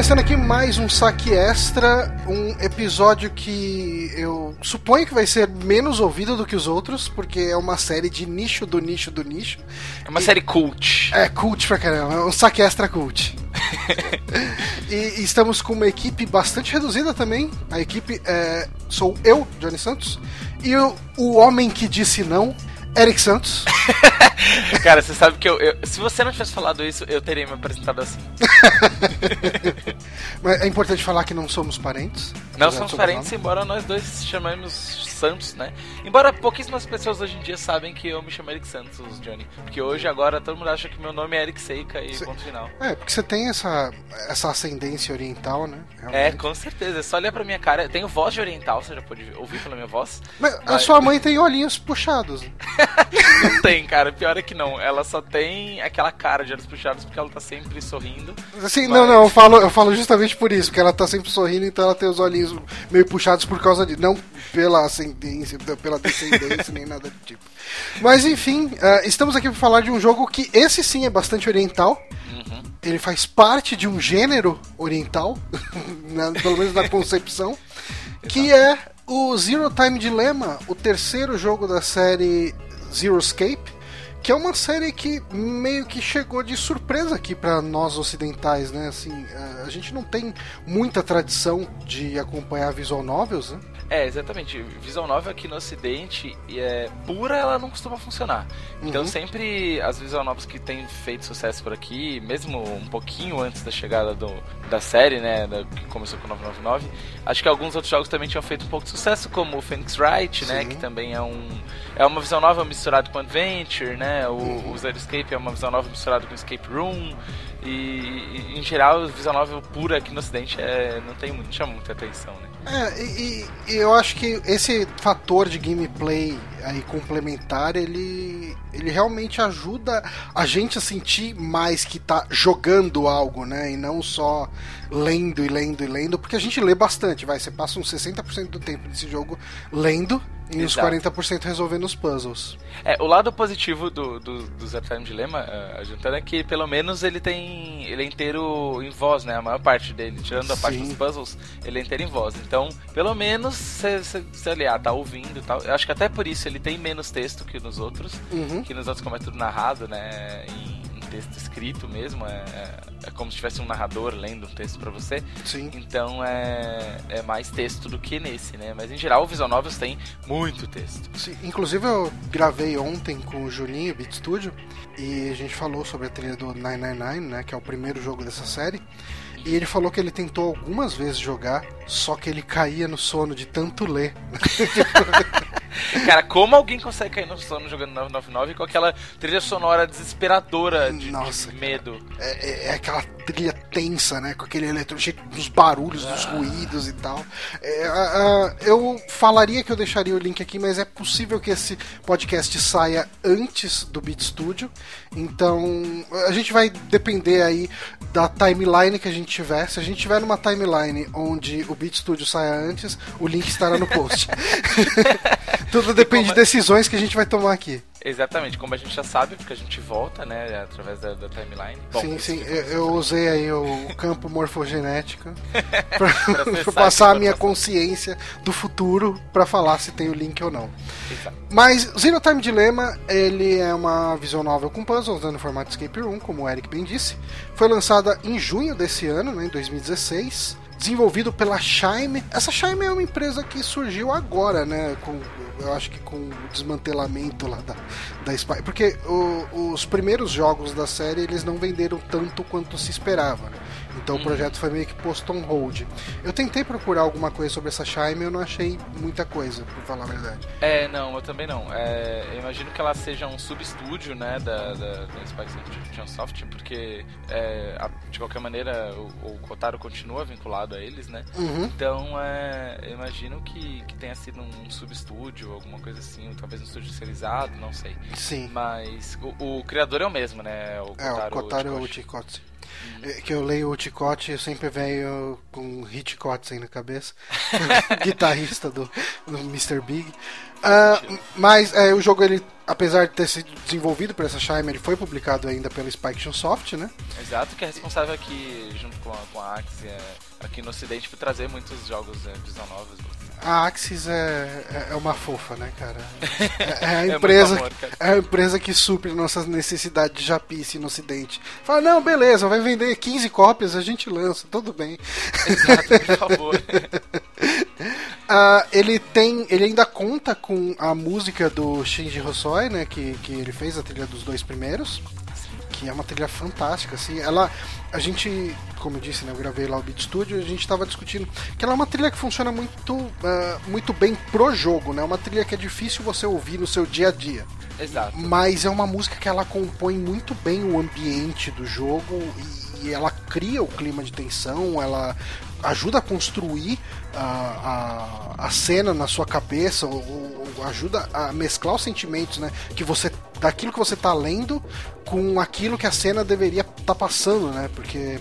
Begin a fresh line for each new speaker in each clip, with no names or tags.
começando aqui mais um saque extra, um episódio que eu suponho que vai ser menos ouvido do que os outros, porque é uma série de nicho do nicho do nicho.
É uma e... série cult.
É, cult pra caramba, é um saque extra cult. e, estamos com uma equipe bastante reduzida também. A equipe é, sou eu, Johnny Santos, e o, o homem que disse não, Eric Santos.
Cara, você sabe que eu, eu, Se você não tivesse falado isso, eu teria me apresentado assim.
Mas é importante falar que não somos parentes.
Não somos parentes, embora nós dois chamemos Santos, né? Embora pouquíssimas pessoas hoje em dia sabem que eu me chamo Eric Santos, Johnny. Porque hoje, agora, todo mundo acha que meu nome é Eric Seika e cê, ponto final.
É, porque você tem essa, essa ascendência oriental, né?
Realmente. É, com certeza. É só olhar pra minha cara. Eu tenho voz de oriental, você já pode ouvir pela minha voz.
Mas, mas... a sua mãe tem olhinhos puxados.
não tem, cara. Pior é que não. Ela só tem aquela cara de olhos puxados porque ela tá sempre sorrindo.
Assim, mas... não, não. Eu falo, eu falo justamente por isso. Porque ela tá sempre sorrindo, então ela tem os olhinhos meio puxados por causa disso. Não pela ascendência, pela descendência, nem nada do tipo. Mas enfim, uh, estamos aqui para falar de um jogo que esse sim é bastante oriental. Uhum. Ele faz parte de um gênero oriental, na, pelo menos na concepção, que é o Zero Time Dilemma, o terceiro jogo da série Zero Escape que é uma série que meio que chegou de surpresa aqui para nós ocidentais, né? Assim, a gente não tem muita tradição de acompanhar visual novels, né?
É, exatamente. Visual novel aqui no ocidente, é, pura ela não costuma funcionar. Então uhum. sempre as visual novels que têm feito sucesso por aqui, mesmo um pouquinho antes da chegada do, da série, né, da, que começou com 999, acho que alguns outros jogos também tinham feito um pouco de sucesso, como o Phoenix Wright, né, que também é um é uma visual novel misturada com adventure, né? O, uhum. o Escape é uma visual novel misturada com escape room. E, em geral, visual novel pura aqui no ocidente é, não tem muito, chama muita atenção, né?
É, e, e, eu acho que esse fator de gameplay aí complementar, ele, ele realmente ajuda a gente a sentir mais que tá jogando algo, né? E não só lendo e lendo e lendo, porque a gente lê bastante, vai, você passa uns 60% do tempo nesse jogo lendo e Exato. uns 40% resolvendo os puzzles.
É, o lado positivo do, do, do Zero Time Dilemma, uh, juntando, é que pelo menos ele tem. ele é inteiro em voz, né? A maior parte dele, tirando a Sim. parte dos puzzles, ele é inteiro em voz. Então, pelo menos você ali, ah, tá ouvindo e tal. Eu acho que até por isso ele tem menos texto que nos outros. Uhum. Que nos outros, como é tudo narrado, né? Em, texto escrito mesmo, é, é, é, como se tivesse um narrador lendo um texto para você.
Sim.
Então é, é mais texto do que nesse, né? Mas em geral o Visual Novels tem muito texto.
Sim, inclusive eu gravei ontem com o Julinho, Beat Studio, e a gente falou sobre a trilha do 999, né? Que é o primeiro jogo dessa série. E ele falou que ele tentou algumas vezes jogar, só que ele caía no sono de tanto ler.
Cara, como alguém consegue cair no sono jogando 999 com aquela trilha sonora desesperadora de, Nossa, de medo?
É, é, é, aquela trilha tensa, né? Com aquele cheio dos barulhos, ah. dos ruídos e tal. É, uh, eu falaria que eu deixaria o link aqui, mas é possível que esse podcast saia antes do Beat Studio. Então, a gente vai depender aí da timeline que a gente tiver. Se a gente tiver numa timeline onde o Beat Studio saia antes, o link estará no post. Tudo depende de decisões que a gente vai tomar aqui.
Exatamente, como a gente já sabe, porque a gente volta, né, através da, da timeline.
Bom, sim, sim, eu, eu, usei aí o campo morfogenético para passar a minha consciência do futuro para falar se tem o link ou não. Exato. Mas Zero Time Dilemma, ele é uma visual novel com puzzles, né, no formato escape room, como o Eric bem disse. Foi lançada em junho desse ano, né, em 2016 desenvolvido pela Shime. Essa Shime é uma empresa que surgiu agora, né? Com, eu acho que com o desmantelamento lá da, da Spy. Porque o, os primeiros jogos da série eles não venderam tanto quanto se esperava, né? Então o projeto foi meio que posto on hold. Eu tentei procurar alguma coisa sobre essa Shime e eu não achei muita coisa, por falar a verdade.
É, não, eu também não. É, eu imagino que ela seja um substúdio, né, da, da, da Spike Soft, porque é, de qualquer maneira o, o, Kotaro continua vinculado a eles, né? Uhum. Então é, eu imagino que, que tenha sido um substúdio, alguma coisa assim, ou talvez um estúdio especializado, não sei.
Sim.
Mas o, o criador é o mesmo, né?
O Kotaro, é, o Kotaro Uchikoshi. É, que eu leio o Ticote, eu sempre venho com Hitchcock aí na cabeça. Guitarrista do, do Mr. Big. Uh, mas é, o jogo ele apesar de ter sido desenvolvido por essa Shime, ele foi publicado ainda pela Spike Soft, né?
Exato, que é responsável aqui, junto com a, com a Axie, aqui no ocidente, por trazer muitos jogos é, visão novos.
A Axis é, é, é uma fofa, né, cara? É, é a é empresa, amor, é a empresa que supre nossas necessidades de japice no ocidente. Fala, não, beleza, vai vender 15 cópias, a gente lança, tudo bem.
Exato, por favor.
uh, ele tem. Ele ainda conta com a música do Shinji Hosoi, né? Que, que ele fez a trilha dos dois primeiros que é uma trilha fantástica, assim. Ela, a gente, como eu disse, né, eu gravei lá o Beat Studio, a gente estava discutindo que ela é uma trilha que funciona muito, uh, muito bem pro jogo, né? Uma trilha que é difícil você ouvir no seu dia a dia.
Exato.
Mas é uma música que ela compõe muito bem o ambiente do jogo e, e ela cria o clima de tensão, ela ajuda a construir a, a, a cena na sua cabeça, ou, ou, ajuda a mesclar os sentimentos, né? Que você daquilo que você está lendo com aquilo que a cena deveria estar tá passando, né? Porque,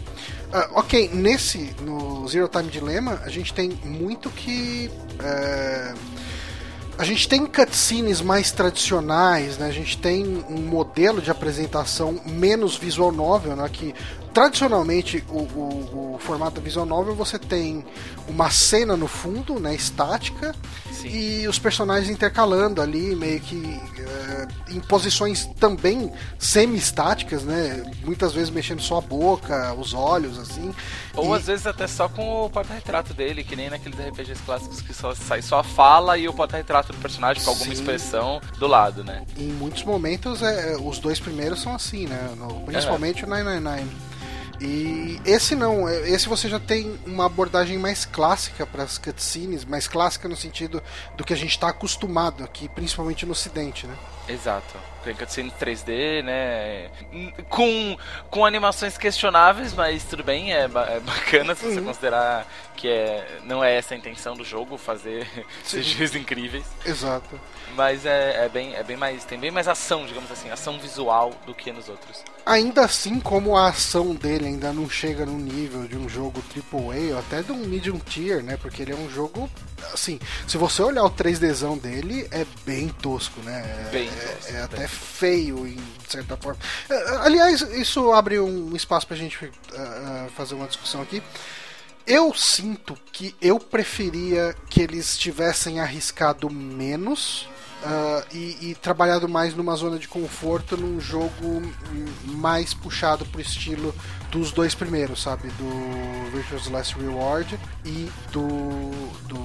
uh, ok, nesse no Zero Time Dilemma a gente tem muito que uh, a gente tem cutscenes mais tradicionais, né? A gente tem um modelo de apresentação menos visual novel, né? Que tradicionalmente o, o, o formato visual novel você tem uma cena no fundo, né? Estática Sim. e os personagens intercalando ali, meio que é, em posições também semi-estáticas, né? Muitas vezes mexendo só a boca, os olhos, assim.
Ou e... às vezes até só com o porta-retrato dele, que nem naqueles RPGs clássicos que só sai só a fala e o porta-retrato do personagem com alguma Sim. expressão do lado, né?
Em muitos momentos, é, os dois primeiros são assim, né? No, principalmente é. o 999. E esse não, é, esse você já tem uma abordagem mais clássica para as cutscenes, mais clássica no sentido do que a gente está acostumado aqui, principalmente no Ocidente, né?
Exato. Tem cutscene 3D, né? Com, com animações questionáveis, mas tudo bem, é, é bacana se você uhum. considerar que é, não é essa a intenção do jogo, fazer CGs incríveis.
Exato.
Mas é, é, bem, é bem mais. Tem bem mais ação, digamos assim, ação visual do que nos outros.
Ainda assim, como a ação dele ainda não chega no nível de um jogo AAA ou até de um medium tier, né? Porque ele é um jogo. Assim, se você olhar o 3Dzão dele, é bem tosco, né?
É, bem.
É, é até feio, em certa forma. É, aliás, isso abre um espaço pra gente uh, fazer uma discussão aqui. Eu sinto que eu preferia que eles tivessem arriscado menos Uh, e, e, trabalhado mais numa zona de conforto num jogo mais puxado pro estilo dos dois primeiros, sabe? Do Virtuous Last Reward e do, do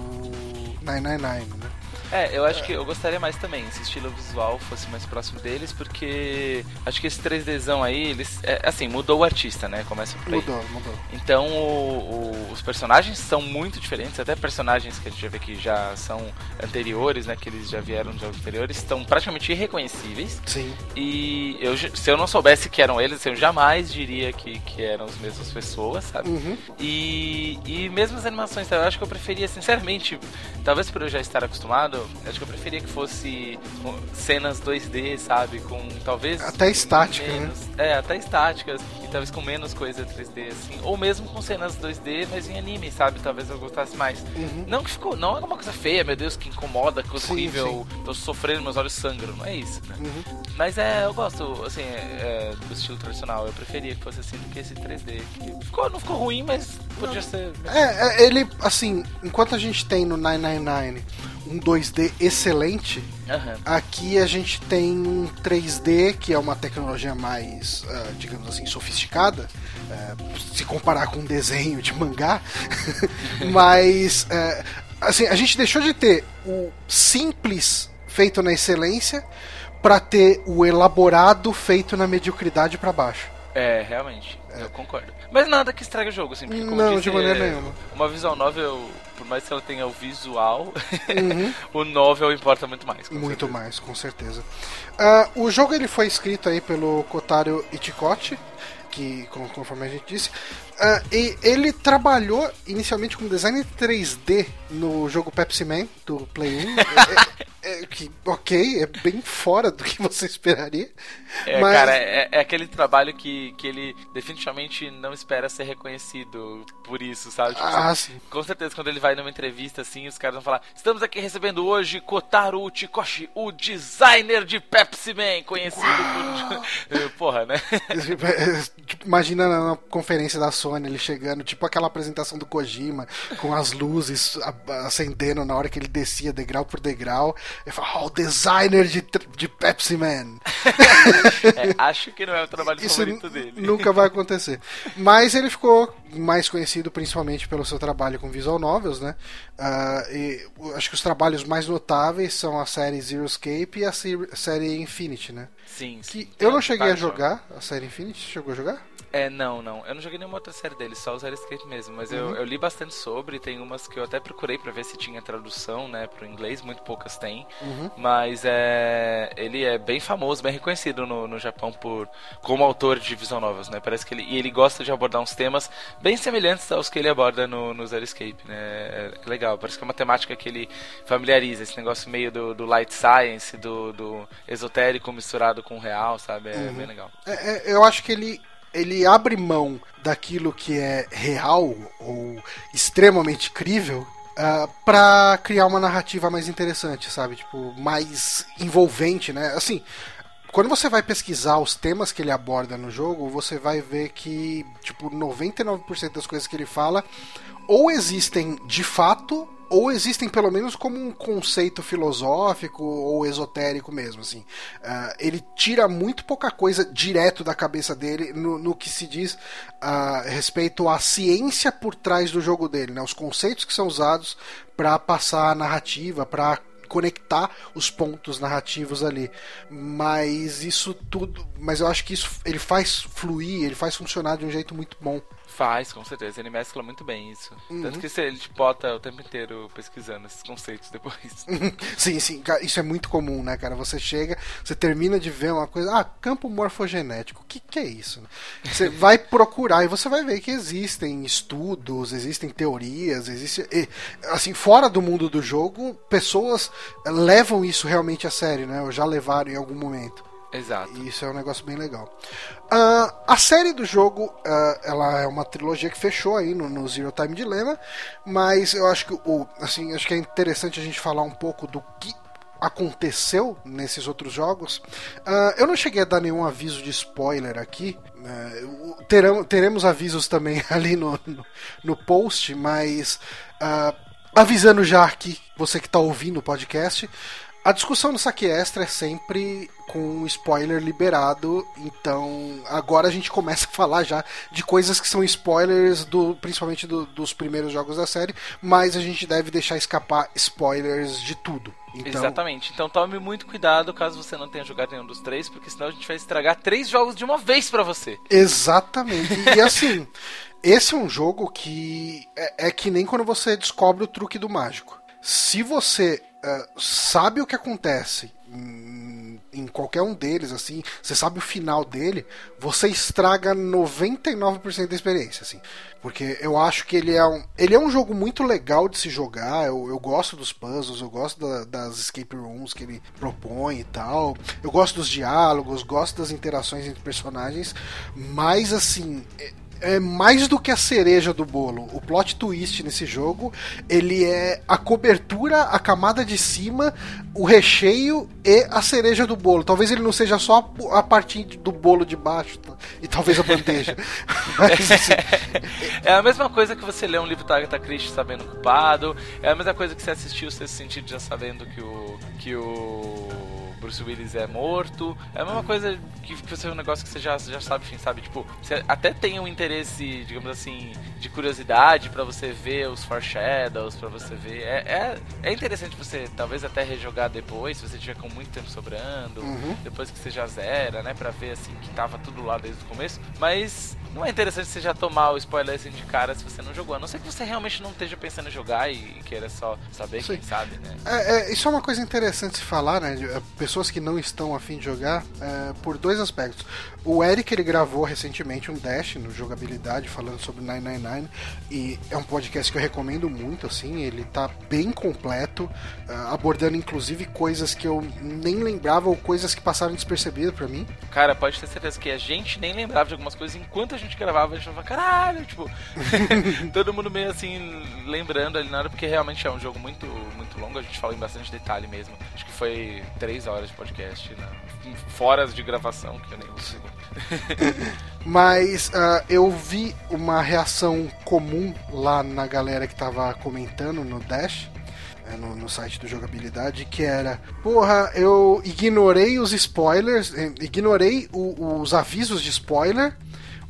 999, né?
É, eu acho que eu gostaria mais também se o estilo visual fosse mais próximo deles, porque acho que esse 3Dzão aí, eles. É, assim, mudou o artista, né? Começa por
aí. Mudou, mudou.
Então o, o, os personagens são muito diferentes, até personagens que a gente já vê que já são anteriores, né? Que eles já vieram de jogos anteriores, estão praticamente irreconhecíveis.
Sim.
E eu, se eu não soubesse que eram eles, eu jamais diria que, que eram as mesmas pessoas, sabe?
Uhum.
E, e mesmo as animações, eu acho que eu preferia, sinceramente, talvez por eu já estar acostumado, acho que eu preferia que fosse cenas 2D, sabe? Com talvez.
Até estática, né?
menos, né? É, até estáticas. E talvez com menos coisa 3D, assim. Ou mesmo com cenas 2D, mas em anime, sabe? Talvez eu gostasse mais.
Uhum.
Não que ficou. Não é uma coisa feia, meu Deus, que incomoda, que horrível. Sim. Tô sofrendo, meus olhos sangram. Não é isso, né?
Uhum.
Mas é, eu gosto, assim, é, é, do estilo tradicional. Eu preferia que fosse assim do que esse 3D. Que ficou, não ficou ruim, mas podia não. ser.
É, é, ele, assim, enquanto a gente tem no 999 um 2D excelente,
uhum.
aqui a gente tem um 3D que é uma tecnologia mais, uh, digamos assim, sofisticada, uh, se comparar com um desenho de mangá, mas uh, assim, a gente deixou de ter o simples feito na excelência para ter o elaborado feito na mediocridade para baixo.
É, realmente, é. eu concordo. Mas nada que estrague o jogo, assim, porque como
Não,
disse,
de maneira é, nenhuma.
Uma visual novel, por mais que ela tenha o visual, uhum. o novel importa muito mais.
Muito
certeza.
mais, com certeza. Uh, o jogo ele foi escrito aí pelo Kotaro Ichikochi, que conforme a gente disse, uh, e ele trabalhou inicialmente com design 3D no jogo Pepsi Man do Play 1. é, é, que, ok, é bem fora do que você esperaria.
É, mas... cara, é, é, aquele trabalho que, que ele definitivamente não espera ser reconhecido por isso, sabe? Tipo,
ah, sim.
Com certeza, quando ele vai numa entrevista assim, os caras vão falar: Estamos aqui recebendo hoje Kotaro Uchikoshi, o designer de Pepsi Man, conhecido Uau. por. Porra, né?
Imagina na conferência da Sony ele chegando, tipo aquela apresentação do Kojima, com as luzes acendendo na hora que ele descia degrau por degrau. Ele fala: Oh, o designer de, de Pepsi Man.
é, acho que não é o trabalho Isso favorito dele.
Nunca vai acontecer. Mas ele ficou mais conhecido principalmente pelo seu trabalho com visual novels, né? Uh, e, acho que os trabalhos mais notáveis são a série Zero Escape e a série Infinity, né?
Sim.
Que eu não cheguei a jogar a série Infinity. Chegou a jogar?
É, não, não. Eu não joguei nenhuma outra série dele, só o Zero Escape mesmo. Mas uhum. eu, eu, li bastante sobre, tem umas que eu até procurei para ver se tinha tradução, né, pro inglês, muito poucas tem. Uhum. Mas é, ele é bem famoso, bem reconhecido no, no Japão por como autor de visual novels, né? Parece que ele, e ele gosta de abordar uns temas bem semelhantes aos que ele aborda no, no Zero Escape, né? É, é legal, parece que é uma temática que ele familiariza, esse negócio meio do, do light science, do, do esotérico misturado com o real, sabe? É uhum. bem legal.
É, é, eu acho que ele ele abre mão daquilo que é real ou extremamente crível uh, ah, para criar uma narrativa mais interessante, sabe? Tipo, mais envolvente, né? Assim, quando você vai pesquisar os temas que ele aborda no jogo, você vai ver que, tipo, 99% das coisas que ele fala ou existem de fato ou existem pelo menos como um conceito filosófico ou esotérico mesmo, assim. Uh, ele tira muito pouca coisa direto da cabeça dele no, no que se diz a uh, respeito à ciência por trás do jogo dele, né? Os conceitos que são usados para passar a narrativa, para conectar os pontos narrativos ali. Mas isso tudo, mas eu acho que isso ele faz fluir, ele faz funcionar de um jeito muito bom.
Faz, com certeza. Ele mescla muito bem isso. Uhum. Tanto que ele te bota o tempo inteiro pesquisando esses conceitos depois.
sim, sim. Isso é muito comum, né, cara? Você chega, você termina de ver uma coisa. Ah, campo morfogenético. O que, que é isso? Você vai procurar e você vai ver que existem estudos, existem teorias, existe. Assim, fora do mundo do jogo, pessoas levam isso realmente a sério, né? Ou já levaram em algum momento.
Exato.
E isso é um negócio bem legal. Uh, a série do jogo, uh, ela é uma trilogia que fechou aí no, no, Zero Time Dilemma, mas eu acho que o, assim, acho que é interessante a gente falar um pouco do que aconteceu nesses outros jogos. Uh, eu não cheguei a dar nenhum aviso de spoiler aqui. Uh, terão, teremos avisos também ali no, no, no post, mas uh, avisando já aqui, você que está ouvindo o podcast, a discussão no saque extra é sempre com spoiler liberado, então agora a gente começa a falar já de coisas que são spoilers do, principalmente do, dos primeiros jogos da série, mas a gente deve deixar escapar spoilers de tudo.
Então... Exatamente. Então tome muito cuidado caso você não tenha jogado nenhum dos três, porque senão a gente vai estragar três jogos de uma vez para você.
Exatamente. E assim, esse é um jogo que é, é que nem quando você descobre o truque do mágico. Se você uh, sabe o que acontece em, em, qualquer um deles, assim, você sabe o final dele, você estraga 99% da experiência, assim. Porque eu acho que ele é um, ele é um jogo muito legal de se jogar. Eu, eu gosto dos puzzles, eu gosto da, das escape rooms que ele propõe e tal. Eu gosto dos diálogos, gosto das interações entre personagens. Mas assim, é mais do que a cereja do bolo. O plot twist nesse jogo, ele é a cobertura, a camada de cima, o recheio e a cereja do bolo. Talvez ele não seja só a parte do bolo de baixo tá? e talvez a bandeja.
Mas, assim, é a mesma coisa que você lê um livro da Agatha Christie sabendo culpado, é a mesma coisa que você assistiu o Sexto Sentido já sabendo que o que o Bruce Willis é morto. É a mesma coisa que você é um negócio que você já, já sabe, enfim, sabe? Tipo, você até tem um interesse, digamos assim, de curiosidade para você ver os foreshadows, para você ver. É, é, é, interessante você talvez até rejogar depois, se você tiver com muito tempo sobrando, uhum. depois que você já zera, né, pra ver assim que tava tudo lá desde o começo. Mas não é interessante você já tomar o spoiler assim de cara se você não jogou. A não ser que você realmente não esteja pensando em jogar e queira só saber, Sim. quem sabe, né?
É, é, isso é uma coisa interessante se falar, né? De, é, pessoas que não estão afim de jogar, é, por dois aspectos. O Eric, ele gravou recentemente um Dash no Jogabilidade, falando sobre 999, e é um podcast que eu recomendo muito, assim, ele tá bem completo, uh, abordando inclusive coisas que eu nem lembrava ou coisas que passaram despercebidas para mim.
Cara, pode ter certeza que a gente nem lembrava de algumas coisas enquanto a gente gravava, a gente falava, caralho, tipo, todo mundo meio assim, lembrando ali na hora, porque realmente é um jogo muito, muito longo, a gente fala em bastante detalhe mesmo. Acho que foi três horas de podcast, né? fora de gravação, que eu nem consigo.
Mas uh, eu vi uma reação comum lá na galera que tava comentando no Dash. É, no, no, site do jogabilidade que era porra eu ignorei os spoilers ignorei o, os avisos de spoiler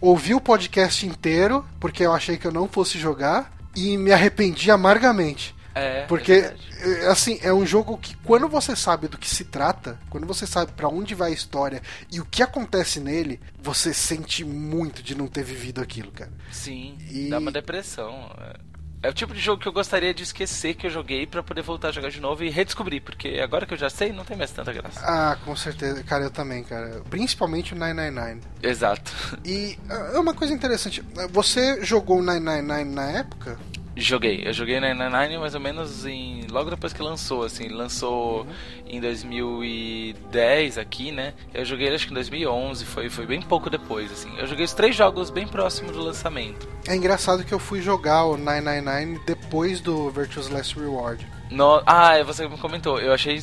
ouvi o podcast inteiro, porque eu achei que eu não fosse jogar, e me arrependi amargamente.
É,
porque, é assim, é um jogo que quando você sabe do que se trata, quando você sabe para onde vai a história e o que acontece nele, você sente muito de não ter vivido aquilo, cara.
Sim, e... dá uma depressão. É. É o tipo de jogo que eu gostaria de esquecer que eu joguei para poder voltar a jogar de novo e redescobrir, porque agora que eu já sei, não tem mais tanta graça.
Ah, com certeza. Cara, eu também, cara. Principalmente o 999.
Exato.
E é uma coisa interessante. Você jogou o 999 na época?
Joguei, eu joguei na Nine mais ou menos em logo depois que lançou, assim, lançou uhum. em 2010 aqui, né? Eu joguei acho que em 2011, foi foi bem pouco depois, assim. Eu joguei os três jogos bem próximos do lançamento.
É engraçado que eu fui jogar o 999 depois do Virtuous Last Reward.
No... Ah, você me comentou. Eu achei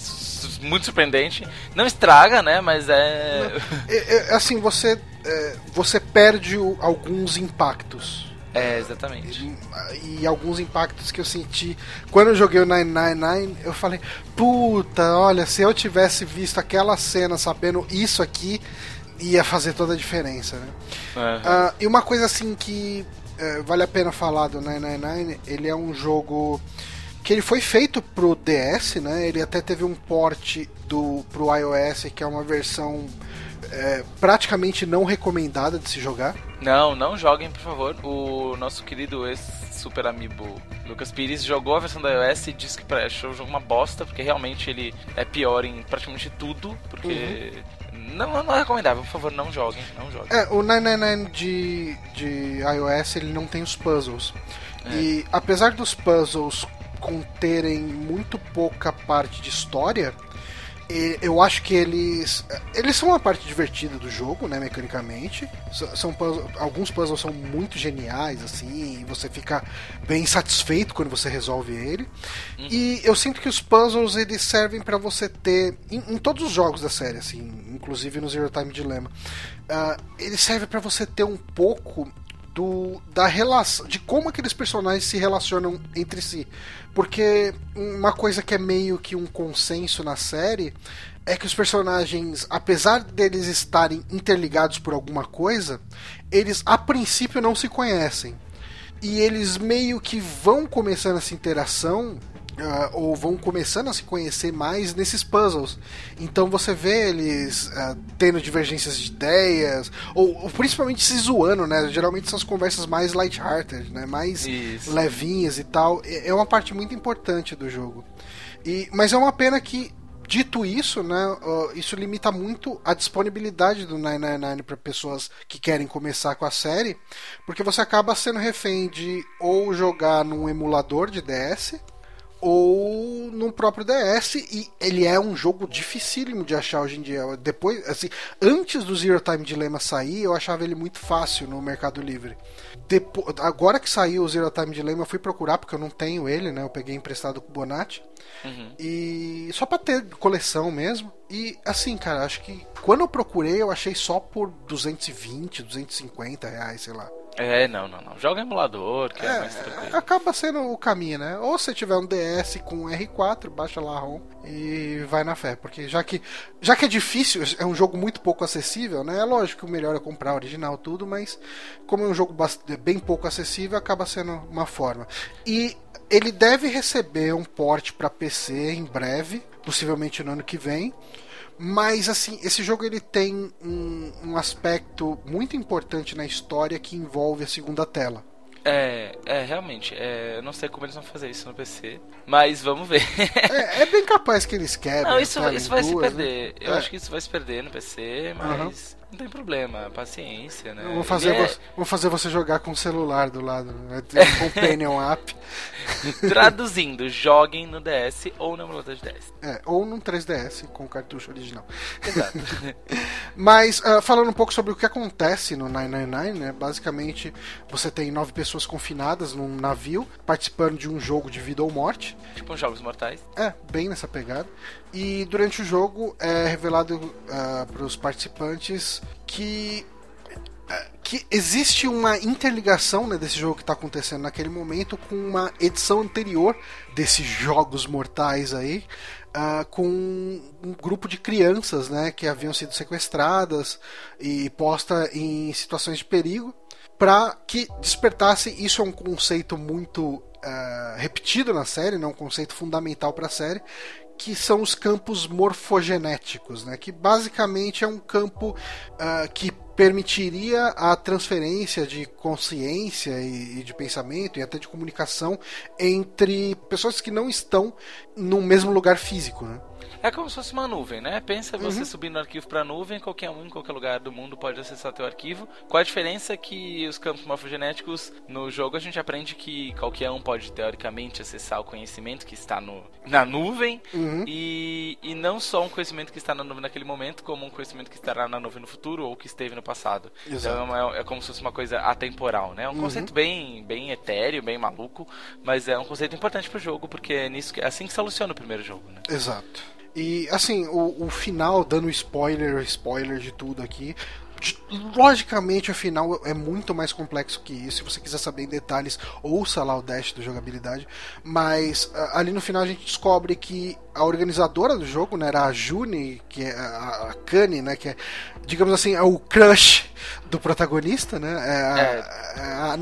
muito surpreendente. Não estraga, né? Mas é.
é, é assim, você, é, você perde alguns impactos
é, exatamente.
E, e, alguns impactos que eu senti quando eu joguei o 999, eu falei: puta, olha, se eu tivesse visto aquela cena sabendo isso aqui, ia fazer toda a diferença, né? Uhum. Uh, e uma coisa assim que uh, vale a pena falar do 999, ele é um jogo que ele foi feito pro DS, né? Ele até teve um port do pro iOS, que é uma versão é, praticamente não recomendada de se jogar.
Não, não joguem, por favor. O nosso querido ex-super amigo Lucas Pires jogou a versão da iOS e disse que achou o jogo uma bosta, porque realmente ele é pior em praticamente tudo, porque... Uhum. Não, não é recomendável, por favor, não joguem, não joguem.
É, o 999 de, de iOS, ele não tem os puzzles. É. E apesar dos puzzles conterem muito pouca parte de história, eu acho que eles eles são uma parte divertida do jogo, né, mecanicamente. São alguns puzzles são muito geniais assim, e você fica bem satisfeito quando você resolve ele. Uhum. E eu sinto que os puzzles eles servem para você ter em, em, todos os jogos da série, assim, inclusive no Zero Time Dilemma. Uh, ele serve para você ter um pouco do da relação de como aqueles personagens se relacionam entre si. Porque uma coisa que é meio que um consenso na série é que os personagens, apesar deles estarem interligados por alguma coisa, eles a princípio não se conhecem. E eles meio que vão começando essa interação Uh, ou vão começando a se conhecer mais nesses puzzles. Então você vê eles uh, tendo divergências de ideias, ou, ou, principalmente se zoando, né? Geralmente são as conversas mais light-hearted, né? Mais Isso. levinhas e tal. É, é uma parte muito importante do jogo. E, mas é uma pena que Dito isso, né, uh, isso limita muito a disponibilidade do 999 para pessoas que querem começar com a série, porque você acaba sendo refém de ou jogar num emulador de DS, ou no próprio DS e ele é um jogo dificílimo de achar hoje em dia. Depois, assim, antes do Zero Time Dilemma sair, eu achava ele muito fácil no Mercado Livre. Depois, agora que saiu o Zero Time Dilemma, eu fui procurar porque eu não tenho ele, né? Eu peguei emprestado com o Bonatti. Uhum. E só para ter coleção mesmo. E assim, cara, acho que quando eu procurei, eu achei só por 220, 250 reais, sei lá.
É, não, não, não. Joga emulador, que é, é mais tranquilo.
Acaba sendo o caminho, né? Ou se tiver um DS com R4, baixa lá a ROM e vai na fé. Porque já que, já que é difícil, é um jogo muito pouco acessível, né? É lógico que o melhor é comprar original tudo, mas como é um jogo bem pouco acessível, acaba sendo uma forma. E ele deve receber um port para PC em breve, possivelmente no ano que vem. Mas assim, esse jogo ele tem um, um aspecto muito importante na história que envolve a segunda tela.
É, é, realmente. É, eu não sei como eles vão fazer isso no PC, mas vamos ver.
é, é, bem capaz que eles querem.
Não, isso, isso vai duas, se perder. Né? Eu é. acho que isso vai se perder no PC, mas. Uhum. Não tem problema, paciência, né?
Vou fazer, é... vou fazer você jogar com o celular do lado, né? um companion app.
Traduzindo, joguem no DS ou no emulador de DS.
É, ou num 3DS com o cartucho original.
Exato.
Mas, uh, falando um pouco sobre o que acontece no 999, né? Basicamente, você tem nove pessoas confinadas num navio, participando de um jogo de vida ou morte.
Tipo Jogos Mortais.
É, bem nessa pegada. E durante o jogo é revelado uh, ah, para os participantes que ah, que existe uma interligação né, desse jogo que está acontecendo naquele momento com uma edição anterior desses jogos mortais aí, uh, com um grupo de crianças né, que haviam sido sequestradas e posta em situações de perigo, para que despertasse. Isso é um conceito muito uh, repetido na série, né, um conceito fundamental para a série, que são os campos morfogenéticos, né? que basicamente é um campo uh, que permitiria a transferência de consciência e, de pensamento e até de comunicação entre pessoas que não estão no mesmo lugar físico. Né?
É como se fosse uma nuvem, né? Pensa você uhum. subindo o arquivo para a nuvem, qualquer um em qualquer lugar do mundo pode acessar teu arquivo. Qual a diferença que os campos morfogenéticos no jogo a gente aprende que qualquer um pode teoricamente acessar o conhecimento que está no, na nuvem uhum. e, e não só um conhecimento que está na nuvem naquele momento, como um conhecimento que estará na nuvem no futuro ou que esteve no passado. Exato. Então é, é, como se fosse uma coisa atemporal, né? É um uhum. conceito bem, bem etéreo, bem maluco, mas é um conceito importante para o jogo porque é nisso que, é assim que soluciona o primeiro jogo, né?
Exato. E assim, o, o final, dando spoiler, spoiler de tudo aqui, logicamente o final é muito mais complexo que isso. Se você quiser saber em detalhes, ouça lá o dash do jogabilidade. Mas ali no final a gente descobre que a organizadora do jogo, né, era a Juni, que é a, a Kanye, né, que é, digamos assim, é o crush do protagonista, né? É, a, é. a,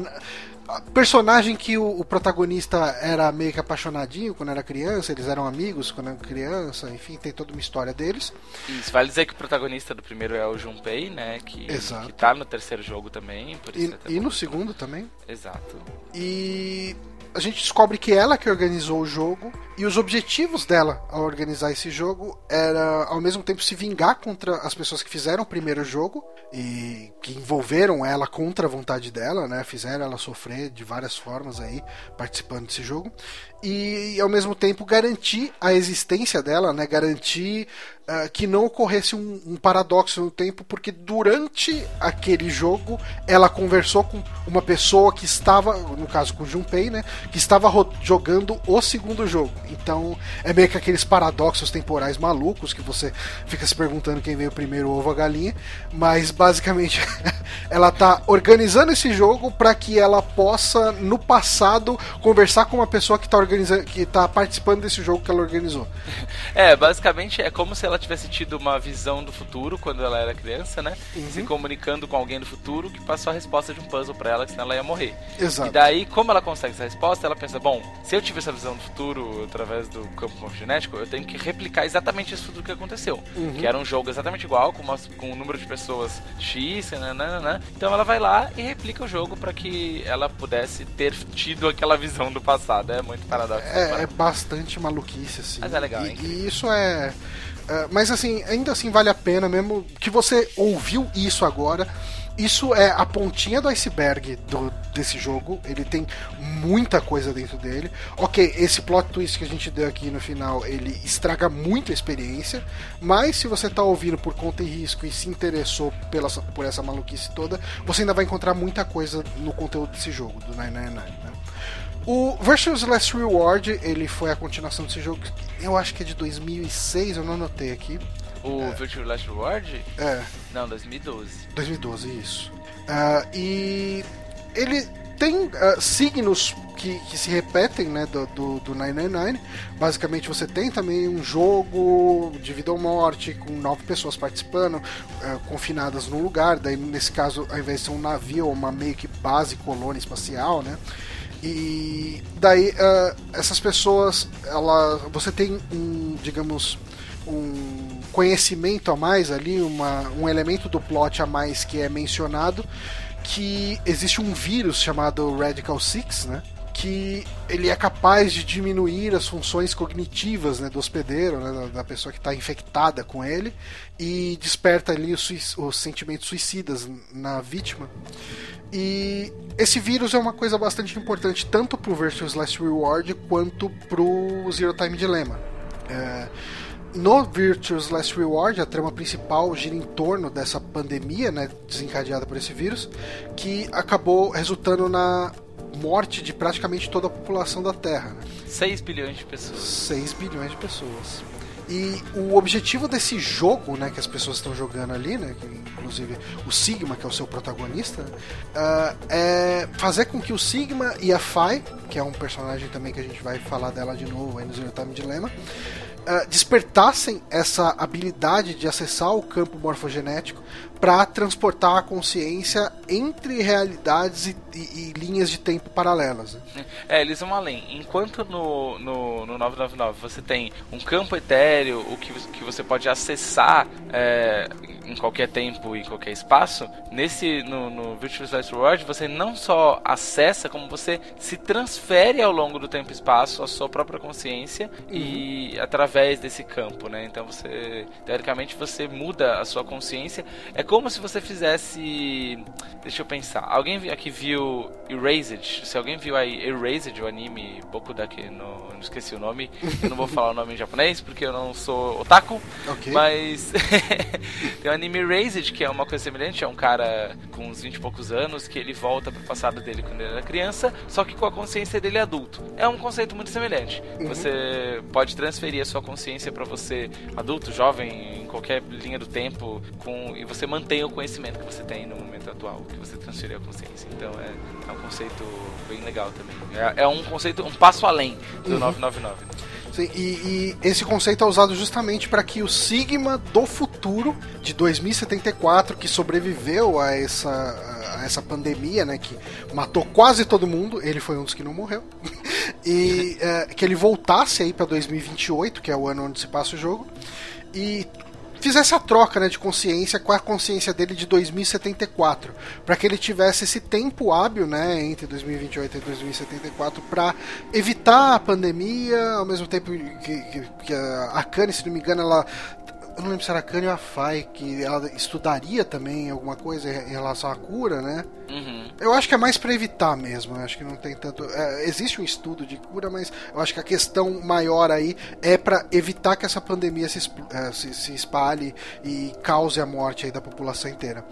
personagem que o, o, protagonista era meio que apaixonadinho quando era criança, eles eram amigos quando eram criança, enfim, tem toda uma história deles.
Isso, vale dizer que o protagonista do primeiro é o Junpei, né? Que, Exato. que tá no terceiro jogo também.
e, e no segundo também.
Exato.
E a gente descobre que ela que organizou o jogo e os objetivos dela ao organizar esse jogo era ao mesmo tempo se vingar contra as pessoas que fizeram o primeiro jogo e que envolveram ela contra a vontade dela, né? Fizeram ela sofrer de várias formas aí participando desse jogo e ao mesmo tempo garantir a existência dela, né? Garantir uh, que não ocorresse um, um, paradoxo no tempo, porque durante aquele jogo ela conversou com uma pessoa que estava, no caso com o Junpei, né? Que estava jogando o segundo jogo. Então é meio que aqueles paradoxos temporais malucos que você fica se perguntando quem veio primeiro, o ovo ou a galinha. Mas basicamente ela tá organizando esse jogo para que ela possa no passado conversar com uma pessoa que está organiza que tá participando desse jogo que ela organizou.
É, basicamente é como se ela tivesse tido uma visão do futuro quando ela era criança, né? Uhum. Se comunicando com alguém do futuro que passou a resposta de um puzzle para ela, que senão ela ia morrer.
Exato.
E daí, como ela consegue essa resposta, ela pensa, bom, se eu tive essa visão do futuro através do campo morfogenético, eu tenho que replicar exatamente esse futuro que aconteceu. Uhum. Que era um jogo exatamente igual, com, uma, com um número de pessoas X, né, Então ela vai lá e replica o jogo para que ela pudesse ter tido aquela visão do passado. É muito paradoxo.
É, é bastante maluquice, assim.
Mas é legal,
e, e isso é, é. Mas assim, ainda assim vale a pena mesmo que você ouviu isso agora. Isso é a pontinha do iceberg do, desse jogo. Ele tem muita coisa dentro dele. Ok, esse plot twist que a gente deu aqui no final, ele estraga muito a experiência. Mas se você está ouvindo por conta e risco e se interessou pela, por essa maluquice toda, você ainda vai encontrar muita coisa no conteúdo desse jogo, do 999. Né? O Versus Last Reward, ele foi a continuação desse jogo, eu acho que é de 2006, eu não anotei aqui.
O é. Virtual Last Reward?
É.
Não, 2012.
2012, isso. Uh, e ele tem uh, signos que, que, se repetem né, do, do, do 999. Basicamente, você tem também um jogo de vida ou morte, com nove pessoas participando, uh, confinadas num lugar. Daí, nesse caso, ao invés de ser um navio, uma meio que base colônia espacial, né? E daí, uh, essas pessoas, ela, você tem um, digamos, um conhecimento a mais ali, uma, um elemento do plot a mais que é mencionado, que existe um vírus chamado Radical Six, né? Que ele é capaz de diminuir as funções cognitivas né, do hospedeiro, né, da pessoa que está infectada com ele, e desperta ali os, os, sentimentos suicidas na vítima. E esse vírus é uma coisa bastante importante tanto para o Virtuous Last Reward quanto para o Zero Time Dilemma. É, no Virtuous Last Reward, a trama principal gira em torno dessa pandemia né, desencadeada por esse vírus, que acabou resultando na morte de praticamente toda a população da Terra. Né?
6 bilhões de pessoas.
6 bilhões de pessoas. E o objetivo desse jogo, né, que as pessoas estão jogando ali, né, que, inclusive o Sigma, que é o seu protagonista, uh, é fazer com que o Sigma e a Fai, que é um personagem também que a gente vai falar dela de novo aí no Zero Time Dilemma, uh, despertassem essa habilidade de acessar o campo morfogenético para transportar a consciência entre realidades e, e, e, linhas de tempo paralelas. Né?
É, eles vão além. Enquanto no, no, no 999 você tem um campo etéreo, o que, que você pode acessar é, em qualquer tempo e qualquer espaço, nesse no, no Virtual Last World você não só acessa, como você se transfere ao longo do tempo e espaço a sua própria consciência uhum. e através desse campo, né? Então você, teoricamente, você muda a sua consciência. É como se você fizesse. Deixa eu pensar. Alguém aqui viu Erased? Se alguém viu aí Erased, o anime Boku daqui, no, não esqueci o nome. Eu não vou falar o nome em japonês porque eu não sou otaku. Okay. Mas tem o anime Erased, que é uma coisa semelhante. É um cara com uns 20 e poucos anos que ele volta pro passado dele quando ele era criança, só que com a consciência dele adulto. É um conceito muito semelhante. Uhum. Você pode transferir a sua consciência para você adulto, jovem, em qualquer linha do tempo, com e você mantém o conhecimento que você tem no momento atual, que você transferiu a consciência. Então é, é um conceito bem legal também. É, é, um conceito, um passo além do uhum. 999.
Sim, e, e, esse conceito é usado justamente para que o Sigma do futuro, de 2074, que sobreviveu a essa, a essa pandemia, né, que matou quase todo mundo, ele foi um dos que não morreu, e é, que ele voltasse aí para 2028, que é o ano onde se passa o jogo, e fizesse a troca né, de consciência com a consciência dele de 2074, para que ele tivesse esse tempo hábil, né, entre 2028 e 2074, para evitar a pandemia, ao mesmo tempo que, que, que a Kanye, se não me engano, ela eu não lembro se era a Kanye ou a Fai, que ela estudaria também alguma coisa em relação à cura, né? Uhum. Eu acho que é mais para evitar mesmo. Eu acho que não tem tanto. É, existe um estudo de cura, mas eu acho que a questão maior aí é para evitar que essa pandemia se, é, se, se, espalhe e cause a morte aí da população inteira.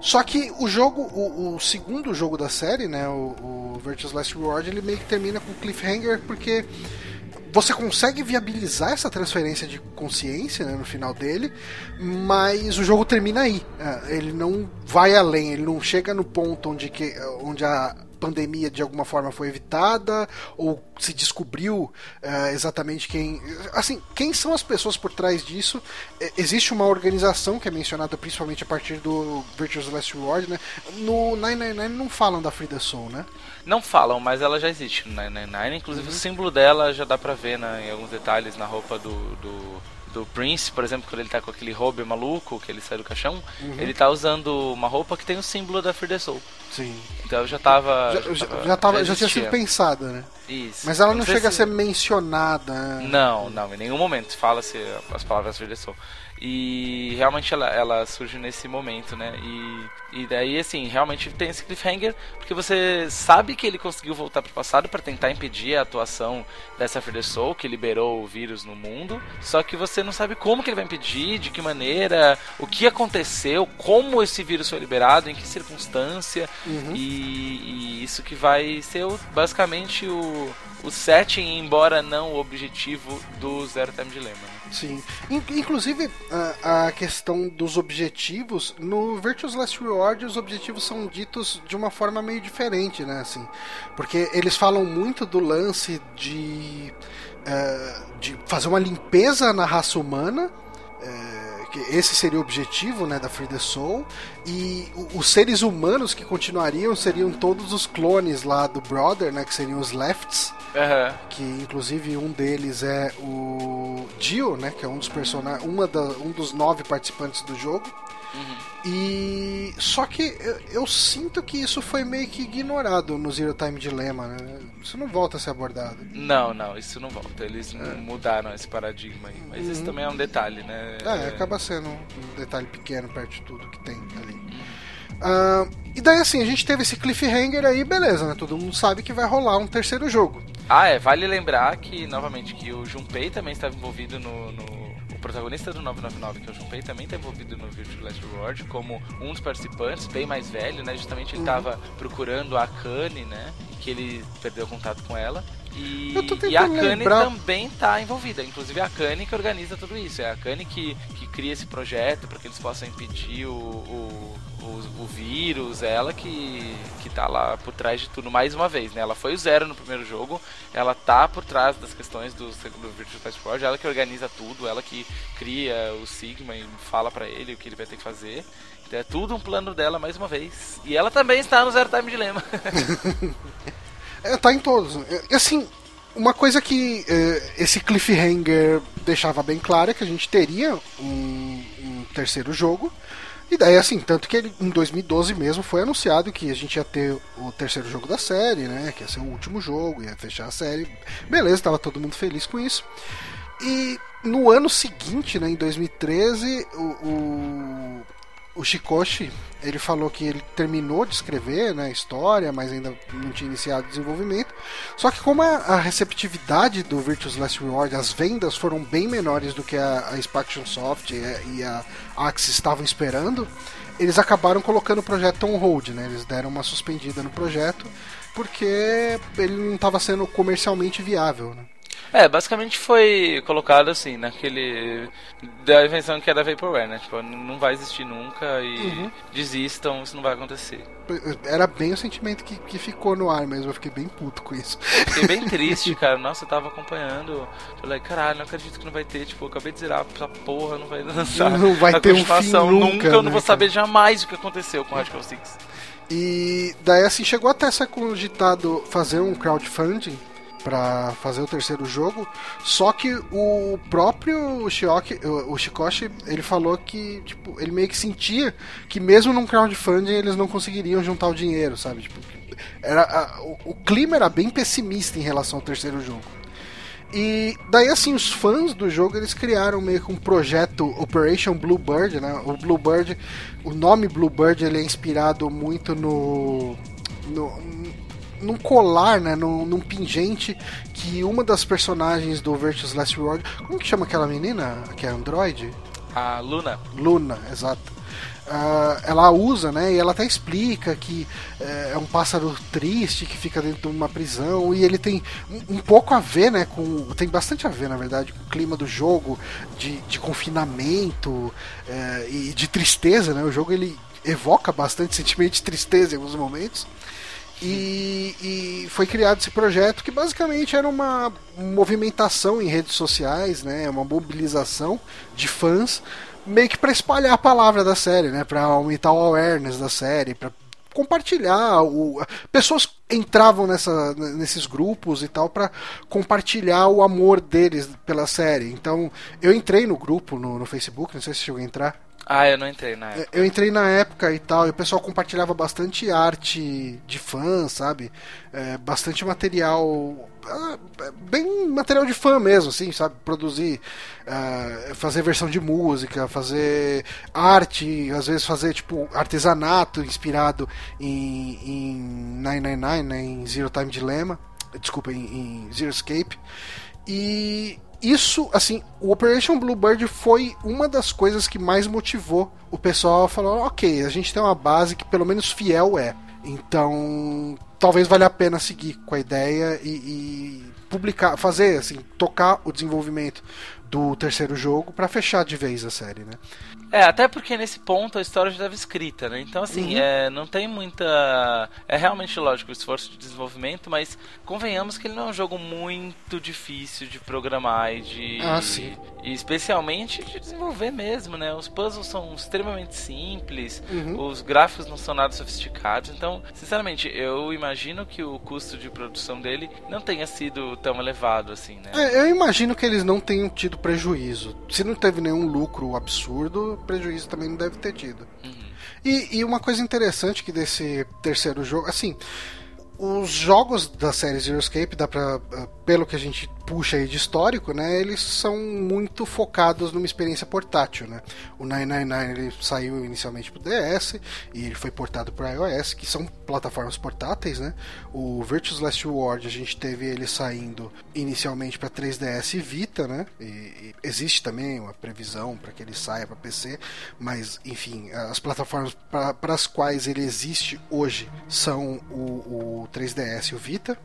Só que o jogo, o, o segundo jogo da série, né, o, o Virtuous Last Reward, ele meio que termina com cliffhanger porque você consegue viabilizar essa transferência de consciência né, no final dele, mas o jogo termina aí. É, ele não vai além, ele não chega no ponto onde, que, onde a pandemia de alguma forma foi evitada ou se descobriu uh, exatamente quem assim quem são as pessoas por trás disso existe uma organização que é mencionada principalmente a partir do Virtuous Last Reward né no 999 não falam da Frida Soul né
não falam, mas ela já existe no 999. Inclusive uhum. o símbolo dela já dá pra ver né, em alguns detalhes na roupa do, do, do, Prince, por exemplo, quando ele tá com aquele robe maluco, que ele sai do caixão, uhum. ele tá usando uma roupa que tem o símbolo da Free the Soul.
Sim.
Então já tava.
Já, já, já, tava, já tinha sido pensada, né?
Isso.
Mas ela não, não chega se... a ser mencionada. Né?
Não, não, em nenhum momento fala-se as palavras Free the Soul. E realmente ela, ela surge nesse momento, né? E, e daí, assim, realmente tem esse cliffhanger, porque você sabe que ele conseguiu voltar pro passado para tentar impedir a atuação dessa Free Soul, que liberou o vírus no mundo. Só que você não sabe como que ele vai impedir, de que maneira, o que aconteceu, como esse vírus foi liberado, em que circunstância. Uhum. E, e, isso que vai ser o, basicamente o o, o setting, embora não o objetivo do Zero Time Dilemma.
Sim. Inclusive, a, questão dos objetivos, no Virtuous Last Reward, os objetivos são ditos de uma forma meio diferente, né? Assim, porque eles falam muito do lance de, uh, de fazer uma limpeza na raça humana. Uh, esse seria o objetivo né, da Free the Soul. E os seres humanos que continuariam seriam todos os clones lá do Brother, né? Que seriam os Lefts.
Uhum.
Que inclusive um deles é o Dio, né? Que é um dos personagens. Um dos nove participantes do jogo. Uhum. E só que eu, eu, sinto que isso foi meio que ignorado no Zero Time Dilemma, né? Isso não volta a ser abordado.
Não, não, isso não volta. Eles é. mudaram esse paradigma aí. Mas uhum. isso também é um detalhe, né?
É, acaba sendo um detalhe pequeno perto de tudo que tem ali. Uh, e daí assim, a gente teve esse cliffhanger aí, beleza, né? Todo mundo sabe que vai rolar um terceiro jogo.
Ah, é, vale lembrar que, novamente, que o Junpei também estava envolvido no, no o protagonista do 999, que é o Junpei, também está envolvido no Virtual Last Reward como um dos participantes, bem mais velho, né? Justamente ele estava uhum. procurando a Kanye, né? Que ele perdeu contato com ela. E, e a Kanye também está envolvida, inclusive a Kanye que organiza tudo isso. É a Kanye que, que cria esse projeto para que eles possam impedir o, o o, o, vírus, ela que, que tá lá por trás de tudo mais uma vez, né? Ela foi o zero no primeiro jogo, ela tá por trás das questões do, do Virtual Passport, ela que organiza tudo, ela que cria o Sigma e fala para ele o que ele vai ter que fazer. Então é tudo um plano dela mais uma vez. E ela também está no Zero Time Dilemma.
é, tá em todos. E assim, uma coisa que eh, esse cliffhanger deixava bem claro é que a gente teria um, um terceiro jogo e daí, assim, tanto que ele, em 2012 mesmo foi anunciado que a gente ia ter o terceiro jogo da série, né? Que ia ser o último jogo, ia fechar a série. Beleza, tava todo mundo feliz com isso. E no ano seguinte, né, em 2013, o, o o Shikoshi, ele falou que ele terminou de escrever né, a história, mas ainda não tinha iniciado o desenvolvimento. Só que como a, a receptividade do Virtuous Last Reward, as vendas foram bem menores do que a, a Spaction Soft e a, a Axis estavam esperando, eles acabaram colocando o projeto on hold, né? Eles deram uma suspendida no projeto porque ele não estava sendo comercialmente viável, né?
É, basicamente foi colocado assim, naquele. da invenção que é da Vaporware, né? Tipo, não vai existir nunca e uhum. desistam, isso não vai acontecer.
Era bem o sentimento que, que ficou no ar mesmo, eu fiquei bem puto com isso.
fiquei bem triste, cara. Nossa, eu tava acompanhando. Falei, caralho, não acredito que não vai ter, tipo, eu acabei de zerar essa porra, não vai lançar.
Não vai ter um fim nunca, nunca
eu não né, vou saber jamais o que aconteceu com Radical Six.
E daí assim chegou até ser cogitado fazer um crowdfunding para fazer o terceiro jogo. Só que o próprio Shioki, o Shikoshi, ele falou que tipo, ele meio que sentia que mesmo num crowdfunding eles não conseguiriam juntar o dinheiro, sabe? Tipo, era a, o, o clima era bem pessimista em relação ao terceiro jogo. E daí assim, os fãs do jogo eles criaram meio que um projeto Operation Bluebird, né? O Bluebird, o nome Bluebird ele é inspirado muito no, no num colar, né, num, num, pingente que uma das personagens do Virtuous Last Reward, como que chama aquela menina que é Android?
A Luna.
Luna, exato. Uh, ela usa, né? E ela até explica que uh, é um pássaro triste que fica dentro de uma prisão e ele tem um, um, pouco a ver, né? Com tem bastante a ver, na verdade, com o clima do jogo, de, de confinamento uh, e de tristeza, né? O jogo ele evoca bastante sentimento de tristeza em alguns momentos. E, e, foi criado esse projeto que basicamente era uma movimentação em redes sociais, né, uma mobilização de fãs, meio que para espalhar a palavra da série, né, para aumentar o awareness da série, para compartilhar. O, pessoas entravam nessa, nesses grupos e tal para compartilhar o amor deles pela série. Então eu entrei no grupo no, no Facebook, não sei se chegou a entrar.
Ah, eu não entrei na época.
Eu entrei na época e tal, e o pessoal compartilhava bastante arte de fã, sabe? É, bastante material. É, bem material de fã mesmo, assim, sabe? Produzir, uh, fazer versão de música, fazer arte, às vezes fazer, tipo, artesanato inspirado em, em 999, né? Em Zero Time Dilemma. Desculpa, em, em Zero Escape. E isso, assim, o Operation Bluebird foi uma das coisas que mais motivou o pessoal a falar: ok, a gente tem uma base que pelo menos fiel é. Então, talvez valha a pena seguir com a ideia e, e publicar, fazer assim, tocar o desenvolvimento do terceiro jogo para fechar de vez a série, né?
É, até porque nesse ponto a história já estava escrita, né? Então, assim, uhum. é, não tem muita. É realmente lógico o esforço de desenvolvimento, mas convenhamos que ele não é um jogo muito difícil de programar e de.
Ah, sim.
E especialmente de desenvolver mesmo, né? Os puzzles são extremamente simples, uhum. os gráficos não são nada sofisticados. Então, sinceramente, eu imagino que o custo de produção dele não tenha sido tão elevado assim, né?
É, eu imagino que eles não tenham tido prejuízo. Se não teve nenhum lucro absurdo, prejuízo também não deve ter tido. Uhum. E, e, uma coisa interessante que desse terceiro jogo, assim, os jogos da série Zero Escape, dá pra, eh, pelo que a gente puxa aí de histórico, né, eles são muito focados numa experiência portátil, né? O 999 ele saiu inicialmente para o DS e ele foi portado para iOS, que são plataformas portáteis, né? O Virtuous Last Reward a gente teve ele saindo inicialmente para 3DS e Vita, né? E, e existe também uma previsão para que ele saia para PC, mas enfim, as plataformas para as quais ele existe hoje são o, o 3DS e o Vita.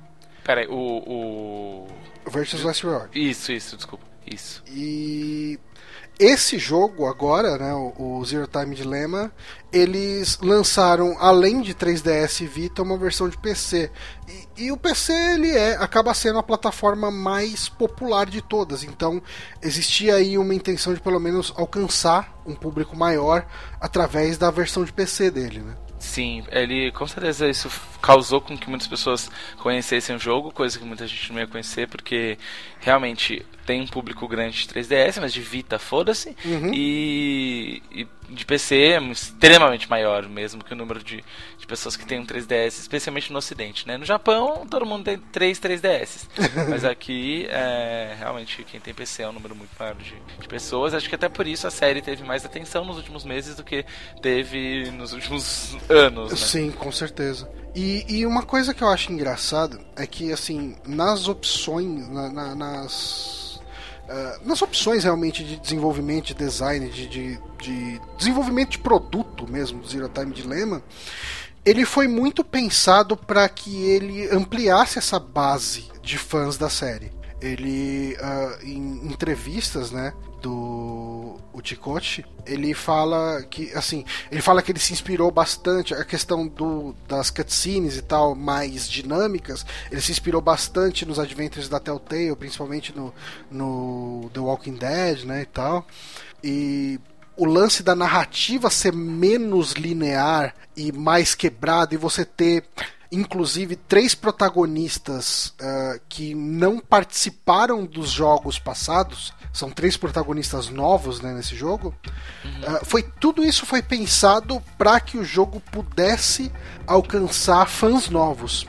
Peraí, o,
o. Versus Last Reward.
Isso, isso, desculpa. Isso.
E esse jogo agora, né, o Zero Time Dilemma, eles lançaram além de 3DS e Vita uma versão de PC. E, e, o PC ele é acaba sendo a plataforma mais popular de todas. Então existia aí uma intenção de pelo menos alcançar um público maior através da versão de PC dele, né?
Sim, ele com certeza isso causou com que muitas pessoas conhecessem o jogo, coisa que muita gente não ia conhecer, porque realmente tem um público grande de 3DS, mas de Vita, foda-se. Uhum. E, e, de PC é extremamente maior mesmo que o número de, de pessoas que tem um 3DS, especialmente no Ocidente. Né? No Japão, todo mundo tem 3 3DS. mas aqui, é, realmente, quem tem PC é um número muito maior de, de, pessoas. Acho que até por isso a série teve mais atenção nos últimos meses do que teve nos últimos anos. Né?
Sim, com certeza. E, e, uma coisa que eu acho engraçado é que, assim, nas opções, na, na, nas ah, nas opções realmente de desenvolvimento, de design, de, de, de desenvolvimento de produto mesmo do Zero Time Dilemma, ele foi muito pensado para que ele ampliasse essa base de fãs da série. Ele, uh, em entrevistas, né, do o ele fala que assim, ele fala que ele se inspirou bastante a questão do, das cutscenes e tal mais dinâmicas, ele se inspirou bastante nos adventures da Telltale, principalmente no, no The Walking Dead, né, e tal. E o lance da narrativa ser menos linear e mais quebrado e você ter inclusive três protagonistas uh, que não participaram dos jogos passados são três protagonistas novos né, nesse jogo. Uhum. Uh, foi tudo isso foi pensado para que o jogo pudesse alcançar fãs novos.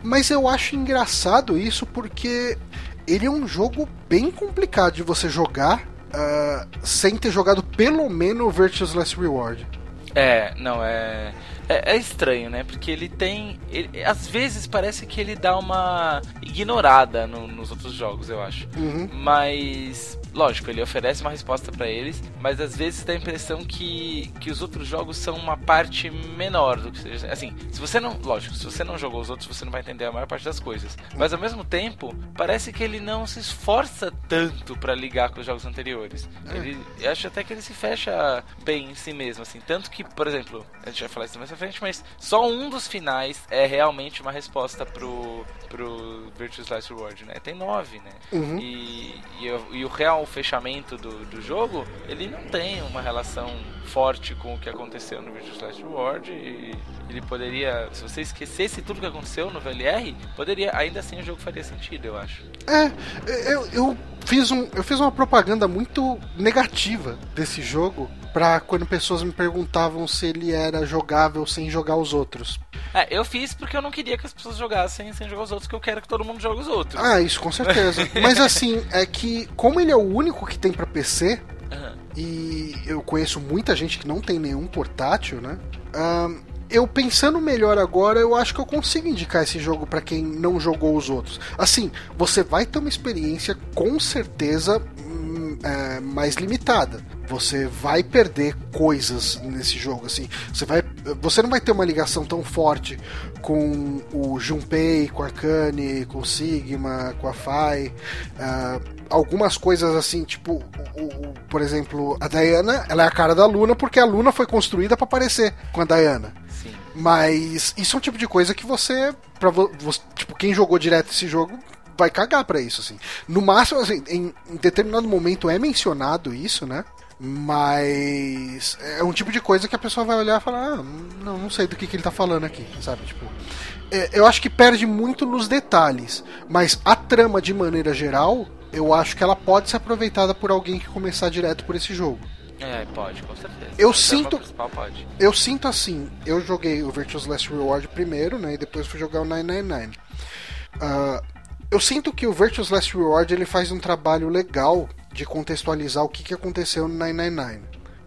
Mas eu acho engraçado isso porque ele é um jogo bem complicado de você jogar uh, sem ter jogado pelo menos o Virtuous Last Reward.
É, não, é. É, é, estranho, né? Porque ele tem. Ele, às vezes parece que ele dá uma ignorada no, nos outros jogos, eu acho. Uhum. Mas lógico, ele oferece uma resposta para eles, mas às vezes dá a impressão que, que os outros jogos são uma parte menor do que seja. Assim, se você não. Lógico, se você não jogou os outros, você não vai entender a maior parte das coisas. Mas ao mesmo tempo, parece que ele não se esforça tanto para ligar com os jogos anteriores. É. Ele, eu acho até que ele se fecha bem em si mesmo, assim. Tanto que, por exemplo, a gente vai falar isso mais pra frente, mas só um dos finais é realmente uma resposta pro, pro Virtuous Last Reward, né? Tem nove, né? Uhum. E, e, e o real o fechamento do, do jogo, ele não tem uma relação forte com o que aconteceu no Virtual Last Reward e ele poderia, se você esquecesse tudo que aconteceu no VLR, poderia, ainda assim o jogo faria sentido, eu acho.
É, eu, eu fiz um, eu fiz uma propaganda muito negativa desse jogo para quando pessoas me perguntavam se ele era jogável sem jogar os outros.
É, eu fiz porque eu não queria que as pessoas jogassem sem jogar os outros, que eu quero que todo mundo jogue os outros.
Ah, isso com certeza. Mas assim, é que como ele é o único que tem para PC, uhum. e eu conheço muita gente que não tem nenhum portátil, né? Um, eu pensando melhor agora, eu acho que eu consigo indicar esse jogo para quem não jogou os outros. Assim, você vai ter uma experiência com certeza é, mais limitada. Você vai perder coisas nesse jogo, assim. Você vai você não vai ter uma ligação tão forte com o Junpei, com a Arcane, com o Sigma, com a Fai. Uh, algumas coisas assim, tipo, o, o, por exemplo, a Diana, ela é a cara da Luna porque a Luna foi construída para parecer com a Diana. Mas isso é um tipo de coisa que você, para tipo, quem jogou direto esse jogo vai cagar para isso, assim. No máximo, assim, em, em determinado momento é mencionado isso, né? Mas é um tipo de coisa que a pessoa vai olhar e falar: ah, não, não sei do que, que ele tá falando aqui, sabe? Tipo, é, eu acho que perde muito nos detalhes, mas a trama, de maneira geral, eu acho que ela pode ser aproveitada por alguém que começar direto por esse jogo.
É, pode, com certeza.
Eu sinto. Eu sinto assim. Eu joguei o Virtuous Last Reward primeiro, né? E depois fui jogar o 999. Uh, eu sinto que o Virtuous Last Reward ele faz um trabalho legal de contextualizar o que, que aconteceu no 999.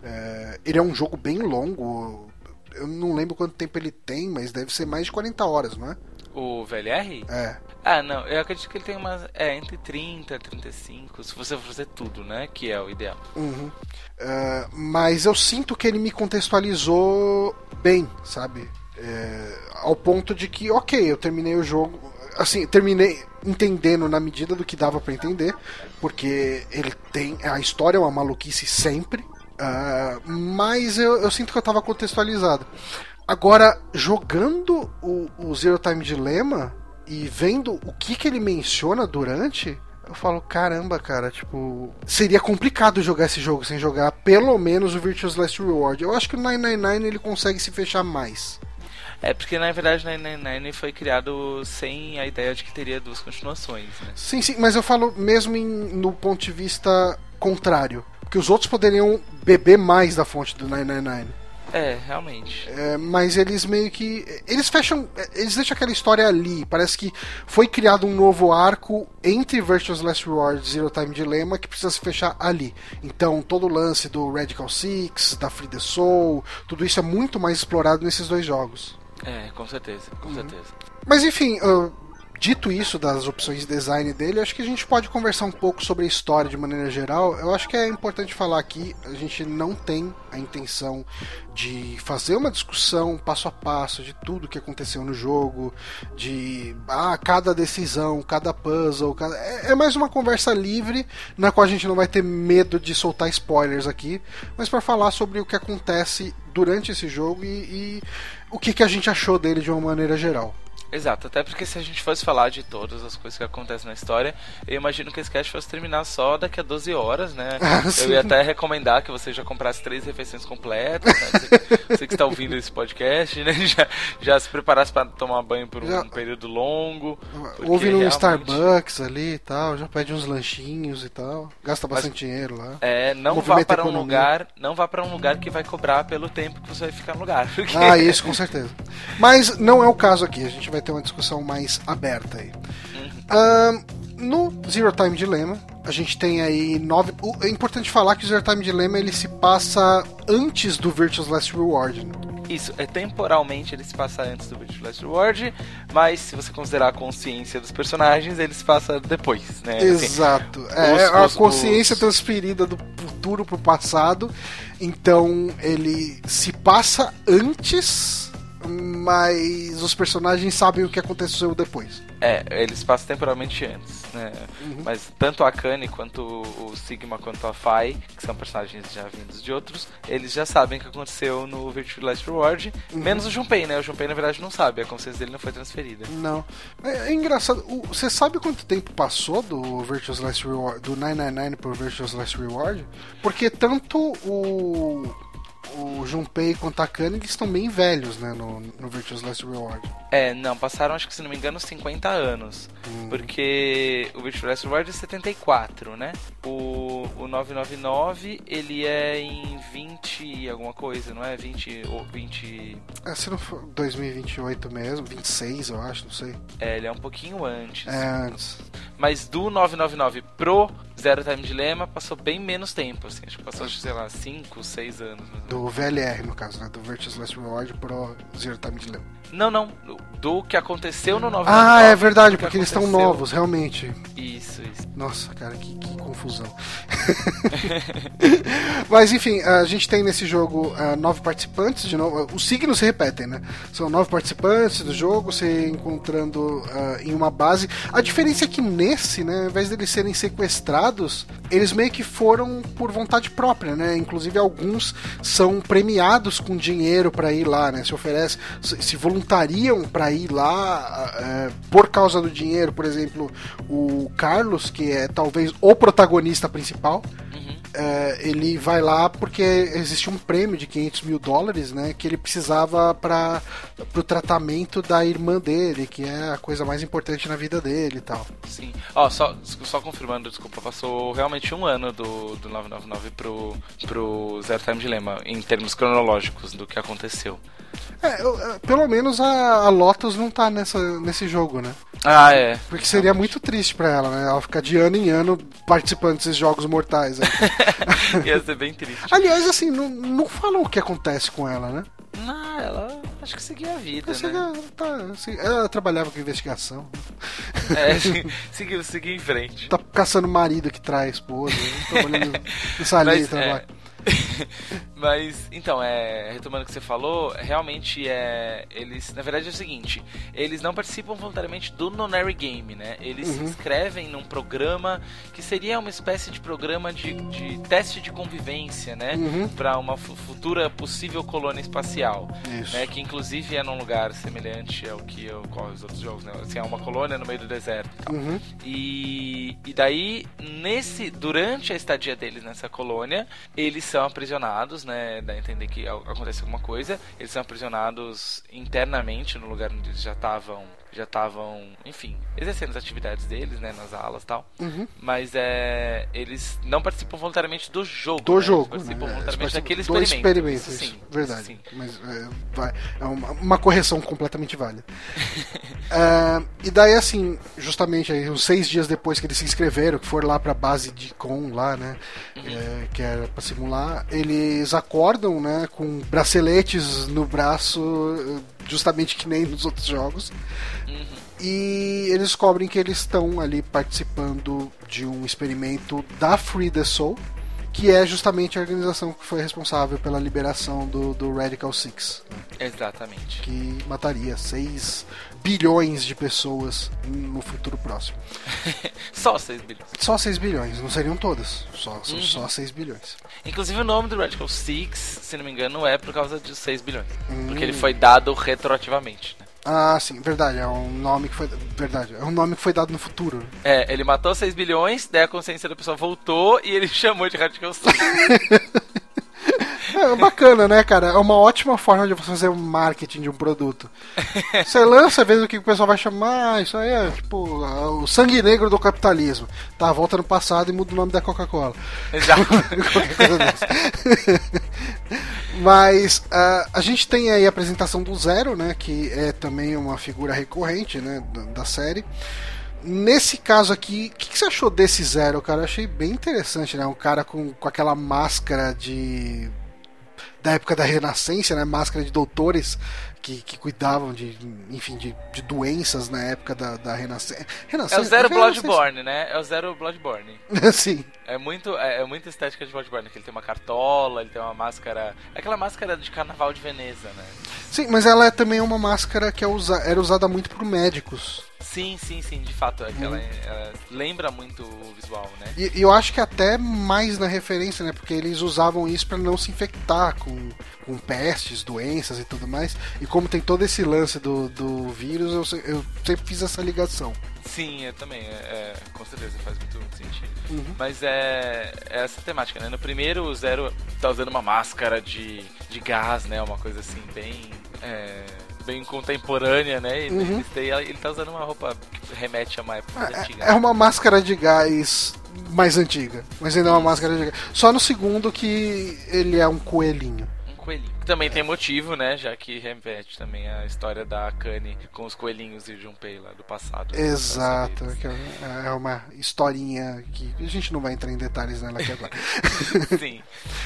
É, ele é um jogo bem longo. Eu não lembro quanto tempo ele tem, mas deve ser mais de 40 horas, não é?
O VLR?
É.
Ah, não, eu acredito que ele tem umas. É, entre 30 e 35, se você for fazer tudo, né? Que é o ideal.
Uhum. Uh, mas eu sinto que ele me contextualizou bem, sabe? É, ao ponto de que, ok, eu terminei o jogo. Assim, terminei entendendo na medida do que dava para entender, porque ele tem. A história é uma maluquice sempre. Uh, mas eu, eu, sinto que eu tava contextualizado. Agora, jogando o, o Zero Time Dilemma e vendo o que, que ele menciona durante, eu falo, caramba, cara, tipo, seria complicado jogar esse jogo sem jogar pelo menos o Virtuous Last Reward. Eu acho que o 999 ele consegue se fechar mais.
É porque na verdade o 999 foi criado sem a ideia de que teria duas continuações, né?
Sim, sim, mas eu falo mesmo em, no ponto de vista contrário. Porque os outros poderiam beber mais da fonte do 999.
É, realmente.
É, mas eles meio que. Eles fecham. Eles deixam aquela história ali. Parece que foi criado um novo arco entre Virtuous Last Reward e Zero Time Dilemma que precisa se fechar ali. Então, todo o lance do Radical Six, da Free the Soul, tudo isso é muito mais explorado nesses dois jogos.
É, com certeza, com uhum. certeza.
Mas enfim, uh, dito isso das opções de design dele, acho que a gente pode conversar um pouco sobre a história de maneira geral. Eu acho que é importante falar aqui, a gente não tem a intenção de fazer uma discussão passo a passo de tudo que aconteceu no jogo, de ah, cada decisão, cada puzzle, cada... É, é, mais uma conversa livre na qual a gente não vai ter medo de soltar spoilers aqui, mas para falar sobre o que acontece durante esse jogo e, e o que, que a gente achou dele de uma maneira geral.
Exato, até porque se a gente fosse falar de todas as coisas que acontecem na história, eu imagino que esse cast fosse terminar só daqui a 12 horas, né? Ah, eu ia até recomendar que você já comprasse três refeições completas, né? Está ouvindo esse podcast, né? Já, já se preparasse para tomar banho por um, já, um período longo.
Ouve no realmente... Starbucks ali e tal, já pede uns lanchinhos e tal. Gasta bastante Mas, dinheiro lá.
É, não vá para um lugar, não vá para um lugar que vai cobrar pelo tempo que você vai ficar no lugar.
Porque... Ah, isso com certeza. Mas não é o caso aqui, a gente vai ter uma discussão mais aberta aí. Uhum. No Zero Time Dilemma, a gente tem aí nove. É importante falar que o Zero Time Dilemma ele se passa antes do Virtuous Last Reward. Né?
Isso, é temporalmente ele se passa antes do Virtuous Last Reward, mas se você considerar a consciência dos personagens, ele se passa depois, né?
Assim, Exato. Assim, é os, a consciência os... transferida do futuro pro passado. Então ele se passa antes mas os personagens sabem o que aconteceu depois.
É, eles passam temporalmente antes, né? Uhum. Mas tanto a Kanye quanto o Sigma quanto a Fai, que são personagens já vindos de outros, eles já sabem o que aconteceu no Virtual Last Reward, uhum. menos o Junpei, né? O Junpei na verdade não sabe, a consciência dele não foi transferida.
Não. É, é engraçado, você sabe quanto tempo passou do Virtual Last Reward, do 999 pro Virtual Last Reward? Porque tanto o o Junpei quanto a eles estão bem velhos, né, no, no Virtuous Last Reward.
É, não, passaram, acho que se não me engano, 50 anos. Hum. Porque o Virtuous Last Reward é 74, né? O, o 999, ele é em 20 alguma coisa, não é? 20 ou 20...
É, se não for 2028 mesmo, 26 eu acho, não sei.
É, ele é um pouquinho antes.
É, antes.
Mas do 999 pro Zero Time Dilemma passou bem menos tempo, assim. Acho que passou, sei lá, 5, 6 anos.
Do VLR, no caso, né? Do Virtuous Last Reward pro Zero Time Dilemma.
Não, não. Do que aconteceu no
9 Ah, é verdade, porque eles estão novos, realmente.
Isso, isso.
Nossa, cara, que, que confusão. Mas enfim, a gente tem nesse jogo uh, nove participantes, de novo. Os signos se repetem, né? São nove participantes do jogo, se encontrando uh, em uma base. A diferença é que nesse, né, ao invés deles serem sequestrados, eles meio que foram por vontade própria, né? Inclusive alguns são premiados com dinheiro para ir lá, né? Se oferece, se voluntariam para ir lá uh, por causa do dinheiro. Por exemplo, o Carlos, que é talvez o protagonista principal. Uhum. É, ele vai lá porque existe um prêmio de 500 mil dólares, né? Que ele precisava para o tratamento da irmã dele, que é a coisa mais importante na vida dele e tal.
Sim. Ó, oh, só, só confirmando, desculpa, passou realmente um ano do, do 999 pro, pro Zero Time Dilemma, em termos cronológicos do que aconteceu.
É, é, pelo menos a, a, Lotus não tá nessa, nesse jogo, né?
Ah, é.
Porque seria muito triste pra ela, né? Ela ficar de ano em ano participando desses jogos mortais. Né?
Ia ser bem triste.
Aliás, assim, não, não falam o que acontece com ela, né?
Não, ela acho que seguia a vida,
né? Seguia, tá, assim, ela trabalhava com investigação.
É, seguiu, seguiu em frente.
Tá caçando marido que trai a esposa, trabalhando no salinho, trabalho. É...
Mas, então, é, retomando o que você falou, realmente é. Eles. Na verdade é o seguinte: eles não participam voluntariamente do Nonary Game, né? Eles uhum. se inscrevem num programa que seria uma espécie de programa de, de teste de convivência, né? Uhum. Para uma futura possível colônia espacial. Isso. Né? Que inclusive é num lugar semelhante ao que ocorre os outros jogos, né? Assim, é uma colônia no meio do deserto e tal. Uhum. E, e daí, nesse. Durante a estadia deles nessa colônia, eles são aprisionados, né? Dá a entender que acontece alguma coisa. Eles são aprisionados internamente no lugar onde eles já estavam já estavam, enfim, exercendo as atividades deles, né, nas aulas e tal. Uhum. Mas é, eles não participam voluntariamente do jogo.
Do
né?
jogo.
Eles participam né? voluntariamente
daquele experimento. Do experimento, isso, sim, verdade. Sim. Mas é, vai, é uma, uma, correção completamente válida. uh, e daí, assim, justamente aí, uns seis dias depois que eles se inscreveram, que foram lá pra base de com lá, né, uhum. é, que era pra simular, eles acordam, né, com braceletes no braço justamente que nem nos outros jogos. Uhum. E eles descobrem que eles estão ali participando de um experimento da Free the Soul, que é justamente a organização que foi responsável pela liberação do, do Radical Six.
Né? Exatamente.
Que mataria 6 bilhões de pessoas no futuro próximo.
só 6 bilhões.
Só 6 bilhões, não seriam todas. Só, uhum. só 6 bilhões.
Inclusive o nome do Radical Six, se não me engano, é por causa de 6 bilhões. Hum. Porque ele foi dado retroativamente. Né?
Ah, sim, verdade. É um nome que foi. Verdade. É um nome que foi dado no futuro.
É, ele matou 6 bilhões, daí a consciência da pessoa voltou e ele chamou de Radical Six.
É bacana, né, cara? É uma ótima forma de você fazer um marketing de um produto. Você lança, vê o que o pessoal vai chamar, ah, isso aí é tipo o sangue negro do capitalismo. Tá, volta no passado e muda o nome da Coca-Cola.
Exato.
Mas uh, a gente tem aí a apresentação do Zero, né? Que é também uma figura recorrente, né? Da, da série. Nesse caso aqui, o que, que, você achou desse Zero, cara? Eu achei bem interessante, né? Um cara com, com aquela máscara de da época da Renascença, né? Máscara de doutores que, que cuidavam de, enfim, de, de doenças na época da, da Renascença.
Renascença. É o Zero Bloodborne, né? É o Zero Bloodborne.
Sim.
É muito, é, é muita estética de Bloodborne, que ele tem uma cartola, ele tem uma máscara. É aquela máscara de carnaval de Veneza, né?
Sim, mas ela é também uma máscara que é usa, era usada muito por médicos.
Sim, sim, sim, de fato. É ela, uhum. ela, lembra muito o visual, né?
E, eu acho que até mais na referência, né? Porque eles usavam isso para não se infectar com, com pestes, doenças e tudo mais. E como tem todo esse lance do, do vírus, eu, eu sempre fiz essa ligação.
Sim, eu também. É, é, com certeza faz muito sentido. Uhum. Mas é, é, essa temática, né? No primeiro, o Zero tá usando uma máscara de, de gás, né? Uma coisa assim, bem. É bem contemporânea, né? E uhum. ele tá usando uma roupa que remete a uma época é, antiga.
É uma máscara de gás mais antiga, mas ainda é uma máscara de gás. Só no segundo que ele é um coelhinho.
Coelhinho. Também tem motivo, né? Já que repete também a história da Kanye com os coelhinhos e Junpei lá do passado.
Exato. É uma historinha que a gente não vai entrar em detalhes nela aqui agora.
Sim.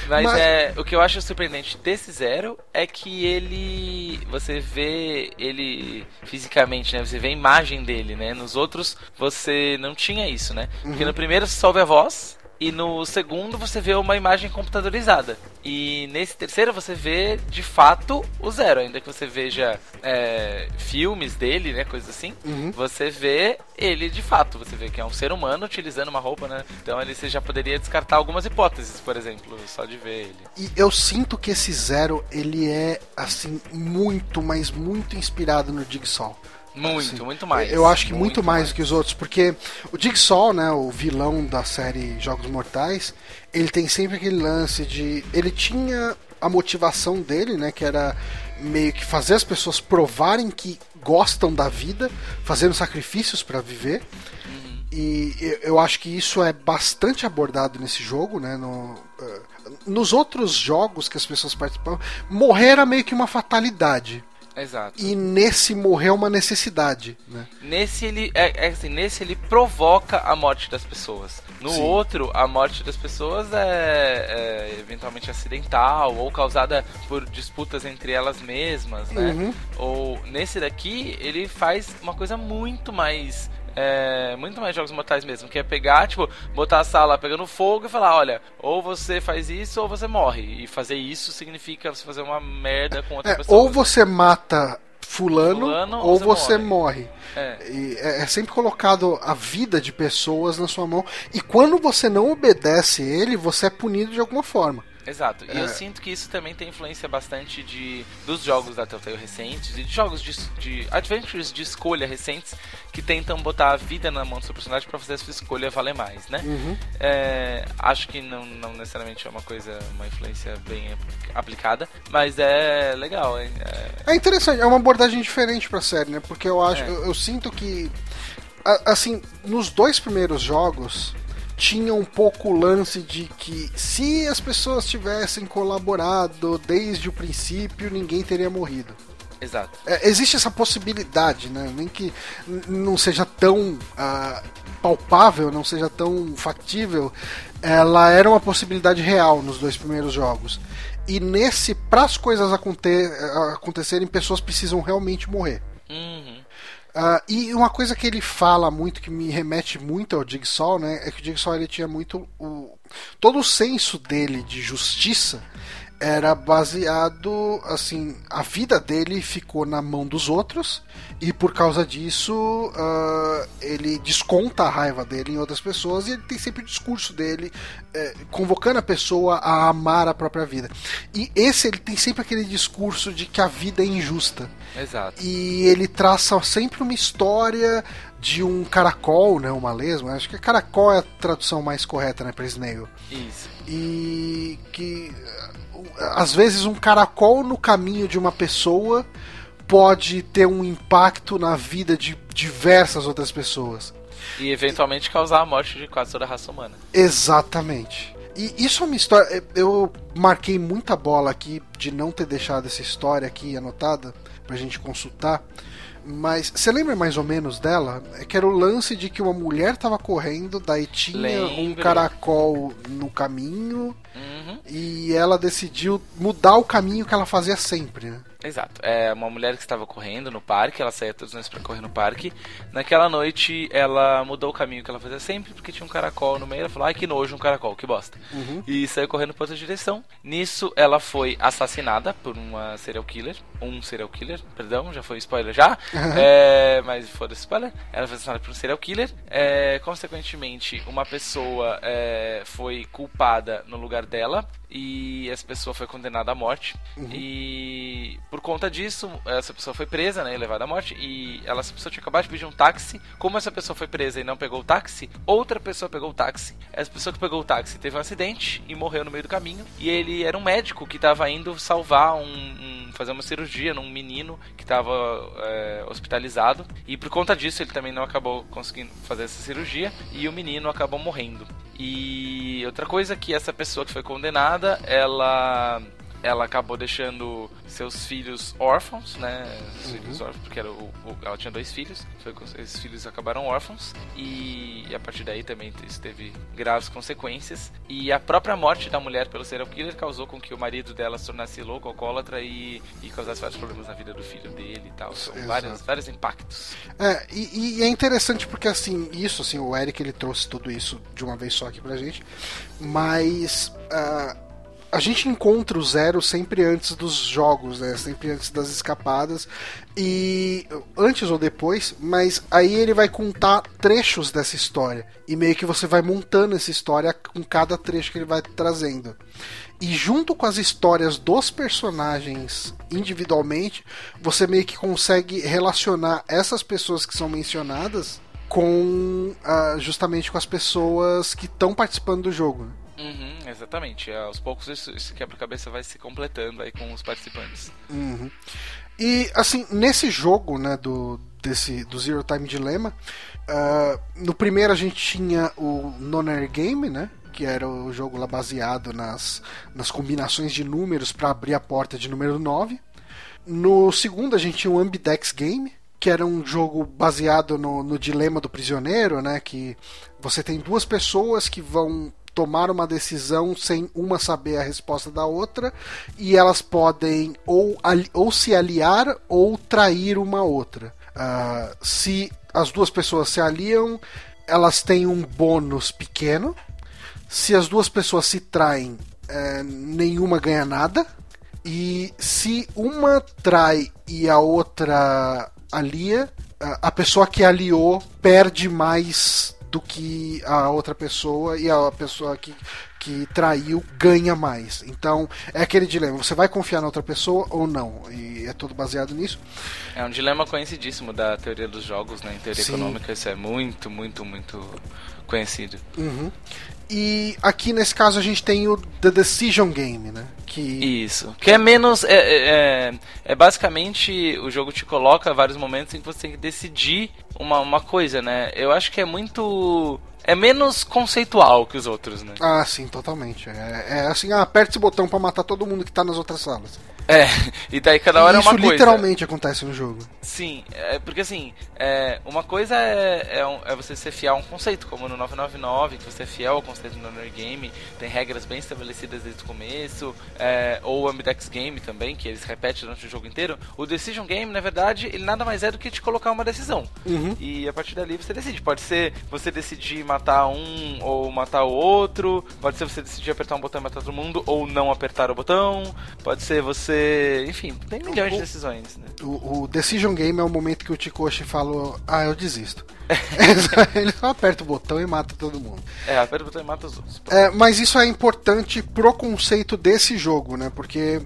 Mas, Mas, é, o que eu acho surpreendente desse Zero é que ele. Você vê ele fisicamente, né? Você vê a imagem dele, né? Nos outros você não tinha isso, né? Porque uhum. no primeiro você só ouve a voz e no segundo você vê uma imagem computadorizada. E nesse terceiro você vê de fato o zero, ainda que você veja é, filmes dele, né, coisas assim. Uhum. Você vê ele de fato, você vê que é um ser humano utilizando uma roupa, né? Então ali você já poderia descartar algumas hipóteses, por exemplo, só de ver ele.
E eu sinto que esse zero ele é assim muito, mas muito inspirado no Jigsaw.
Muito, assim, muito mais.
Eu acho que muito, muito mais, mais, que os outros, porque o Jigsaw, né, o vilão da série Jogos Mortais, ele tem sempre aquele lance de. Ele tinha a motivação dele, né, que era meio que fazer as pessoas provarem que gostam da vida, fazendo sacrifícios para viver. Uhum. E eu acho que isso é bastante abordado nesse jogo, né? No, uh, nos outros jogos que as pessoas participam, morrer era meio que uma fatalidade.
Exato.
E nesse morreu uma necessidade, né?
Nesse ele é, é, assim, nesse ele provoca a morte das pessoas. No Sim. outro, a morte das pessoas é, é, eventualmente acidental ou causada por disputas entre elas mesmas, né? Uhum. Ou nesse daqui ele faz uma coisa muito mais é, muito mais jogos mortais mesmo, que é pegar, tipo, botar a sala pegando fogo e falar, olha, ou você faz isso ou você morre. E fazer isso significa você fazer uma merda com outra
é,
pessoa.
Ou você mata fulano, fulano ou você, você morre. morre. É. é. é. sempre colocado a vida de pessoas na sua mão. E quando você não obedece ele, você é punido de alguma forma.
Exato. E é. eu sinto que isso também tem influência bastante de dos jogos da Telltale recentes e de jogos de, de adventures de escolha recentes que tentam botar a vida na mão do seu personagem para fazer a sua escolha valer mais, né? Uhum. É, acho que não, não necessariamente é uma coisa, uma influência bem aplicada, mas é legal. É,
é interessante, é uma abordagem diferente pra série, né? Porque eu acho, é. eu, eu sinto que assim, nos dois primeiros jogos, tinha um pouco o lance de que se as pessoas tivessem colaborado desde o princípio, ninguém teria morrido.
Exato.
É, existe essa possibilidade, né? Nem que não seja tão uh, palpável, não seja tão factível, ela era uma possibilidade real nos dois primeiros jogos. E nesse, para as coisas aconte acontecerem, pessoas precisam realmente morrer. Uhum. Uh, e uma coisa que ele fala muito, que me remete muito ao Jigsaw, né, é que o Jigsaw ele tinha muito o todo o senso dele de justiça era baseado assim a vida dele ficou na mão dos outros e por causa disso uh, ele desconta a raiva dele em outras pessoas e ele tem sempre o discurso dele eh, convocando a pessoa a amar a própria vida e esse ele tem sempre aquele discurso de que a vida é injusta
exato
e ele traça sempre uma história de um caracol, né, uma lesma, acho que caracol é a tradução mais correta, né, para snail.
Isso.
E que às vezes um caracol no caminho de uma pessoa pode ter um impacto na vida de diversas outras pessoas.
E eventualmente causar a morte de quase toda a raça humana.
Exatamente. E isso é uma história. Eu marquei muita bola aqui de não ter deixado essa história aqui anotada pra gente consultar. Mas você lembra mais ou menos dela? É que era o lance de que uma mulher tava correndo, daí tinha Lembro. um caracol no caminho uhum. E ela decidiu mudar o caminho que ela fazia sempre, né?
Exato. É uma mulher que estava correndo no parque, ela saía todos os noites para correr no parque. Naquela noite, ela mudou o caminho que ela fazia sempre, porque tinha um caracol no meio. Ela falou: ai, que nojo, um caracol, que bosta. Uhum. E saiu correndo para outra direção. Nisso, ela foi assassinada por uma serial killer. Um serial killer, perdão, já foi spoiler já. Uhum. É, mas foda-se spoiler. Ela foi assassinada por um serial killer. É, consequentemente, uma pessoa é, foi culpada no lugar dela e essa pessoa foi condenada à morte. Uhum. E por conta disso, essa pessoa foi presa, né, e levada à morte. E ela, essa pessoa tinha acabado de pedir um táxi. Como essa pessoa foi presa e não pegou o táxi, outra pessoa pegou o táxi. Essa pessoa que pegou o táxi teve um acidente e morreu no meio do caminho. E ele era um médico que estava indo salvar um, um, fazer uma cirurgia num menino que estava é, hospitalizado. E por conta disso, ele também não acabou conseguindo fazer essa cirurgia. E o menino acabou morrendo. E outra coisa que essa pessoa que foi condenada, ela ela acabou deixando seus filhos órfãos, né?
Uhum.
Filhos órfãos, porque era o, o, ela tinha dois filhos, foi, esses filhos acabaram órfãos e, e, a partir daí também isso teve graves consequências. E a própria morte da mulher pelo serial killer causou com que o marido dela se tornasse louco, alcoólatra e, e causasse vários problemas na vida do filho dele e tal. São vários, vários impactos.
É, e, e, é interessante porque assim, isso, assim, o Eric ele trouxe tudo isso de uma vez só aqui pra gente, mas. Uh, a gente encontra o Zero sempre antes dos jogos, né? Sempre antes das escapadas. E antes ou depois, mas aí ele vai contar trechos dessa história. E meio que você vai montando essa história com cada trecho que ele vai trazendo. E junto com as histórias dos personagens individualmente, você meio que consegue relacionar essas pessoas que são mencionadas com uh, justamente com as pessoas que estão participando do jogo.
Uhum, exatamente. Aos poucos esse quebra-cabeça vai se completando aí com os participantes.
Uhum. E assim, nesse jogo, né, do, desse, do Zero Time Dilemma, uh, no primeiro a gente tinha o Noner Game, né? Que era o jogo lá baseado nas, nas combinações de números para abrir a porta de número 9. No segundo a gente tinha o Ambidex Game, que era um jogo baseado no, no dilema do prisioneiro, né? Que você tem duas pessoas que vão tomar uma decisão sem uma saber a resposta da outra e elas podem ou, ou se aliar ou trair uma outra. Uh, se as duas pessoas se aliam, elas têm um bônus pequeno. Se as duas pessoas se traem, é, nenhuma ganha nada. E se uma trai e a outra alia, a pessoa que aliou perde mais do que a outra pessoa e a pessoa que, que traiu ganha mais. Então é aquele dilema: você vai confiar na outra pessoa ou não? E é tudo baseado nisso.
É um dilema conhecidíssimo da teoria dos jogos, né? Em teoria Sim. econômica, isso é muito, muito, muito conhecido.
Uhum. E aqui nesse caso a gente tem o The Decision Game, né?
Que... Isso. Que é menos. É, é, é, é basicamente o jogo te coloca vários momentos em que você tem que decidir uma, uma coisa, né? Eu acho que é muito é menos conceitual que os outros, né?
Ah, sim, totalmente. É, é assim, ah, aperte esse botão para matar todo mundo que tá nas outras salas.
É, e daí cada hora
e
é uma coisa.
Isso literalmente acontece no jogo.
Sim, é, porque assim, é, uma coisa é, é, um, é, você ser fiel a um conceito, como no 999, que você é fiel ao conceito do Nerd Game, tem regras bem estabelecidas desde o começo, é, ou o Ambidex Game também, que eles repetem durante o jogo inteiro. O Decision Game, na verdade, ele nada mais é do que te colocar uma decisão. Uhum. E a partir dali você decide. Pode ser você decidir matar um ou matar o outro, pode ser você decidir apertar um botão e matar todo mundo, ou não apertar o botão, pode ser você enfim, tem milhões o, de decisões, né?
O, o, Decision Game é o momento que o Tikoshi falou: Ah, eu desisto. Ele só aperta o botão e mata todo mundo.
É, aperta o botão e mata os outros.
É, mas isso é importante pro conceito desse jogo, né? Porque.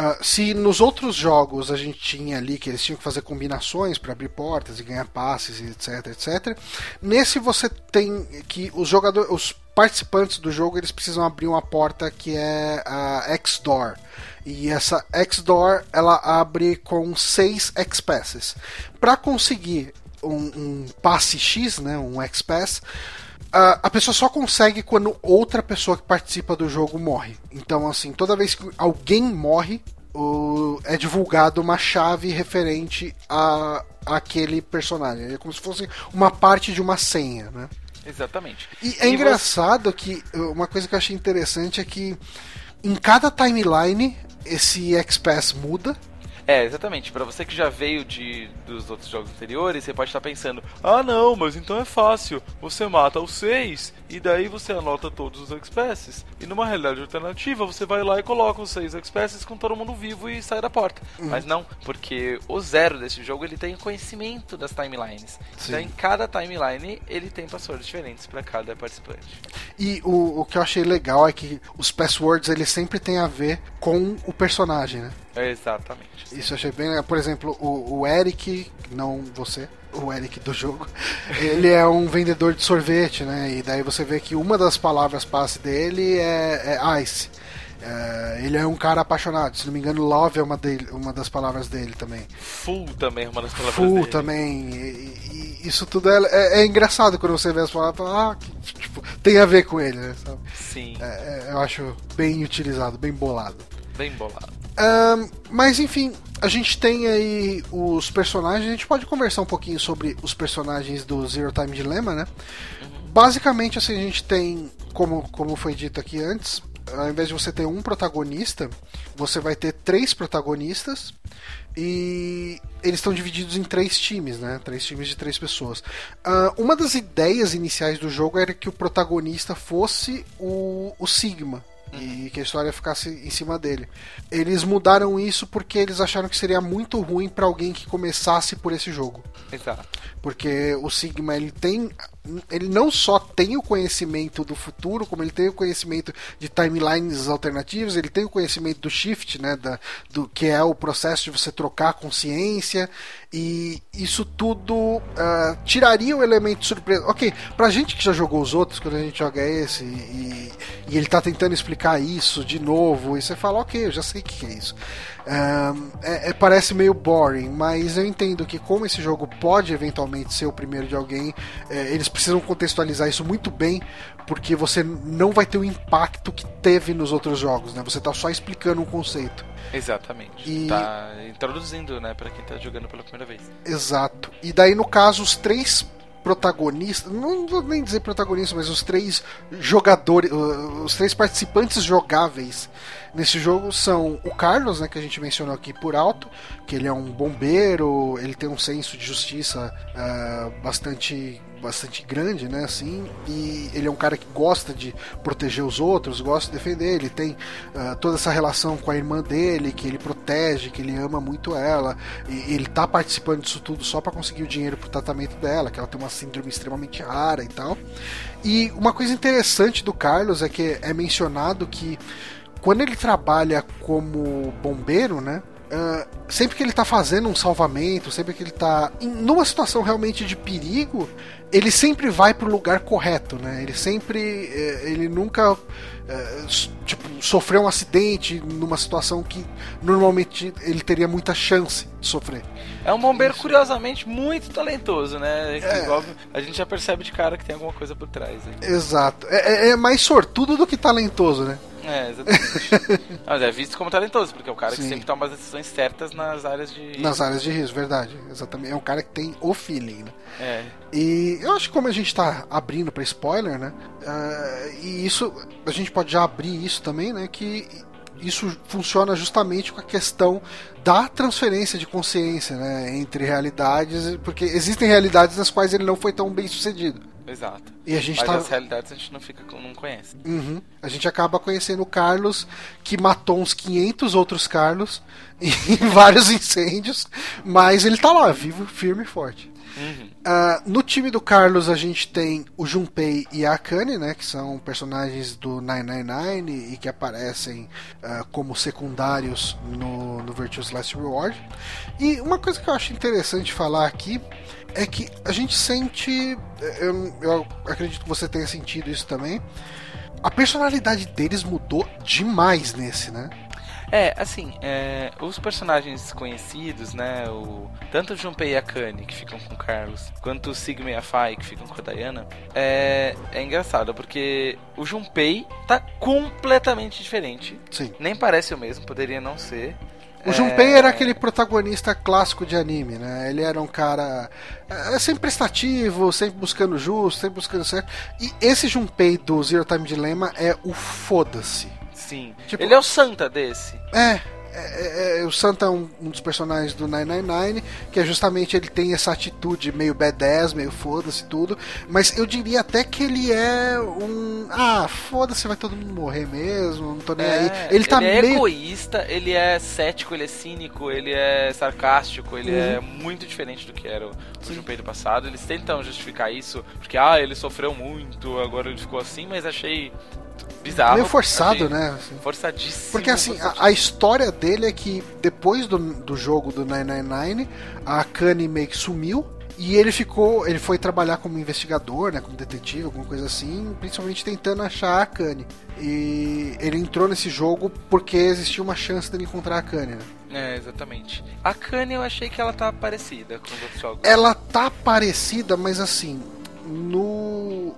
Uh, se nos outros jogos a gente tinha ali que eles tinham que fazer combinações para abrir portas e ganhar passes etc, etc. Nesse você tem que os jogadores, os participantes do jogo eles precisam abrir uma porta que é a X-Door. E essa X-Door ela abre com seis X-Passes. Para conseguir um, um, passe X, né, um X-Pass, a, a pessoa só consegue quando outra pessoa que participa do jogo morre. Então, assim, toda vez que alguém morre, o, é divulgado uma chave referente a, a aquele personagem. É como se fosse uma parte de uma senha, né?
Exatamente.
E é e engraçado você... que uma coisa que eu achei interessante é que em cada timeline esse X-Pass muda.
É, exatamente. Para você que já veio de dos outros jogos anteriores, você pode estar pensando: ah, não, mas então é fácil. Você mata os seis e daí você anota todos os X-Passes. E numa realidade alternativa, você vai lá e coloca os seis X-Passes com todo mundo vivo e sai da porta. Uhum. Mas não, porque o zero desse jogo ele tem conhecimento das timelines. Sim. Então em cada timeline ele tem passwords diferentes para cada participante.
E o, o que eu achei legal é que os passwords eles sempre têm a ver com o personagem, né?
Exatamente.
Isso eu achei bem legal. Por exemplo, o, o Eric, não você, o Eric do jogo, ele é um vendedor de sorvete, né? E daí você vê que uma das palavras passe dele é, é ice. É, ele é um cara apaixonado, se não me engano, love é uma, dele, uma das palavras dele também.
Full também é uma das palavras
Full
dele.
também. E, e isso tudo é, é, é, engraçado quando você vê as palavras ah, que, tipo, tem a ver com ele, né? Sabe?
Sim.
É, é, eu acho bem utilizado, bem bolado.
Bem bolado.
Um, mas enfim, a gente tem aí os personagens. A gente pode conversar um pouquinho sobre os personagens do Zero Time Dilemma, né? Basicamente, assim, a gente tem, como, como foi dito aqui antes, ao invés de você ter um protagonista, você vai ter três protagonistas e eles estão divididos em três times, né? Três times de três pessoas. Uh, uma das ideias iniciais do jogo era que o protagonista fosse o, o Sigma, e que a história ficasse em cima dele. Eles mudaram isso porque eles acharam que seria muito ruim para alguém que começasse por esse jogo.
Exato.
Porque o Sigma ele tem ele não só tem o conhecimento do futuro, como ele tem o conhecimento de timelines alternativas, ele tem o conhecimento do shift, né, da, do que é o processo de você trocar consciência, e isso tudo uh, tiraria o elemento surpresa. Ok, pra gente que já jogou os outros, quando a gente joga esse, e, e ele tá tentando explicar isso de novo, e você fala, ok, eu já sei o que é isso. Um, é, é, parece meio boring, mas eu entendo que como esse jogo pode eventualmente ser o primeiro de alguém, é, eles precisam contextualizar isso muito bem, porque você não vai ter o impacto que teve nos outros jogos, né? Você está só explicando um conceito.
Exatamente. E... Tá introduzindo, né, para quem está jogando pela primeira vez.
Exato. E daí no caso os três protagonistas, não vou nem dizer protagonistas, mas os três jogadores, os três participantes jogáveis nesse jogo são o Carlos, né, que a gente mencionou aqui por alto, que ele é um bombeiro, ele tem um senso de justiça uh, bastante bastante grande, né, assim, e ele é um cara que gosta de proteger os outros, gosta de defender, ele tem uh, toda essa relação com a irmã dele, que ele protege, que ele ama muito ela, e ele tá participando disso tudo só para conseguir o dinheiro pro tratamento dela, que ela tem uma síndrome extremamente rara e tal. E uma coisa interessante do Carlos é que é mencionado que quando ele trabalha como bombeiro, né? Uh, sempre que ele está fazendo um salvamento, sempre que ele está numa situação realmente de perigo, ele sempre vai para o lugar correto, né? Ele sempre, eh, ele nunca eh, tipo sofreu um acidente numa situação que normalmente ele teria muita chance de sofrer.
É um bombeiro Isso. curiosamente muito talentoso, né? É. a gente já percebe de cara que tem alguma coisa por trás. Hein?
Exato. É, é, é mais sortudo do que talentoso, né?
É, exatamente. Mas é visto como talentoso, porque é o cara Sim. que sempre toma as decisões certas nas áreas de.
Nas áreas de risco, verdade. Exatamente. É um cara que tem o feeling, né?
É.
E eu acho que como a gente tá abrindo para spoiler, né? Uh, e isso. A gente pode já abrir isso também, né? Que isso funciona justamente com a questão da transferência de consciência né, entre realidades, porque existem realidades nas quais ele não foi tão bem sucedido.
Exato.
E a gente
Mas
tá...
as realidades a gente não fica não conhece.
Uhum. A gente acaba conhecendo o Carlos que matou uns 500 outros Carlos em vários incêndios, mas ele tá lá, vivo, firme e forte.
Uhum.
Uh, no time do Carlos a gente tem o Junpei e a Akane, né, que são personagens do 999 e que aparecem uh, como secundários no, no Virtuous Last Reward. E uma coisa que eu acho interessante falar aqui é que a gente sente, eu, eu acredito que você tenha sentido isso também, a personalidade deles mudou demais nesse, né?
É, assim, é, os personagens conhecidos, né? O, tanto o Junpei e a Kanye, que ficam com o Carlos, quanto o Sigma e a Fai, que ficam com a Diana, é, é engraçado, porque o Junpei tá completamente diferente.
Sim.
Nem parece o mesmo, poderia não ser.
O Junpei é... era aquele protagonista clássico de anime, né? Ele era um cara é, sempre prestativo, sempre buscando justo, sempre buscando certo. E esse Junpei do Zero Time Dilemma é o foda-se.
Sim. Tipo, ele é o Santa desse.
É, é, é, é, o Santa é um, um, dos personagens do 999, que é justamente ele tem essa atitude meio B10, meio foda-se tudo, mas eu diria até que ele é um. Ah, foda-se, vai todo mundo morrer mesmo, não tô nem é, aí.
Ele, tá ele é meio... egoísta, ele é cético, ele é cínico, ele é sarcástico, ele é uhum. é muito diferente do que era o, o Junpei do passado. Eles tentam justificar isso, porque ah, ele sofreu muito, agora ele ficou assim, mas achei bizarro.
Meio forçado, né?
Assim. Forçadíssimo.
Porque assim, a, a, história dele é que depois do, do jogo do 999, a Kanye meio que sumiu. E ele ficou, ele foi trabalhar como investigador, né, como detetive, alguma coisa assim, principalmente tentando achar a Kanye. E ele entrou nesse jogo porque existia uma chance dele encontrar a Kanye, né?
É, exatamente. A Kanye eu achei que ela tá parecida com os outros jogos.
Ela tá parecida, mas assim, no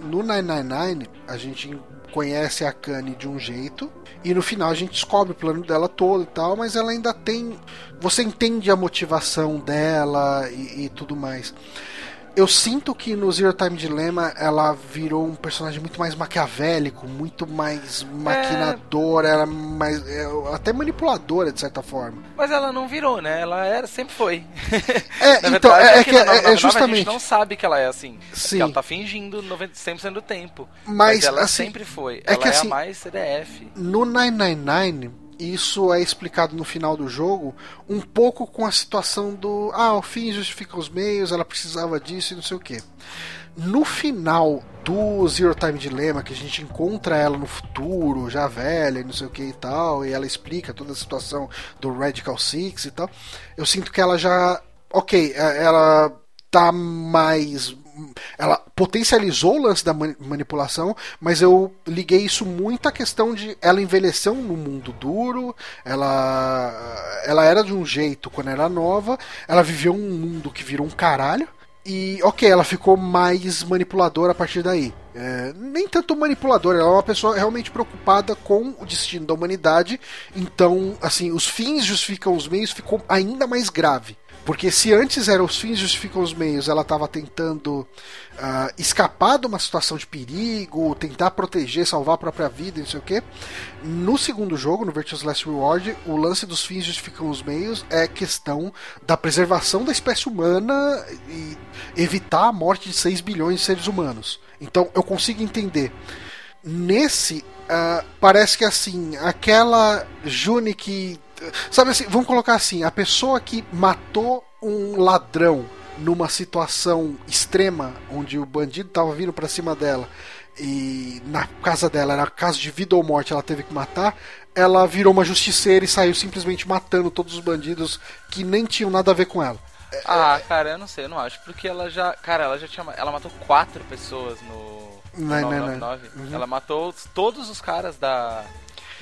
no 999 a gente conhece a Kanye de um jeito e no final a gente descobre o plano dela todo e tal, mas ela ainda tem. Você entende a motivação dela e, e tudo mais eu sinto que no Zero Time Dilemma ela virou um personagem muito mais maquiavélico, muito mais maquinadora, é... ela mais é, até manipuladora de certa forma.
Mas ela não virou, né? Ela era, sempre foi.
É, então é, é que, é, é justamente a
gente não sabe que ela é assim. Sim. ela tá fingindo 90, 100% do tempo.
Mas, mas
ela
assim,
sempre foi. É ela que, é assim, a mais CDF.
No 999 isso é explicado no final do jogo, um pouco com a situação do ah, o fim justifica os meios, ela precisava disso e não sei o que. No final do Zero Time Dilemma, que a gente encontra ela no futuro, já velha e não sei o que e tal, e ela explica toda a situação do Radical Six e tal, eu sinto que ela já. Ok, é, ela tá mais ela potencializou o lance da manipulação, mas eu liguei isso muito à questão de ela envelheceu no mundo duro, ela ela era de um jeito quando era nova, ela viveu um mundo que virou um caralho. E ok, ela ficou mais manipuladora a partir daí. É, nem tanto manipuladora, ela é uma pessoa realmente preocupada com o destino da humanidade. Então, assim, os fins justificam os meios ficou ainda mais grave. Porque se antes eram os fins justificam os meios, ela estava tentando uh, escapar de uma situação de perigo, tentar proteger, salvar a própria vida, não sei o que. No segundo jogo, no Virtuous Last Reward, o lance dos fins justificam os meios é questão da preservação da espécie humana e evitar a morte de 6 bilhões de seres humanos. Então eu consigo entender. Nesse, uh, parece que assim, aquela June que Sabe assim, vamos colocar assim: a pessoa que matou um ladrão numa situação extrema, onde o bandido estava vindo para cima dela e na casa dela era caso de vida ou morte, ela teve que matar. Ela virou uma justiceira e saiu simplesmente matando todos os bandidos que nem tinham nada a ver com ela.
Ah, cara, eu não sei, eu não acho. Porque ela já. Cara, ela já tinha. Ela matou quatro pessoas no.
Não, 999.
Não, não. Uhum. Ela matou todos os caras da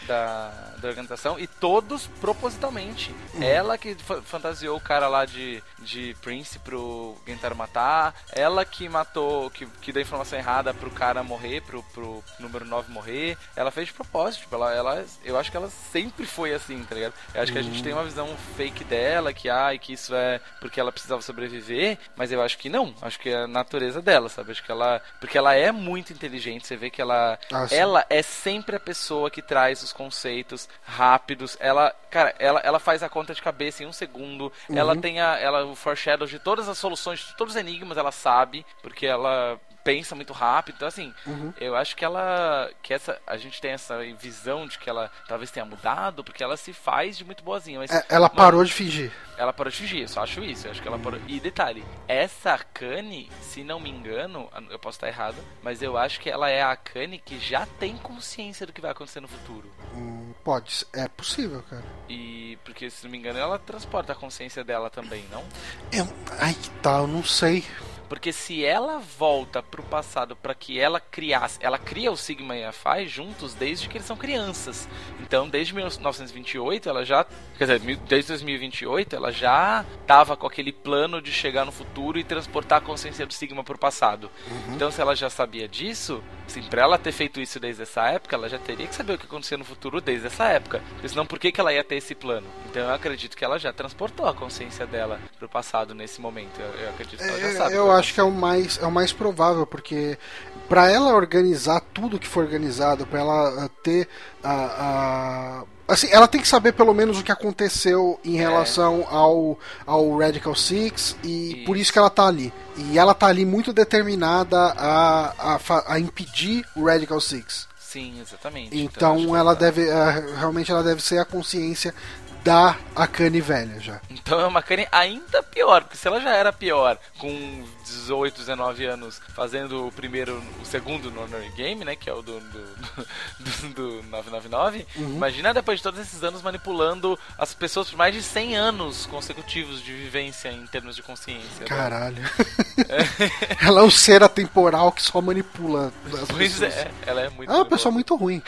da, da organização e todos propositalmente. Uhum. Ela que fantasiou o cara lá de, de Prince pro Gentaro matar, ela que matou, que, que deu informação errada pro cara morrer, pro, pro número 9 morrer. Ela fez de propósito, tipo, ela, ela, eu acho que ela sempre foi assim, tá ligado? Eu acho uhum. que a gente uhum. tem uma visão fake dela, que, ai, que isso é porque ela precisava sobreviver, mas eu acho que não. Acho que é a natureza dela, sabe? Acho que ela. Porque ela é muito inteligente, você vê que ela. Ah, ela é sempre a pessoa que traz os conceitos rápidos. Ela, cara, ela, ela faz a conta de cabeça em um segundo. Uhum. Ela tem a, ela, o foreshadow de todas as soluções, de todos os enigmas, ela sabe, porque ela pensa muito rápido. Então, assim, uhum. eu acho que ela. que essa A gente tem essa visão de que ela talvez tenha mudado, porque ela se faz de muito boazinha. Mas,
é, ela parou de fingir.
Ela parou de fingir, eu só acho isso. Eu acho que ela parou. E detalhe, essa Kanye, se não me engano, eu posso estar errado, mas eu acho que ela é a Kanye que já tem consciência do que vai acontecer no futuro.
Hum, pode, é possível, cara.
E porque, se não me engano, ela transporta a consciência dela também, não?
Eu, ai que tal, eu não sei.
Porque se ela volta pro passado para que ela criasse, ela cria o Sigma e a Phi juntos desde que eles são crianças. Então, desde 1928, ela já, quer dizer, desde 2028, ela já tava com aquele plano de chegar no futuro e transportar a consciência do Sigma pro passado. Uhum. Então, se ela já sabia disso, assim, para ela ter feito isso desde essa época, ela já teria que saber o que acontecia no futuro desde essa época. Porque senão, por que, que ela ia ter esse plano? Então, eu acredito que ela já transportou a consciência dela pro passado nesse momento. Eu, eu acredito que ela já é, sabe.
Eu acho que é o mais, é o mais provável, porque para ela organizar tudo que for organizado, para ela eh, ter a, a, assim, ela tem que saber pelo menos o que aconteceu em é. relação ao, ao Radical Six e isso. por isso que ela tá ali. E ela tá ali muito determinada a, a, a impedir o Radical Six.
Sim, exatamente.
Então, então ela deve, uh, realmente ela deve ser a consciência da Akane velha já.
Então é uma Akane ainda pior, porque se ela já era pior com 18, 19 anos fazendo o primeiro, o segundo no Honor Game, né? Que é o do, do, do, do 999. Uhum. Imagina depois de todos esses anos manipulando as pessoas por mais de 100 anos consecutivos de vivência em termos de consciência.
Né? Caralho. Né? ela é um ser atemporal que só manipula as
pois
pessoas.
é, ela é muito.
É uma pessoa muito ruim.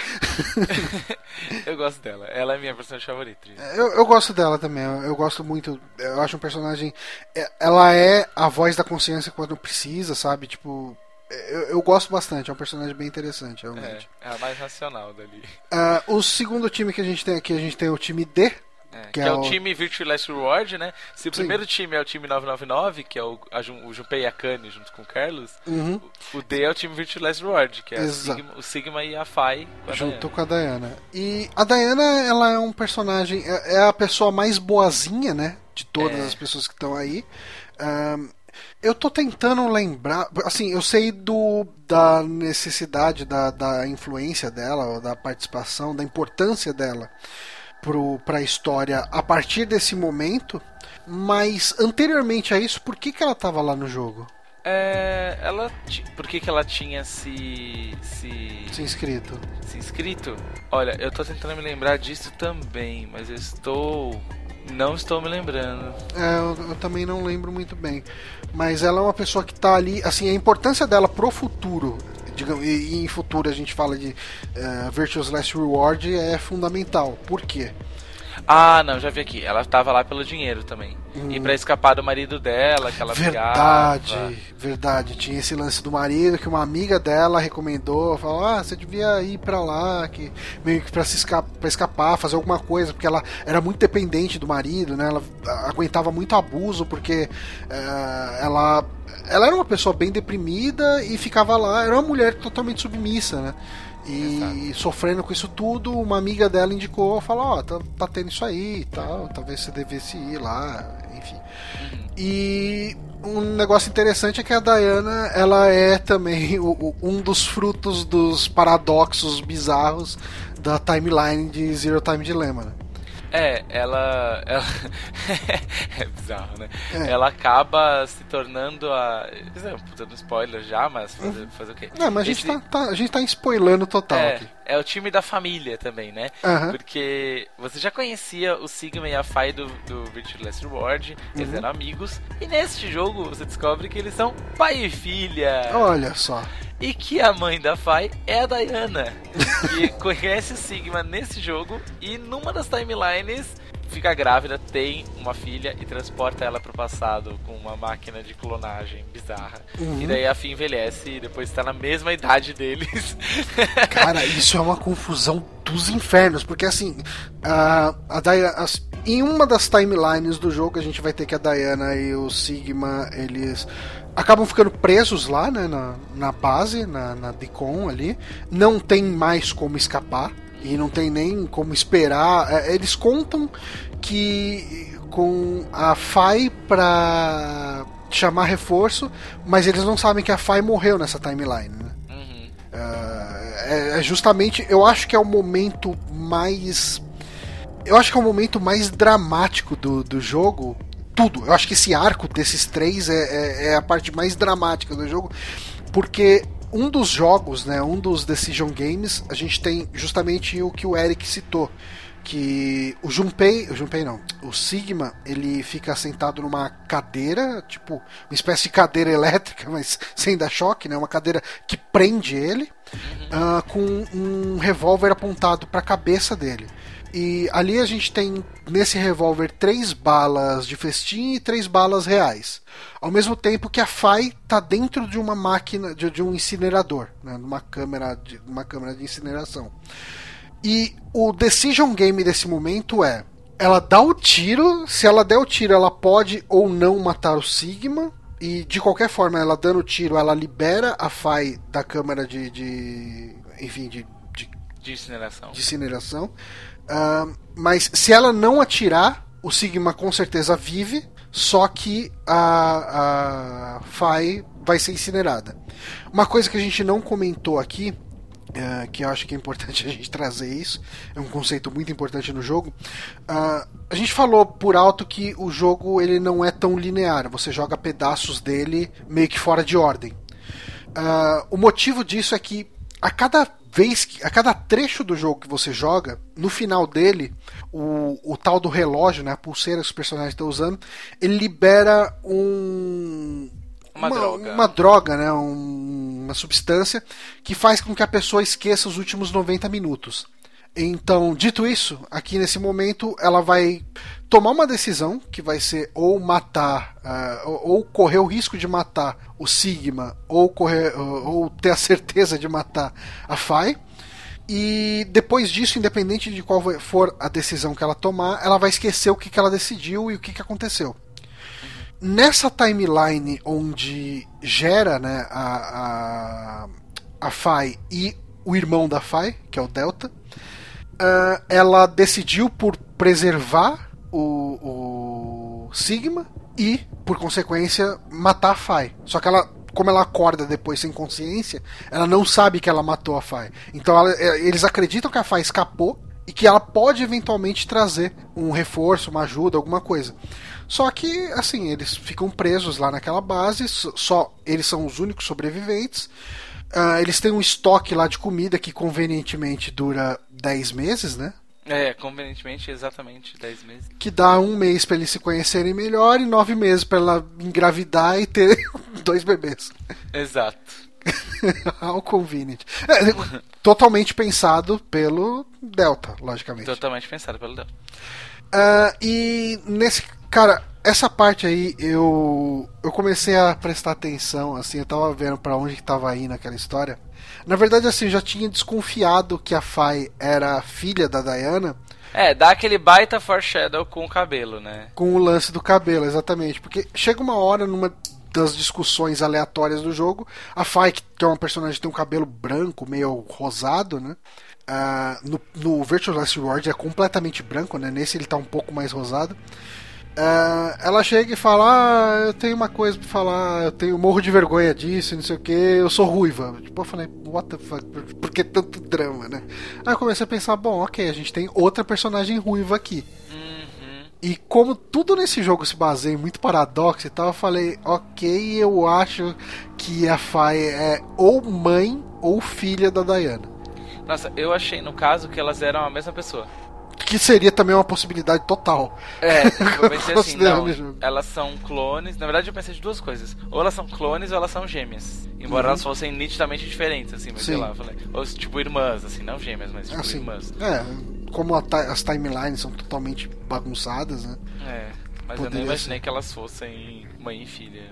eu gosto dela. Ela é minha personagem favorita.
Eu, eu gosto dela também. Eu, eu gosto muito. Eu acho um personagem. É, ela é a voz da consciência quando precisa, sabe? Tipo, eu, eu, gosto bastante, é um personagem bem interessante, realmente.
É, é a mais racional dali.
Uh, o segundo time que a gente tem aqui, a gente tem o time D,
é, que, é, é, o time Virtual Last Reward, né? Se o Sim. primeiro time é o time 999, que é o, a, o Junpei Akane junto com o Carlos,
uhum.
o, o, D é o time Virtual Last Reward, que é Sigma, o Sigma e a Fai.
junto com a Diana. E a Diana, ela é um personagem, é, é a pessoa mais boazinha, né? De todas é. as pessoas que estão aí. Um, eu tô tentando lembrar. Assim, eu sei do da necessidade, da, da influência dela, da participação, da importância dela para a história a partir desse momento, mas anteriormente a isso, por que, que ela estava lá no jogo?
É, ela por que, que ela tinha se, se
se inscrito?
Se inscrito? Olha, eu tô tentando me lembrar disso também, mas eu estou não estou me lembrando.
É, eu, eu, também não lembro muito bem. Mas ela é uma pessoa que está ali, assim, a importância dela pro futuro digamos, e, e em futuro a gente fala de uh, Virtuous Last Reward é fundamental. Por quê?
Ah, não, já vi aqui. Ela tava lá pelo dinheiro também. Hum. E para escapar do marido dela, que ela
Verdade,
brigava.
verdade. Tinha esse lance do marido que uma amiga dela recomendou. Falou: ah, você devia ir para lá, que meio que pra, se escapar, pra escapar, fazer alguma coisa. Porque ela era muito dependente do marido, né? Ela aguentava muito abuso, porque uh, ela ela era uma pessoa bem deprimida e ficava lá, era uma mulher totalmente submissa, né? E Exato. sofrendo com isso tudo, uma amiga dela indicou, falou, ó, oh, tá, tá tendo isso aí e tal, talvez você devesse ir lá, enfim. Uhum. E um negócio interessante é que a Diana, ela é também o, o, um dos frutos dos paradoxos bizarros da timeline de Zero Time Dilemma, né?
É, ela. ela é bizarro, né? É. Ela acaba se tornando a. Dando spoiler já, mas fazer, uhum. fazer o quê?
Não, mas a gente, Esse... tá, tá, a gente tá spoilando total
é,
aqui.
É o time da família também, né?
Uhum.
Porque você já conhecia o Sigma e a Fai do, do Virtual Last Reward, eles uhum. eram amigos, e neste jogo você descobre que eles são pai e filha.
Olha só
e que a mãe da Fai é a Diana, que conhece o Sigma nesse jogo e numa das timelines fica grávida, tem uma filha e transporta ela pro passado com uma máquina de clonagem bizarra. Uhum. E daí a Fia envelhece e depois está na mesma idade deles.
Cara, isso é uma confusão dos infernos, porque assim, a, a Diana, em uma das timelines do jogo a gente vai ter que a Diana e o Sigma, eles acabam ficando presos lá, né, na, na base, na, na Deacon ali. Não tem mais como escapar e não tem nem como esperar. É, eles contam que com a FAI pra chamar reforço, mas eles não sabem que a FAI morreu nessa timeline, né?
Uhum.
É, é justamente, eu acho que é o momento mais eu acho que é o momento mais dramático do, do jogo, tudo. Eu acho que esse arco desses três é, é, é a parte mais dramática do jogo, porque um dos jogos, né, um dos Decision Games, a gente tem justamente o que o Eric citou, que o Junpei, o Junpei não, o Sigma, ele fica sentado numa cadeira, tipo, uma espécie de cadeira elétrica, mas sem dar choque, né, uma cadeira que prende ele, uh, com um revólver apontado para a cabeça dele. E ali a gente tem nesse revólver três balas de festim e três balas reais. Ao mesmo tempo que a FAI está dentro de uma máquina, de, de um incinerador, né, numa câmera de uma câmera de incineração. E o decision game desse momento é ela dá o tiro, se ela der o tiro, ela pode ou não matar o Sigma. E de qualquer forma, ela dando o tiro, ela libera a FAI da câmera de. de enfim, de,
de, de incineração.
De incineração. Mas se ela não atirar, o Sigma com certeza vive, só que a, a Fai vai ser incinerada. Uma coisa que a gente não comentou aqui, uh, que eu acho que é importante a gente trazer isso, é um conceito muito importante no jogo. Uh, a gente falou por alto que o jogo ele não é tão linear, você joga pedaços dele meio que fora de ordem. O motivo disso é que a cada vez que, a cada trecho do jogo que você joga, no final dele, o, o tal do relógio, né, a pulseira que os personagens estão usando, ele libera um
uma, uma, droga,
uma droga né, um, uma substância que faz com que a pessoa esqueça os últimos 90 minutos. Então, dito isso, aqui nesse momento ela vai tomar uma decisão que vai ser ou matar, uh, ou correr o risco de matar o Sigma, ou, correr, uh, ou ter a certeza de matar a Fai. E depois disso, independente de qual for a decisão que ela tomar, ela vai esquecer o que, que ela decidiu e o que, que aconteceu. Nessa timeline onde gera né, a, a, a Fai e o irmão da Fai, que é o Delta, uh, ela decidiu por preservar o, o Sigma e, por consequência, matar a Fai. Só que ela como ela acorda depois sem consciência, ela não sabe que ela matou a Fai. Então ela, é, eles acreditam que a Fai escapou e que ela pode eventualmente trazer um reforço, uma ajuda, alguma coisa. Só que, assim, eles ficam presos lá naquela base, só eles são os únicos sobreviventes. Uh, eles têm um estoque lá de comida que convenientemente dura 10 meses, né?
É, convenientemente, exatamente 10 meses.
Que dá um mês para eles se conhecerem melhor e nove meses para ela engravidar e ter dois bebês.
Exato.
How convenient. É, totalmente pensado pelo Delta, logicamente.
Totalmente pensado pelo Delta.
Uh, e nesse. Cara, essa parte aí eu eu comecei a prestar atenção, assim, eu tava vendo para onde que tava indo aquela história. Na verdade, assim, eu já tinha desconfiado que a Fai era filha da Diana.
É, dá aquele baita foreshadow com o cabelo, né?
Com o lance do cabelo, exatamente. Porque chega uma hora numa das discussões aleatórias do jogo, a Fai, que é uma personagem que tem um cabelo branco, meio rosado, né? Uh, no, no Virtual Last Reward é completamente branco, né? Nesse ele tá um pouco mais rosado. Uh, ela chega e fala: Ah, eu tenho uma coisa pra falar, eu tenho morro de vergonha disso, não sei o que, eu sou ruiva. Tipo, eu falei, what the fuck, por, por que tanto drama, né? Aí eu comecei a pensar: bom, ok, a gente tem outra personagem ruiva aqui. Uhum. E como tudo nesse jogo se baseia em muito paradoxo e tal, eu falei: ok, eu acho que a Faye é ou mãe ou filha da Diana.
Nossa, eu achei no caso que elas eram a mesma pessoa
que seria também uma possibilidade total.
É, eu pensei assim, não, elas são clones. Na verdade, eu pensei de duas coisas. Ou elas são clones ou elas são gêmeas. Embora uhum. elas fossem nitidamente diferentes, assim, mas Sim. sei lá, falei. Ou tipo irmãs, assim, não gêmeas, mas tipo assim, irmãs.
É, como as timelines são totalmente bagunçadas, né?
É. Mas Poderia eu nem imaginei ser. que elas fossem mãe e filha.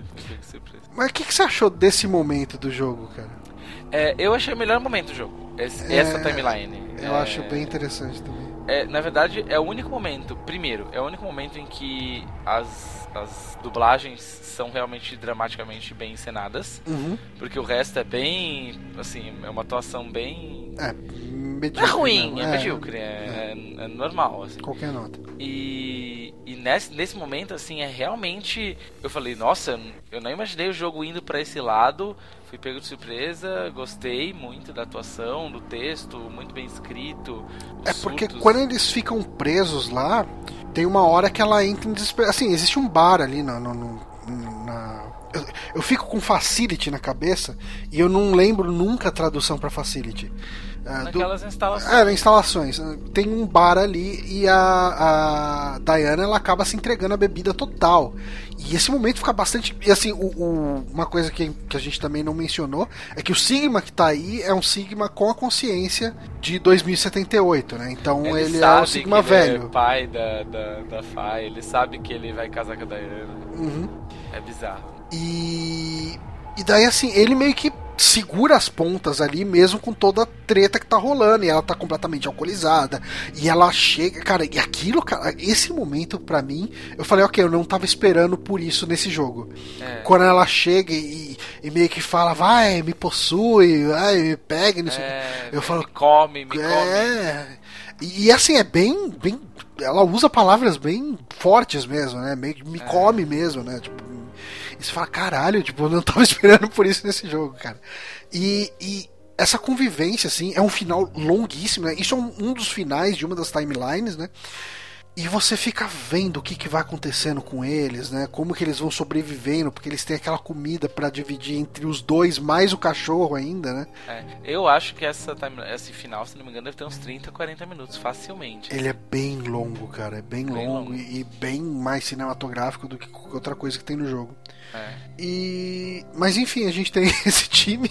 Mas o que, que, você achou desse momento do jogo, cara?
É, eu achei o melhor momento do jogo. Esse, é, essa timeline.
Eu é... acho bem interessante também
é, na verdade, é o único momento, primeiro, é o único momento em que as, as dublagens são realmente dramaticamente bem encenadas. Uhum. Porque o resto é bem, assim, é uma atuação bem...
É,
medíocre. Não é ruim, é, é medíocre, é, é. é, normal, assim.
Qualquer nota.
E, e nesse, nesse momento, assim, é realmente... Eu falei, nossa, eu não imaginei o jogo indo para esse lado fui pego de surpresa, gostei muito da atuação, do texto, muito bem escrito.
É porque surtos. quando eles ficam presos lá, tem uma hora que ela entra em desespero. Assim, existe um bar ali no, no, no na. Eu, eu, fico com facility na cabeça e eu não lembro nunca a tradução para facility.
É, Naquelas do, instalações.
É, instalações. Tem um bar ali e a, a Diana ela acaba se entregando a bebida total. E esse momento fica bastante. E assim, o, o, uma coisa que, que a gente também não mencionou é que o Sigma que tá aí é um Sigma com a consciência de 2078, né? Então ele, ele é o Sigma velho. Ele
é pai da, da, da Fai, ele sabe que ele vai casar com a Diana. Uhum. É bizarro.
E. E daí, assim, ele meio que segura as pontas ali, mesmo com toda a treta que tá rolando, e ela tá completamente alcoolizada, e ela chega, cara, e aquilo, cara, esse momento para mim, eu falei, ok, eu não tava esperando por isso nesse jogo. É. Quando ela chega e, e, meio que fala, vai, me possui, vai, me pega, não sei é, eu falo,
me come, me
é, come. E, e assim, é bem, bem, ela usa palavras bem fortes mesmo, né, meio que me é. come mesmo, né, tipo, e você fala, caralho, tipo, eu não tava esperando por isso nesse jogo, cara. E, e essa convivência, assim, é um final longuíssimo, né? Isso é um, um dos finais de uma das timelines, né? E você fica vendo o que, que vai acontecendo com eles, né? Como que eles vão sobrevivendo, porque eles têm aquela comida para dividir entre os dois, mais o cachorro ainda, né?
É, eu acho que essa time, esse final, se não me engano, deve ter uns 30, 40 minutos, facilmente.
Ele é bem longo, cara. É bem, bem longo, longo, E, bem mais cinematográfico do que qualquer outra coisa que tem no jogo. É. E. Mas enfim, a gente tem esse time.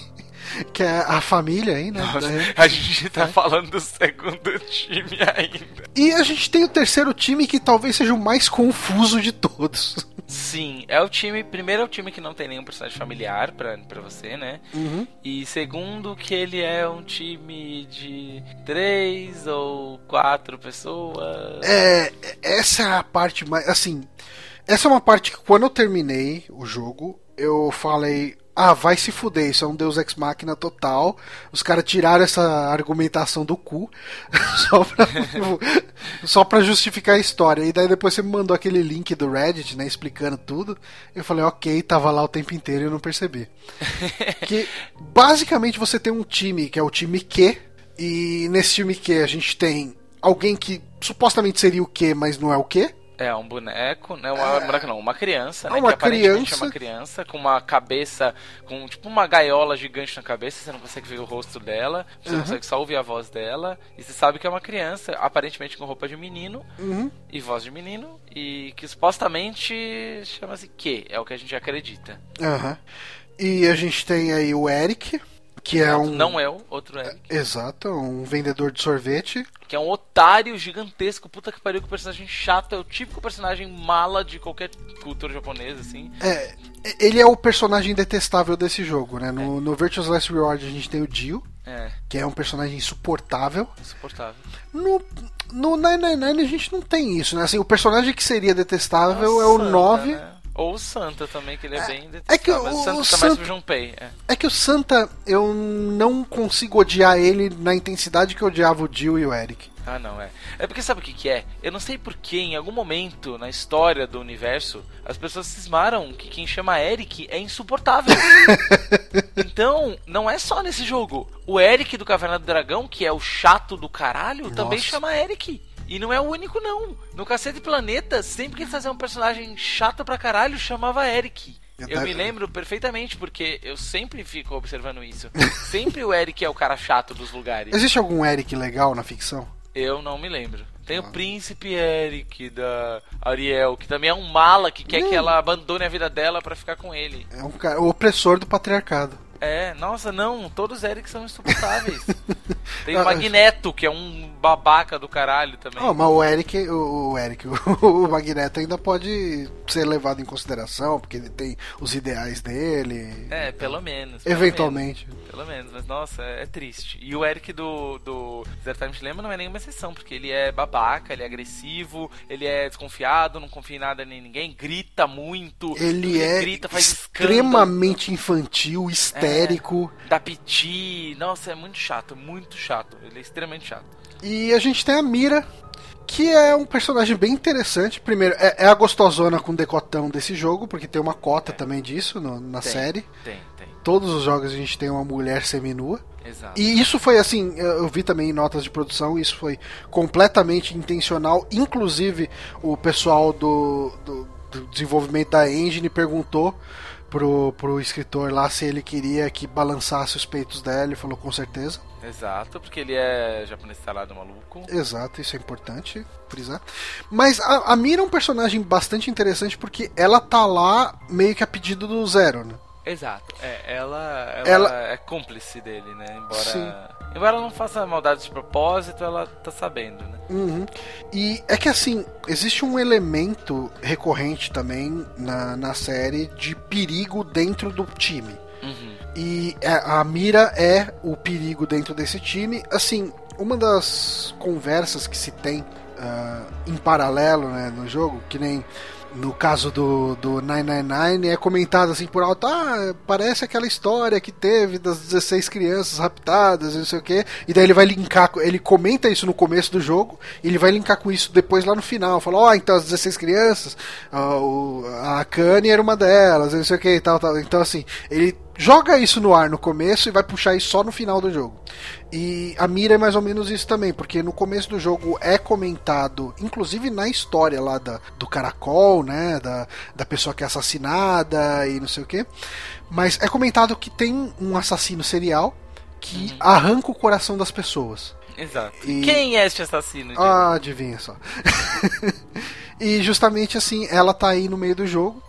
que é a família aí, né?
Nossa, a gente tá falando do segundo time ainda.
E a gente tem o terceiro time que talvez seja o mais confuso de todos.
Sim, é o time. Primeiro é o time que não tem nenhum personagem familiar pra, pra você, né?
Uhum.
E segundo, que ele é um time de três ou quatro pessoas.
É, essa é a parte mais. Assim, essa é uma parte que quando eu terminei o jogo, eu falei. Ah, vai se fuder, isso é um Deus Ex Machina total. Os caras tiraram essa argumentação do cu só, pra, só pra justificar a história. E daí depois você me mandou aquele link do Reddit, né, explicando tudo. Eu falei, ok, tava lá o tempo inteiro e eu não percebi. que basicamente você tem um time que é o time Q, e nesse time Q a gente tem alguém que supostamente seria o Q, mas não é o Q.
É, um boneco, né? Uma, é... não, uma criança, né?
Uma
que
criança.
é uma criança com uma cabeça, com tipo uma gaiola gigante na cabeça, você não consegue ver o rosto dela, você uhum. consegue só ouvir a voz dela, e você sabe que é uma criança, aparentemente com roupa de menino
uhum.
e voz de menino, e que supostamente chama-se que, é o que a gente acredita.
Uhum. E a gente tem aí o Eric, que é um.
Não é o outro Eric.
Exato, um vendedor de sorvete.
Que é um otário gigantesco, puta que pariu, que personagem chato. É o típico personagem mala de qualquer cultura japonesa, assim.
É, ele é o personagem detestável desse jogo, né? No, é. no Virtuous Last Reward a gente tem o Dio,
é.
que é um personagem insuportável.
Insuportável.
No, no 999 a gente não tem isso, né? Assim, o personagem que seria detestável Nossa, é o 9. Né?
Ou o Santa também, que ele é, é bem
É que o,
o Santa
o
tá
Santa,
mais pro Junpei. É.
é que o Santa, eu não consigo odiar ele na intensidade que eu odiava o Jill e o Eric.
Ah, não, é. É porque sabe o que, que é? Eu não sei porque em algum momento na história do universo as pessoas cismaram que quem chama Eric é insuportável. então, não é só nesse jogo. O Eric do Caverna do Dragão, que é o chato do caralho, Nossa. também chama Eric. E não é o único, não. No Cacete Planeta, sempre que eles faziam um personagem chato pra caralho, chamava Eric. Eu me lembro perfeitamente, porque eu sempre fico observando isso. sempre o Eric é o cara chato dos lugares.
Existe algum Eric legal na ficção?
Eu não me lembro. Tem ah. o príncipe Eric da Ariel, que também é um mala que quer hum. que ela abandone a vida dela para ficar com ele.
É um cara, o opressor do patriarcado.
É, nossa, não, todos os Eric são insuportáveis. Tem o Magneto, que é um babaca do caralho também.
Oh, mas o Eric, o, o Eric, o, o, Magneto ainda pode ser levado em consideração, porque ele tem os ideais dele.
É, pelo menos.
Pelo Eventualmente.
Menos, pelo menos, mas nossa, é, é, triste. E o Eric do, do Zero Time Dilemma não é nenhuma exceção, porque ele é babaca, ele é agressivo, ele é desconfiado, não confia em nada nem ninguém, grita muito.
Ele é grita, extremamente escândalo. infantil, histérico. É genérico.
É, da Piti. Nossa, é muito chato, muito chato. Ele é extremamente chato.
E a gente tem a Mira, que é um personagem bem interessante. Primeiro, é, é a gostosona com decotão desse jogo, porque tem uma cota é. também disso no, na
tem,
série.
Tem, tem.
Todos os jogos a gente tem uma mulher seminua.
Exato.
E isso foi assim, eu vi também em notas de produção, isso foi completamente intencional. Inclusive, o pessoal do, do, do desenvolvimento da engine perguntou pro, pro escritor lá se ele queria que balançasse os peitos dela, ele falou com certeza.
Exato, porque ele é japonês instalado maluco.
Exato, isso é importante frisar. Mas a, a Mira é um personagem bastante interessante porque ela tá lá meio que a pedido do Zero, né?
Exato. É, ela, ela, ela, é cúmplice dele, né? Embora, Sim. Embora ela não faça maldade de propósito, ela tá sabendo, né?
Uhum. E é que assim, existe um elemento recorrente também na, na série de perigo dentro do time.
Uhum.
E é, a Mira é o perigo dentro desse time. Assim, uma das conversas que se tem uh, em paralelo né, no jogo, que nem no caso do, do 999, é comentado assim por alto: ah, parece aquela história que teve das 16 crianças raptadas não sei o que. E daí ele vai linkar, ele comenta isso no começo do jogo, e ele vai linkar com isso depois lá no final. Fala: ó, oh, então as 16 crianças, a, Kanye era uma delas, não sei o que e tal, tal. Então assim, ele joga isso no ar no começo e vai puxar isso só no final do jogo. E a mira é mais ou menos isso também, porque no começo do jogo é comentado, inclusive na história lá da, do caracol, né? Da, da pessoa que é assassinada e não sei o que. Mas é comentado que tem um assassino serial que uhum. arranca o coração das pessoas.
Exato. E... Quem é este assassino?
Ah, adivinha só. e justamente assim, ela tá aí no meio do jogo.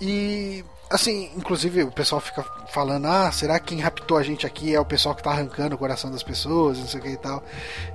E assim, inclusive o pessoal fica falando, ah, será que quem raptou a gente aqui é o pessoal que tá arrancando o coração das pessoas, não sei o que e tal.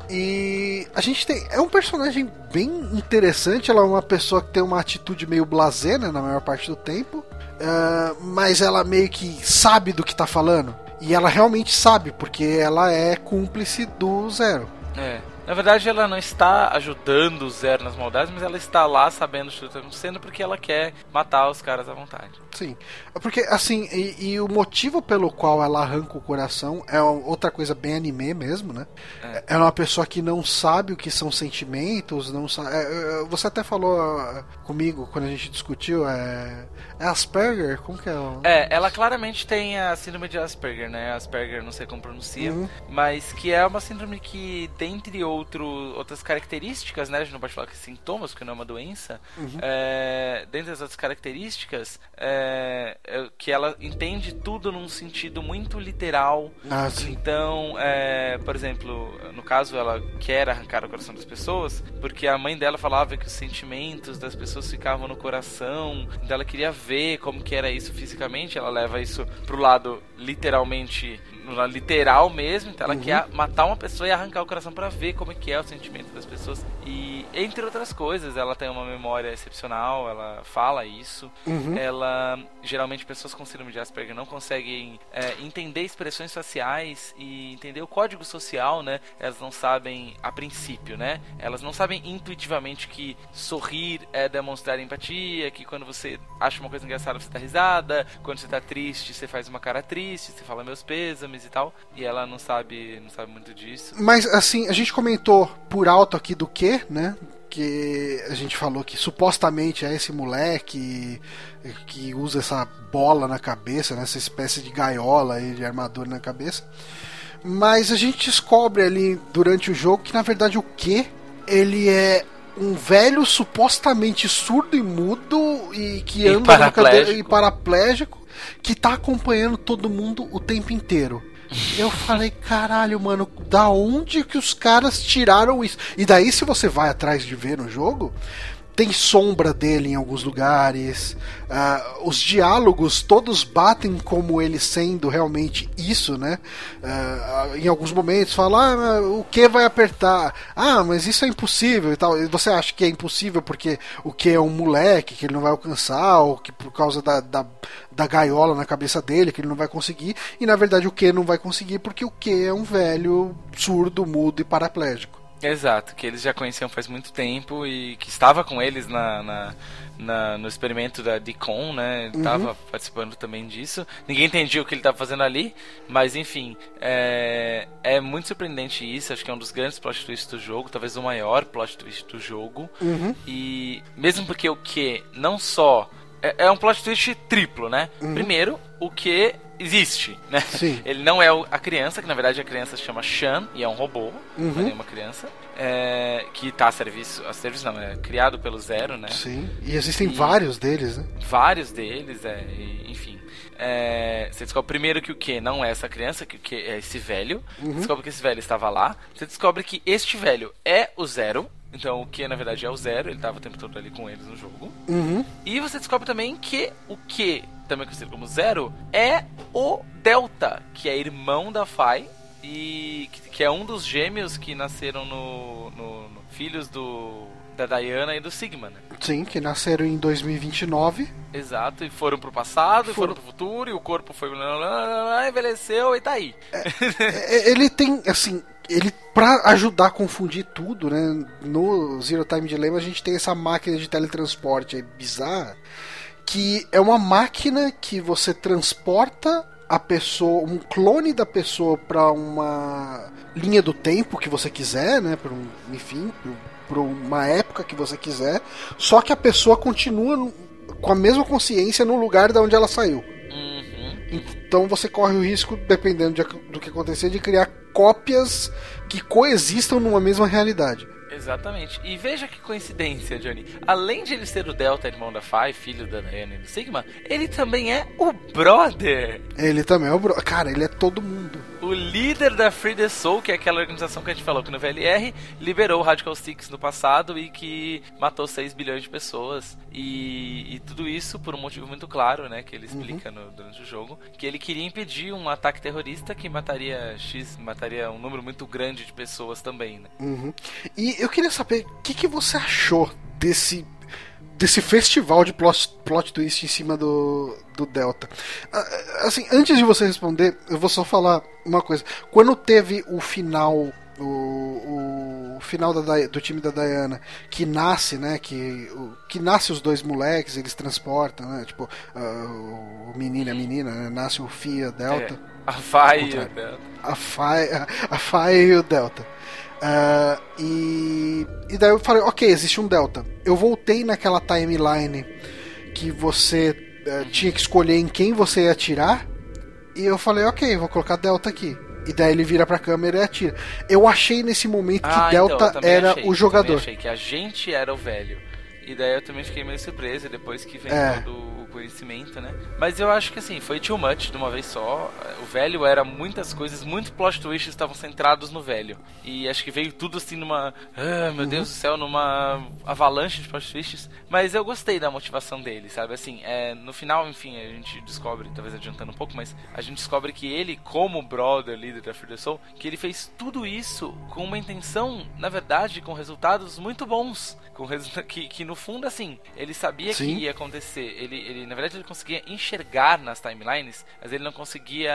E a gente tem. É um personagem bem interessante, ela é uma pessoa que tem uma atitude meio blasé, né, na maior parte do tempo. Uh, mas ela meio que sabe do que tá falando. E ela realmente sabe, porque ela é cúmplice do Zero.
É. Na verdade, ela não está ajudando o Zero nas maldades, mas ela está lá sabendo o que está acontecendo porque ela quer matar os caras à vontade.
Sim. Porque, assim, e, e, o motivo pelo qual ela arranca o coração é outra coisa bem anime mesmo, né? É. é uma pessoa que não sabe o que são sentimentos, não sabe. É, é você até falou ah, comigo quando a gente discutiu, é. É Asperger? Como que é?
É, ela claramente tem a síndrome de Asperger, né? Asperger, não sei como pronuncia, uhum. mas que é uma síndrome que, dentre outro, outras características, né? A gente não pode falar que é sintomas, porque não é uma doença. Uhum. É, dentre as outras características, é, é, que ela entende tudo num sentido muito literal.
Ah.
Então, é, por exemplo, no caso, ela quer arrancar o coração das pessoas, porque a mãe dela falava que os sentimentos das pessoas ficavam no coração, então ela queria ver como que era isso fisicamente, ela leva isso pro lado literalmente literal mesmo, então ela uhum. quer matar uma pessoa e arrancar o coração para ver como é que é o sentimento das pessoas. E entre outras coisas, ela tem uma memória excepcional, ela fala isso. Uhum. Ela geralmente pessoas com síndrome de Asperger não conseguem é, entender expressões faciais e entender o código social, né? Elas não sabem a princípio, né? Elas não sabem intuitivamente que sorrir é demonstrar empatia, que quando você acha uma coisa engraçada você dá risada, quando você tá triste você faz uma cara triste, você fala meus pêsames e tal. E ela não sabe, não sabe muito disso.
Mas assim, a gente comentou por alto aqui do que, né? Que a gente falou que supostamente é esse moleque que usa essa bola na cabeça, né? essa espécie de gaiola aí, de armadura na cabeça. Mas a gente descobre ali durante o jogo que na verdade o que ele é um velho supostamente surdo e mudo e que e anda
paraplégico.
e paraplégico que tá acompanhando todo mundo o tempo inteiro. Eu falei, caralho, mano, da onde que os caras tiraram isso? E daí, se você vai atrás de ver no jogo, tem sombra dele em alguns lugares. Uh, os diálogos todos batem como ele sendo realmente isso, né? Uh, em alguns momentos fala, ah, o que vai apertar? Ah, mas isso é impossível e tal. E você acha que é impossível porque o que é um moleque que ele não vai alcançar, ou que por causa da, da, da gaiola na cabeça dele que ele não vai conseguir. E na verdade o que não vai conseguir porque o que é um velho surdo, mudo e paraplégico.
Exato, que eles já conheciam faz muito tempo e que estava com eles na, na, na no experimento da Dicon, né? Ele estava uhum. participando também disso. Ninguém entendia o que ele estava fazendo ali, mas enfim, é, é muito surpreendente isso. Acho que é um dos grandes plot twists do jogo, talvez o maior plot twist do jogo.
Uhum.
E mesmo porque o que não só é, é um plot twist triplo, né? Uhum. Primeiro, o que existe, né?
Sim.
Ele não é a criança, que na verdade a criança se chama Shan e é um robô, uhum. não é uma criança. É, que está a serviço, a serviço não, é criado pelo Zero, né?
Sim, e existem e vários deles, né?
Vários deles, é, e, enfim. É, você descobre primeiro que o que não é essa criança, que o que é esse velho. Uhum. Descobre que esse velho estava lá. Você descobre que este velho é o Zero. Então o que na verdade é o Zero, ele estava o tempo todo ali com eles no jogo.
Uhum.
E você descobre também que o que também conhecido como Zero, é o Delta, que é irmão da Fai e que, é um dos gêmeos que nasceram no, no, no filhos do da Diana e do Sigma, né?
Sim, que nasceram em 2029.
Exato, e foram pro passado, For... e foram pro futuro, e o corpo foi envelheceu e tá aí.
É, é, ele tem, assim, ele para ajudar a confundir tudo, né? No Zero Time Dilemma a gente tem essa máquina de teletransporte bizarra que é uma máquina que você transporta a pessoa, um clone da pessoa para uma linha do tempo que você quiser, né? Para um, enfim, para uma época que você quiser. Só que a pessoa continua com a mesma consciência no lugar da onde ela saiu.
Uhum.
Então você corre o risco, dependendo de, do que acontecer, de criar cópias que coexistam numa mesma realidade.
Exatamente. E veja que coincidência, Johnny. Além de ele ser o Delta, irmão da Phi, filho da Diana e do Sigma, ele também é o brother.
Ele também é o brother. Cara, ele é todo mundo.
O líder da Free the Soul, que é aquela organização que a gente falou que no VLR, liberou o Radical Six no passado e que matou 6 bilhões de pessoas. E, e tudo isso por um motivo muito claro, né? Que ele explica uhum. no, durante o jogo. Que ele queria impedir um ataque terrorista que mataria X, mataria um número muito grande de pessoas também, né?
Uhum. E eu queria saber o que, que você achou desse desse festival de plot, plot twist em cima do, do Delta. Ah, assim, antes de você responder, eu vou só falar uma coisa. Quando teve o final o, o final da, do time da Diana que nasce, né? Que, o, que nasce os dois moleques, eles transportam, né? Tipo, uh, o menino e a menina, né, nasce o Fia Delta. É,
a Fai e o Delta.
A Fai, a, a Fai e o Delta. Uh, e, e daí eu falei, ok, existe um Delta. Eu voltei naquela timeline que você uh, tinha que escolher em quem você ia atirar. E eu falei, ok, vou colocar Delta aqui. E daí ele vira pra câmera e atira. Eu achei nesse momento que ah, então, Delta então, era
achei,
o jogador. Eu
achei que a gente era o velho. E daí eu também fiquei meio surpreso depois que vem é. todo conhecimento, né? Mas eu acho que assim, foi too much de uma vez só. O velho era muitas coisas, muitos plot twists estavam centrados no velho. E acho que veio tudo assim numa. Ah, meu uhum. Deus do céu, numa avalanche de plot twists. Mas eu gostei da motivação dele, sabe? Assim, é, no final, enfim, a gente descobre, talvez adiantando um pouco, mas a gente descobre que ele, como brother, líder da Free the Soul, que ele fez tudo isso com uma intenção, na verdade, com resultados muito bons. Com que, que no fundo, assim, ele sabia Sim. que ia acontecer. Ele, ele na verdade ele conseguia enxergar nas timelines, mas ele não conseguia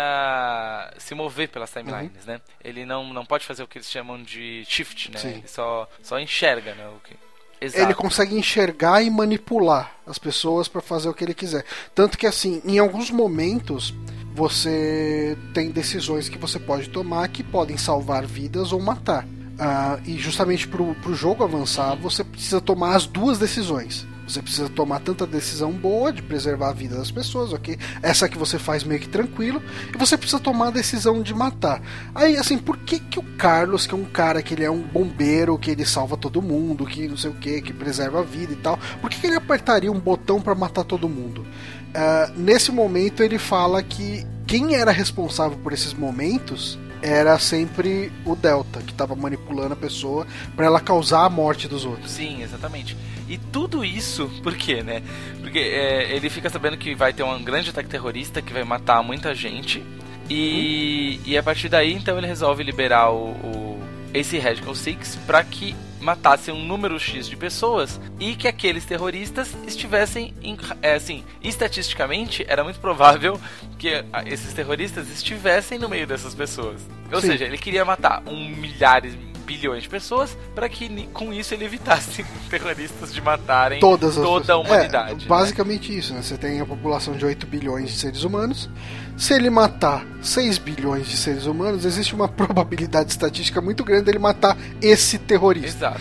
se mover pelas timelines, uhum. né? Ele não, não pode fazer o que eles chamam de shift, né? Sim. Ele só, só enxerga, né? O que...
Exato. Ele consegue enxergar e manipular as pessoas para fazer o que ele quiser. Tanto que, assim, em alguns momentos você tem decisões que você pode tomar que podem salvar vidas ou matar. Uh, e justamente para o jogo avançar, você precisa tomar as duas decisões. Você precisa tomar tanta decisão boa de preservar a vida das pessoas, ok? Essa que você faz meio que tranquilo. E você precisa tomar a decisão de matar. Aí, assim, por que, que o Carlos, que é um cara que ele é um bombeiro, que ele salva todo mundo, que não sei o que, que preserva a vida e tal, por que, que ele apertaria um botão para matar todo mundo? Uh, nesse momento ele fala que quem era responsável por esses momentos era sempre o Delta, que estava manipulando a pessoa para ela causar a morte dos outros.
Sim, exatamente. E tudo isso, por quê, né? Porque é, ele fica sabendo que vai ter um grande ataque terrorista que vai matar muita gente. E, uhum. e a partir daí, então, ele resolve liberar o, o esse Radical Six para que matasse um número X de pessoas e que aqueles terroristas estivessem em, é, assim, estatisticamente era muito provável que esses terroristas estivessem no meio dessas pessoas. Ou Sim. seja, ele queria matar um milhares bilhões de pessoas para que com isso ele evitasse terroristas de matarem
Todas
toda a humanidade. É,
né? basicamente né? isso, né? Você tem a população de 8 bilhões de seres humanos. Se ele matar 6 bilhões de seres humanos, existe uma probabilidade estatística muito grande dele matar esse terrorista.
Exato.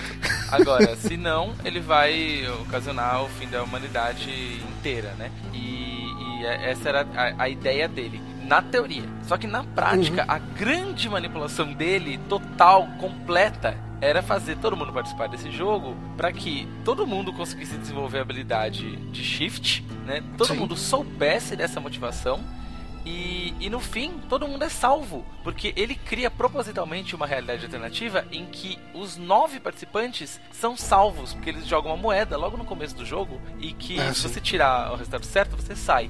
Agora, se não, ele vai ocasionar o fim da humanidade inteira, né? E, e essa era a, a ideia dele na teoria. Só que na prática, uhum. a grande manipulação dele, total, completa, era fazer todo mundo participar desse jogo para que todo mundo conseguisse desenvolver a habilidade de shift, né? Todo Sim. mundo soubesse dessa motivação e, e, no fim, todo mundo é salvo, porque ele cria propositalmente uma realidade alternativa em que os nove participantes são salvos, porque eles jogam uma moeda logo no começo do jogo e que é, se você tirar o resultado certo, você sai.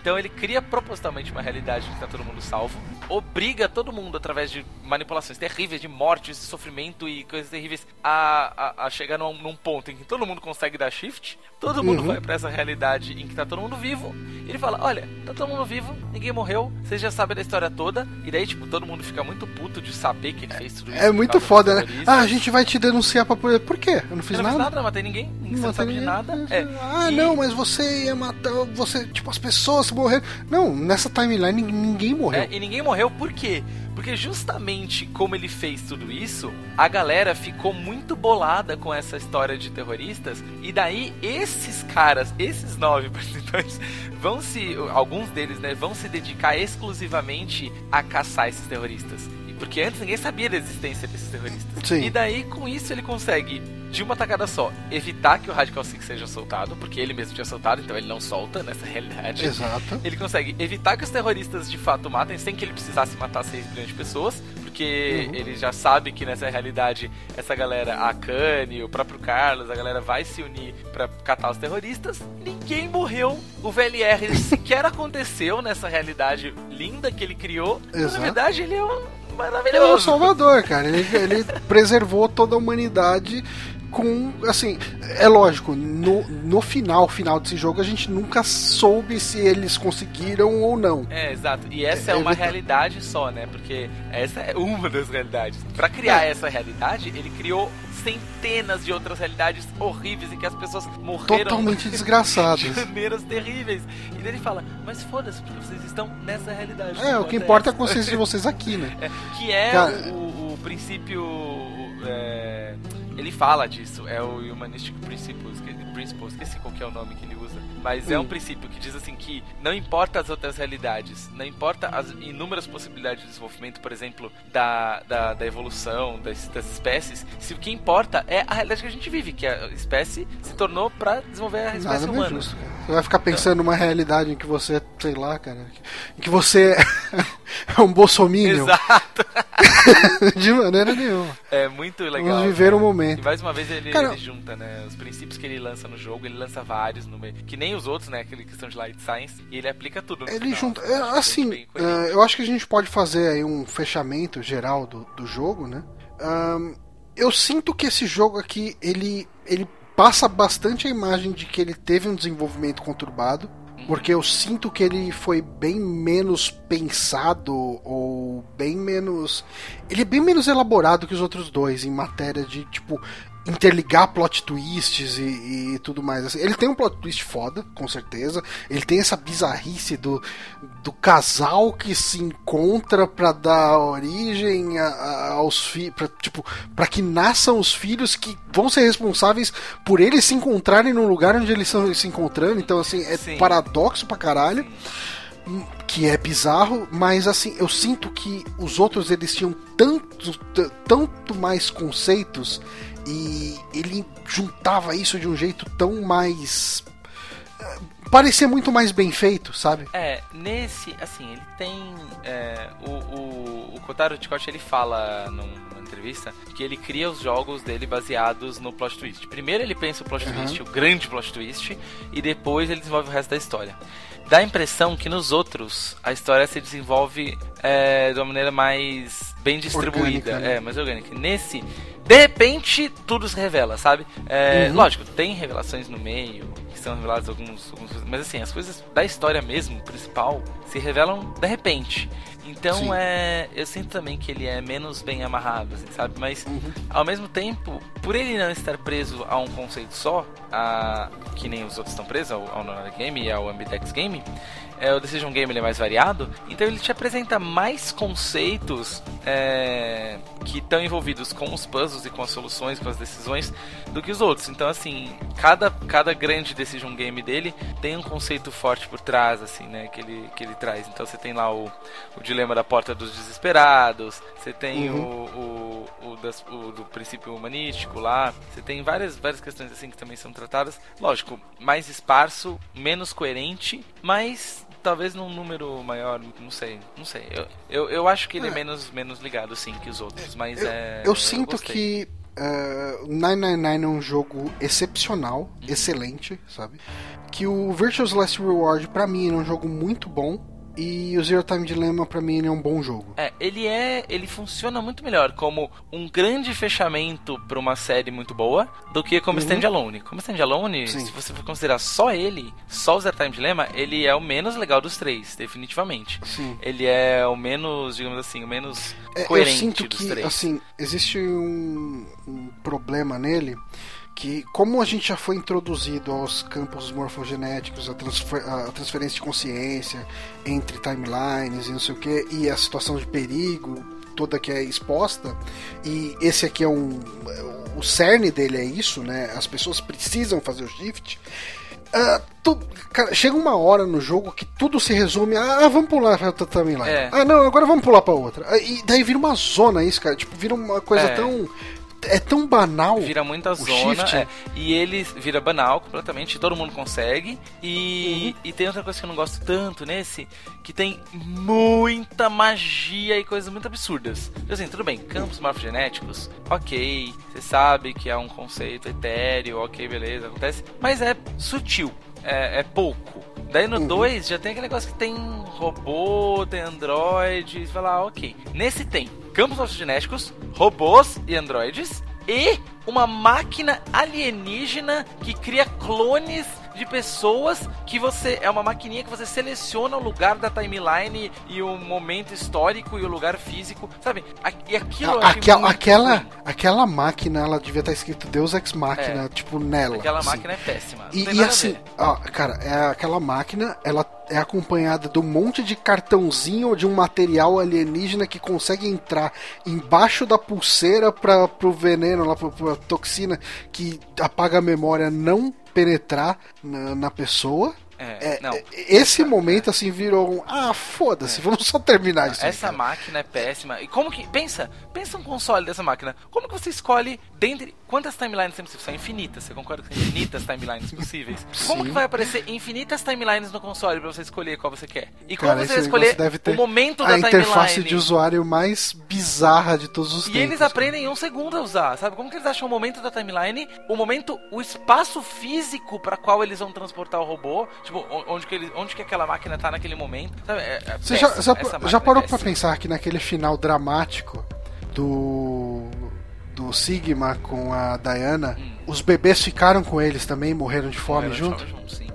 Então ele cria propositalmente uma realidade em que tá todo mundo salvo, obriga todo mundo, através de manipulações terríveis, de mortes, de sofrimento e coisas terríveis, a, a, a chegar num, num, ponto em que todo mundo consegue dar shift, todo mundo uhum. vai para essa realidade em que tá todo mundo vivo, e ele fala: Olha, tá todo mundo vivo, ninguém morreu, vocês já sabem da história toda, e daí, tipo, todo mundo fica muito puto de saber que ele fez tudo isso.
É muito foda, né? Ah, a gente vai te denunciar pra poder. Por quê? Eu não fiz
eu
não
nada. Fiz nada, não matei ninguém, ninguém não, não sabe ninguém. de nada. É.
Ah, e... não, mas você ia matar. Você, tipo, as pessoas morreram. Não, nessa timeline ninguém morreu. É,
e ninguém morreu por quê? Porque justamente como ele fez tudo isso, a galera ficou muito bolada com essa história de terroristas. E daí esses caras, esses nove participantes, vão se. Alguns deles, né, vão se dedicar exclusivamente a caçar esses terroristas Porque antes ninguém sabia da existência desses terroristas.
Sim.
E daí, com isso, ele consegue, de uma tacada só, evitar que o Radical Six seja soltado, porque ele mesmo tinha soltado, então ele não solta nessa realidade.
Exato.
Ele consegue evitar que os terroristas de fato matem, sem que ele precisasse matar 6 bilhões de pessoas, porque
Uhum.
ele já sabe que nessa realidade, essa galera, a Kanye, o próprio Carlos, a galera vai se unir pra catar os terroristas. Ninguém morreu. O VLR sequer aconteceu nessa realidade linda que ele criou.
Exato.
na verdade, ele é um
Ele é o
maravilhoso.
Salvador, cara. Ele, ele preservou toda a humanidade com. Assim, é lógico, no, no final, final desse jogo, a gente nunca soube se eles conseguiram ou não.
É, exato. E essa é,
É,
uma
evita-
realidade só, né? Porque essa é uma das realidades. Pra criar
É.
essa realidade, ele criou centenas de outras realidades horríveis em que as pessoas morreram
Totalmente desgraçados.
de maneiras terríveis. E daí ele fala, mas foda-se, porque vocês estão nessa realidade.
É, o que importa é a consciência de vocês aqui, né?
É, que é
Cara-
o, o princípio. é, ele fala disso, é o Humanistic Principle, esque- Principle, esqueci qual que é o nome que ele usa. Mas é um princípio que diz assim que não importa as outras realidades, não importa as inúmeras possibilidades de desenvolvimento, por exemplo, da, da, da evolução das, das espécies, se o que importa é a realidade que a gente vive, que a espécie se tornou pra desenvolver a espécie
Nada
humana.
justo. Você vai ficar pensando numa realidade em que você, sei lá, cara, em que você é um bolsominion.
Exato.
De maneira nenhuma.
É muito legal.
Vamos viver o
E
momento.
mais uma vez ele,
Cara-
ele junta, né? Os princípios que ele lança no jogo, ele lança vários no meio. Que nem os outros, né? Aquele questão de light science. E ele aplica tudo no
Ele
final.
junta. É, assim, é, eu acho que a gente pode fazer aí um fechamento geral do, do jogo, né? Ahn, eu sinto que esse jogo aqui, ele, ele passa bastante a imagem de que ele teve um desenvolvimento conturbado. Porque eu sinto que ele foi bem menos pensado ou bem menos. Ele é bem menos elaborado que os outros dois em matéria de, tipo, interligar plot twists e, e tudo mais. Assim, ele tem um plot twist foda, com certeza. Ele tem essa bizarrice do, do casal que se encontra pra dar origem a- a- aos filhos. Tipo, pra que nasçam os filhos que vão ser responsáveis por eles se encontrarem no lugar onde eles estão se encontrando. Então, assim, é
Sim.
paradoxo pra caralho que é bizarro, mas assim, eu sinto que os outros eles tinham tanto, tanto mais conceitos e ele juntava isso de um jeito tão mais eh, parecia muito mais bem feito, sabe?
É, nesse, assim, ele tem. é, o, o, o Kotaro Chikoshi, ele fala num- numa entrevista que ele cria os jogos dele baseados no plot twist. Primeiro ele pensa o plot
Uhum.
twist, o grande plot twist, e depois ele desenvolve o resto da história. Dá a impressão que nos outros a história se desenvolve é, de uma maneira mais bem distribuída,
Orgânica, né?
é, mais orgânica. Nesse, de repente, tudo se revela, sabe? É,
Uhum.
Lógico, tem revelações no meio, que são reveladas alguns, alguns. Mas assim, as coisas da história mesmo, principal, se revelam de repente. Então
Sim.
é. Eu sinto também que ele é menos bem amarrado, assim, sabe? Mas
Uhum.
ao mesmo tempo, por ele não estar preso a um conceito só, a, que nem os outros estão presos, ao, ao Game e ao Ambidex Game, é, o Decision Game é mais variado, então ele te apresenta mais conceitos é, que estão envolvidos com os puzzles e com as soluções, com as decisões, do que os outros. Então, assim, cada, cada grande Decision Game dele tem um conceito forte por trás, assim, né, que ele, que ele traz. Então você tem lá o, o dilema da porta dos desesperados, você tem
Uhum.
o, o, o, das- o do princípio humanístico lá, você tem várias, várias questões assim que também são tratadas. Lógico, mais esparso, menos coerente, mas talvez num número maior, não sei, não sei. Eu, eu, eu acho que ele é,
É.
menos, menos ligado, sim, que os outros, mas
Eu,
é.
eu sinto
gostei.
que uh, 999 é um jogo excepcional,
Uhum.
excelente, sabe? Que o Virtuous Last Reward pra mim é um jogo muito bom e o Zero Time Dilemma pra mim ele é um bom jogo.
É, ele é. Ele funciona muito melhor como um grande fechamento pra uma série muito boa do que como
Uhum.
standalone. Como standalone,
Sim.
se você for considerar só ele, só o Zero Time Dilemma, ele é o menos legal dos três, definitivamente.
Sim.
Ele é o menos, digamos assim, o menos
É, eu
coerente
sinto
dos
que,
três.
assim, existe um, um problema nele que, como a gente já foi introduzido aos campos morfogenéticos, a, transfer- a transferência de consciência entre timelines e não sei o que, e a situação de perigo toda que é exposta, e esse aqui é um. O cerne dele é isso, né? As pessoas precisam fazer o shift. Uh, tu, cara, chega uma hora no jogo que tudo se resume a ah, vamos pular pra outra timeline. É. Ah, não, agora vamos pular pra outra. E daí vira uma zona isso, cara. Tipo, vira uma coisa é. tão é tão banal.
Vira muita zona. É, e ele vira banal completamente, todo mundo consegue. E, uhum. e tem outra coisa que eu não gosto tanto nesse, que tem muita magia e coisas muito absurdas. Assim, tudo bem, campos morfogenéticos, ok, você sabe que é um conceito etéreo, ok, beleza, acontece, mas é sutil, é, é pouco. Daí no 2 uhum. já tem aquele negócio que tem robô, tem android, você fala, ah, ok. Nesse tem campos morfogenéticos, robôs e androides e uma máquina alienígena que cria clones de pessoas que você. É uma maquininha que você seleciona o lugar da timeline e o momento histórico e o lugar físico, sabe? E aquilo.
A, aquela, aquela, aquela máquina, ela devia estar escrito Deus Ex Máquina, é, tipo, nela.
Aquela assim. máquina é péssima.
E, e assim, ó, cara, é aquela máquina, ela é acompanhada de um monte de cartãozinho de um material alienígena que consegue entrar embaixo da pulseira para pro veneno, lá, pra, pra toxina que apaga a memória não penetrar na, na pessoa. É, é, não, esse essa, momento é. assim virou um. Ah, foda-se, é. vamos só terminar isso.
Essa máquina é péssima. E como que. Pensa, pensa um console dessa máquina. Como que você escolhe dentre. Quantas timelines tem possíveis? São infinitas, você concorda que são infinitas timelines possíveis? Como que vai aparecer infinitas timelines no console pra você escolher qual você quer? E como Cara, você vai escolher o momento da
timeline? A interface de usuário mais bizarra de todos os
e
tempos.
E eles aprendem em um segundo a usar, sabe? Como que eles acham o momento da timeline, o momento, o espaço físico para qual eles vão transportar o robô? Tipo, onde que, ele, onde que aquela máquina tá naquele momento. Sabe? É, é
Você já, já, já parou é pra pensar que naquele final dramático do. do Sigma com a Diana, hum. os bebês ficaram com eles também, morreram de fome morreram junto? De fome junto sim.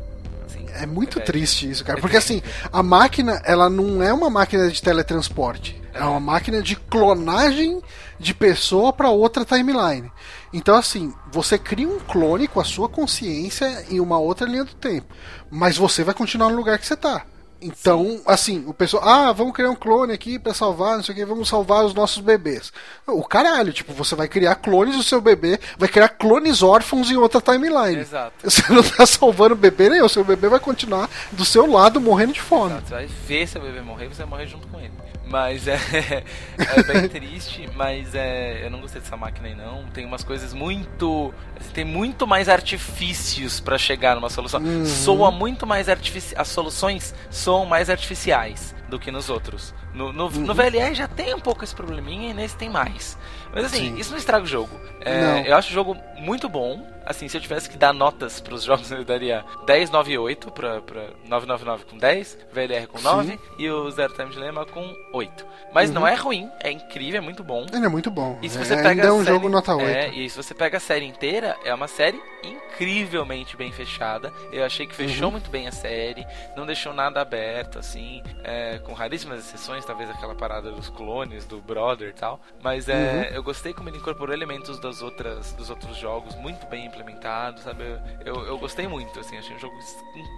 É muito é triste isso, cara. É porque assim, a máquina, ela não é uma máquina de teletransporte. É uma máquina de clonagem de pessoa para outra timeline. Então, assim, você cria um clone com a sua consciência em uma outra linha do tempo. Mas você vai continuar no lugar que você tá. Então, Sim. assim, o pessoal, ah, vamos criar um clone aqui para salvar, não sei o que, vamos salvar os nossos bebês. O caralho, tipo, você vai criar clones do seu bebê, vai criar clones órfãos em outra timeline.
Exato.
Você não tá salvando o bebê nem o seu bebê vai continuar do seu lado morrendo de fome.
Exato. Você vai ver seu bebê morrer, você vai morrer junto com ele. Mas é, é bem triste, mas é, eu não gostei dessa máquina aí não. Tem umas coisas muito. Assim, tem muito mais artifícios para chegar numa solução. Uhum. Soa muito mais artificial. As soluções soam mais artificiais do que nos outros. No, no, uhum. no VLR já tem um pouco esse probleminha e nesse tem mais. Mas assim, Sim. isso não estraga o jogo. É, eu acho o jogo muito bom. Assim, se eu tivesse que dar notas pros jogos, eu daria 10, 9 e 8 pra, pra 999 com 10, VLR com 9 Sim. e o Zero Time Dilemma com 8. Mas uhum. não é ruim, é incrível, é muito bom.
Ele é muito bom.
E se você é, pega ainda
é um série, jogo nota 8.
É, e se você pega a série inteira, é uma série incrivelmente bem fechada. Eu achei que fechou uhum. muito bem a série, não deixou nada aberto, assim, é, com raríssimas exceções, talvez aquela parada dos clones, do Brother e tal. Mas é, uhum. eu gostei como ele incorporou elementos das outras, dos outros jogos muito bem implementados, sabe? Eu, eu gostei muito, assim, achei um jogo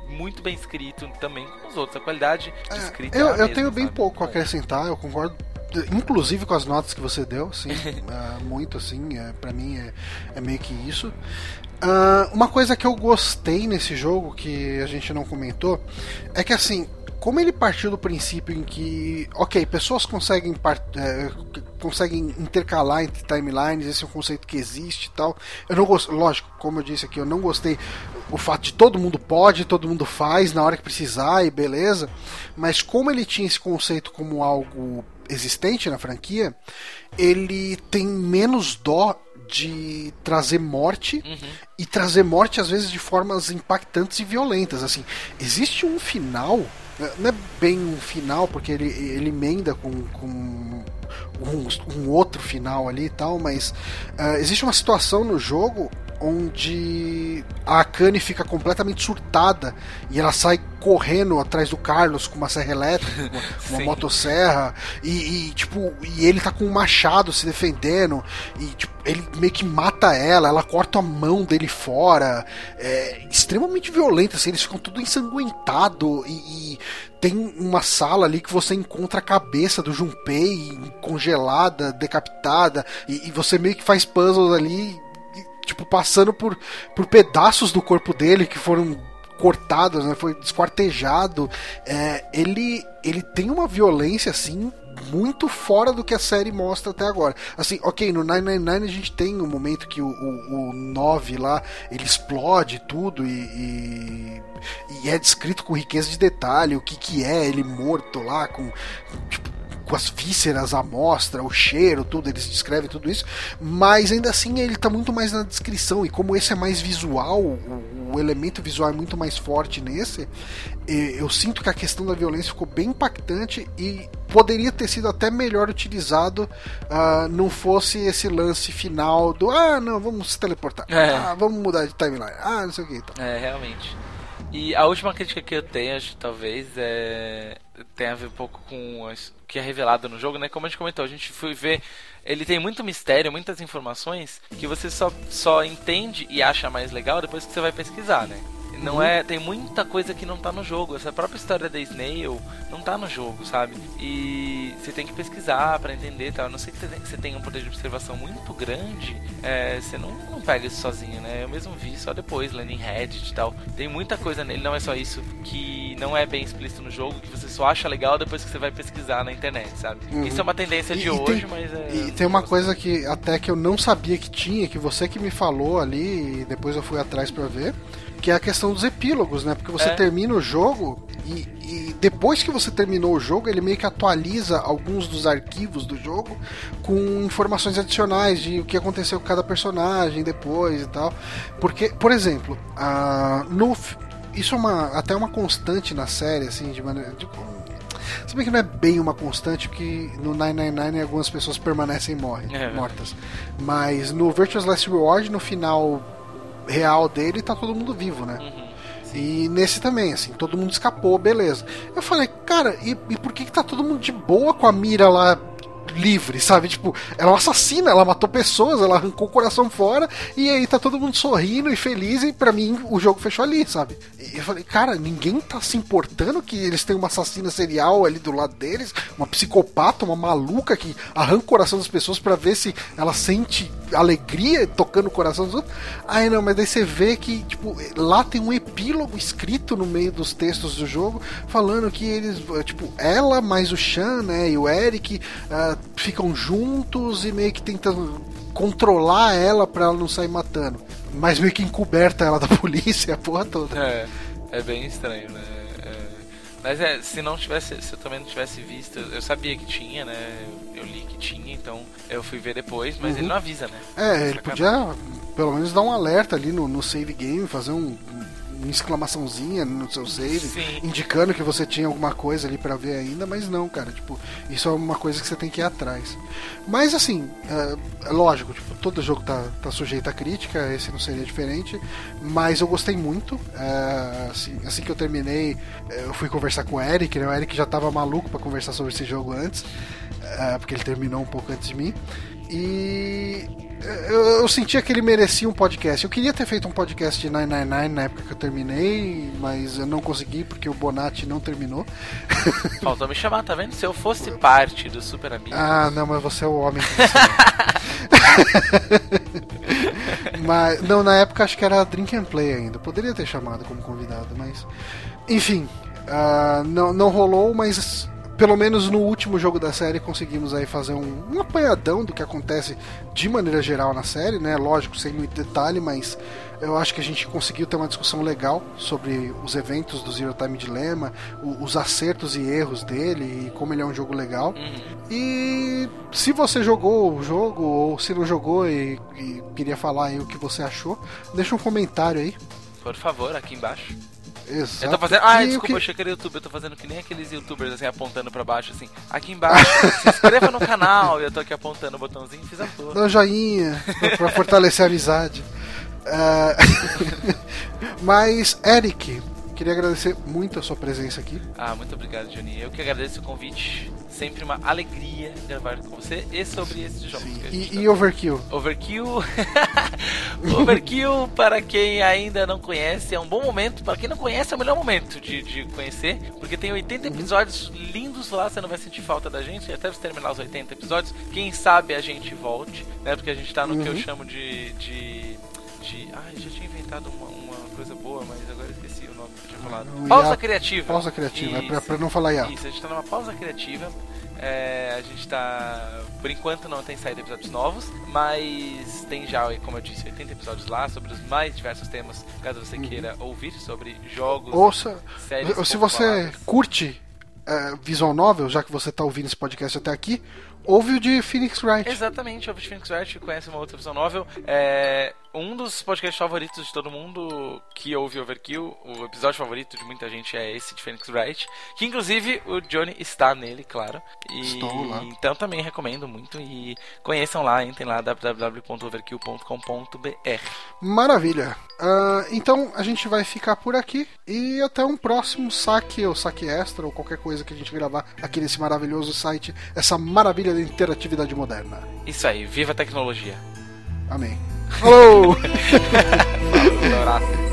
muito bem escrito também com os outros. A qualidade de é, escrita.
Eu,
é
eu tenho bem sabe? pouco a acrescentar, eu concordo inclusive com as notas que você deu, sim, uh, muito assim, é, para mim é, é, meio que isso. Uh, uma coisa que eu gostei nesse jogo que a gente não comentou é que assim como ele partiu do princípio em que, ok, pessoas conseguem, é, conseguem intercalar entre timelines, esse é um conceito que existe e tal. Eu não gosto, lógico, como eu disse aqui, eu não gostei o fato de todo mundo pode, todo mundo faz na hora que precisar e beleza, mas como ele tinha esse conceito como algo existente na franquia, ele tem menos dó de trazer morte uhum. e trazer morte às vezes de formas impactantes e violentas. Assim, existe um final não é bem um final, porque ele, ele emenda com, com um, um, outro final ali e tal, mas uh, existe uma situação no jogo onde a Akane fica completamente surtada e ela sai correndo atrás do Carlos com uma serra elétrica, com uma motosserra, e, e, tipo, e ele tá com um machado se defendendo, e tipo, ele meio que mata ela, ela corta a mão dele fora, é extremamente violento, assim, eles ficam tudo ensanguentado e, e tem uma sala ali que você encontra a cabeça do Junpei congelada, decapitada, e, e você meio que faz puzzles ali tipo, passando por, por pedaços do corpo dele que foram cortado, né? Foi desquartejado. É, ele, ele tem uma violência assim muito fora do que a série mostra até agora. Assim, ok, no 999 a gente tem um momento que o, o, o 9 lá ele explode tudo e, e, e, é descrito com riqueza de detalhe o que, que é ele morto lá, com tipo, com as vísceras, a amostra, o cheiro, tudo, eles descrevem tudo isso, mas ainda assim ele está muito mais na descrição, e como esse é mais visual, o, o elemento visual é muito mais forte nesse, eu sinto que a questão da violência ficou bem impactante e poderia ter sido até melhor utilizado uh, não fosse esse lance final do ah não vamos se teleportar é. ah vamos mudar de timeline ah não sei o que então.
é realmente e a última crítica que eu tenho acho talvez é tem a ver um pouco com o que é revelado no jogo, né? Como a gente comentou, a gente foi ver. Ele tem muito mistério, muitas informações que você só, só entende e acha mais legal depois que você vai pesquisar, né? Não uhum. é, tem muita coisa que não tá no jogo. Essa própria história da Snail não tá no jogo, sabe? E você tem que pesquisar para entender, tal. A não sei que você tenha um poder de observação muito grande, é, você não, não pega isso sozinho, né? Eu mesmo vi só depois, lendo em Reddit e tal. Tem muita coisa nele, não é só isso que não é bem explícito no jogo, que você só acha legal depois que você vai pesquisar na internet, sabe? Uhum. Isso é uma tendência de e, hoje,
tem,
mas é.
E tem uma coisa que até que eu não sabia que tinha, que você que me falou ali, e depois eu fui atrás para ver que é a questão dos epílogos, né? Porque você é. termina o jogo e, e, depois que você terminou o jogo, ele meio que atualiza alguns dos arquivos do jogo com informações adicionais de o que aconteceu com cada personagem depois e tal. Porque, por exemplo, a, no, isso é uma, até uma constante na série, assim, de maneira. De, se bem que não é bem uma constante, porque no 999 algumas pessoas permanecem morrem, é, mortas. Mas no Virtuous Last Reward, no final real dele tá todo mundo vivo, né? Uhum. E nesse também, assim, todo mundo escapou, beleza. Eu falei, cara, e, e por que, que tá todo mundo de boa com a mira lá livre, sabe? Tipo, ela é uma assassina, ela matou pessoas, ela arrancou o coração fora e aí tá todo mundo sorrindo e feliz e para mim o jogo fechou ali, sabe? E eu falei, cara, ninguém tá se importando que eles têm uma assassina serial ali do lado deles, uma psicopata, uma maluca que arranca o coração das pessoas para ver se ela sente alegria tocando o coração dos outros. Aí não, mas daí você vê que, tipo, lá tem um epílogo escrito no meio dos textos do jogo falando que eles, tipo, ela mais o Sean, né, e o Eric uh, ficam juntos e meio que tentam controlar ela para ela não sair matando. Mas meio que encoberta ela da polícia, a porra toda.
É, é bem estranho, né? É... Mas é, se não tivesse, se eu também não tivesse visto, eu sabia que tinha, né? Eu li que tinha, então eu fui ver depois, mas uhum. ele não avisa, né?
É, ele podia pelo menos dar um alerta ali no, no save game, fazer um, exclamaçãozinha no seu save, Sim. indicando que você tinha alguma coisa ali para ver ainda, mas não, cara, tipo, isso é uma coisa que você tem que ir atrás. Mas assim, é, é lógico, tipo, todo jogo tá, tá sujeito a crítica, esse não seria diferente, mas eu gostei muito. É, assim, assim, que eu terminei, eu fui conversar com o Eric, né? O Eric já tava maluco para conversar sobre esse jogo antes, é, porque ele terminou um pouco antes de mim. E eu, eu, sentia que ele merecia um podcast. Eu queria ter feito um podcast de 999 na época que eu terminei, mas eu não consegui porque o Bonatti não terminou.
Faltou me chamar, tá vendo? Se eu fosse parte do Super Amigo.
Ah, não, mas você é o homem que Mas, não, na época acho que era Drink and Play ainda. Poderia ter chamado como convidado, mas. Enfim, uh, não, não rolou, mas pelo menos no último jogo da série conseguimos aí fazer um, um, apanhadão do que acontece de maneira geral na série, né? Lógico, sem muito detalhe, mas eu acho que a gente conseguiu ter uma discussão legal sobre os eventos do Zero Time Dilemma, os acertos e erros dele e como ele é um jogo legal. Uhum. E se você jogou o jogo ou se não jogou e, e queria falar aí o que você achou, deixa um comentário aí.
Por favor, aqui embaixo.
Exato.
Eu tô fazendo. Ah, desculpa, que... eu achei que era YouTube. Eu tô fazendo que nem aqueles youtubers assim, apontando pra baixo, assim. Aqui embaixo, se inscreva no canal. E eu tô aqui apontando o botãozinho e fiz a porra.
Dá um joinha pra fortalecer a amizade. Uh... Mas, Eric, queria agradecer muito a sua presença aqui.
Ah, muito obrigado, Johnny. Eu que agradeço o convite. Sempre uma alegria gravar com você e sobre esses jogos.
E, tá... e Overkill?
Overkill. Overkill, para quem ainda não conhece, é um bom momento. Para quem não conhece, é o melhor momento de, de conhecer. Porque tem 80 uhum. episódios lindos lá, você não vai sentir falta da gente. Até você terminar os 80 episódios. Quem sabe a gente volte, né? Porque a gente tá no uhum. que eu uhum. chamo de, de de. Ai, já tinha inventado uma, uma coisa boa, mas agora esqueci falado. Pausa criativa.
Pausa criativa, Isso. é pra, pra não falar IA.
Isso, a gente tá numa pausa criativa. É, a gente tá. Por enquanto não tem saído episódios novos, mas tem já, como eu disse, 80 episódios lá sobre os mais diversos temas, caso você uhum. queira ouvir sobre jogos,
Ouça, séries. Se você curte é, visual novel, já que você está ouvindo esse podcast até aqui, ouve o de Phoenix Wright.
Exatamente, ouve o de Phoenix Wright, conhece uma outra visão novel. É, um dos podcasts favoritos de todo mundo que ouve Overkill, o episódio favorito de muita gente é esse de Phoenix Wright, que inclusive o Johnny está nele, claro. E,
Estou lá.
Então também recomendo muito e conheçam lá, entrem lá www.overkill.com.br.
Maravilha. Uh, então a gente vai ficar por aqui e até um próximo saque ou saque extra ou qualquer coisa que a gente gravar aqui nesse maravilhoso site, essa maravilha da interatividade moderna.
Isso aí, viva a tecnologia.
Amém. Falou! Um abraço.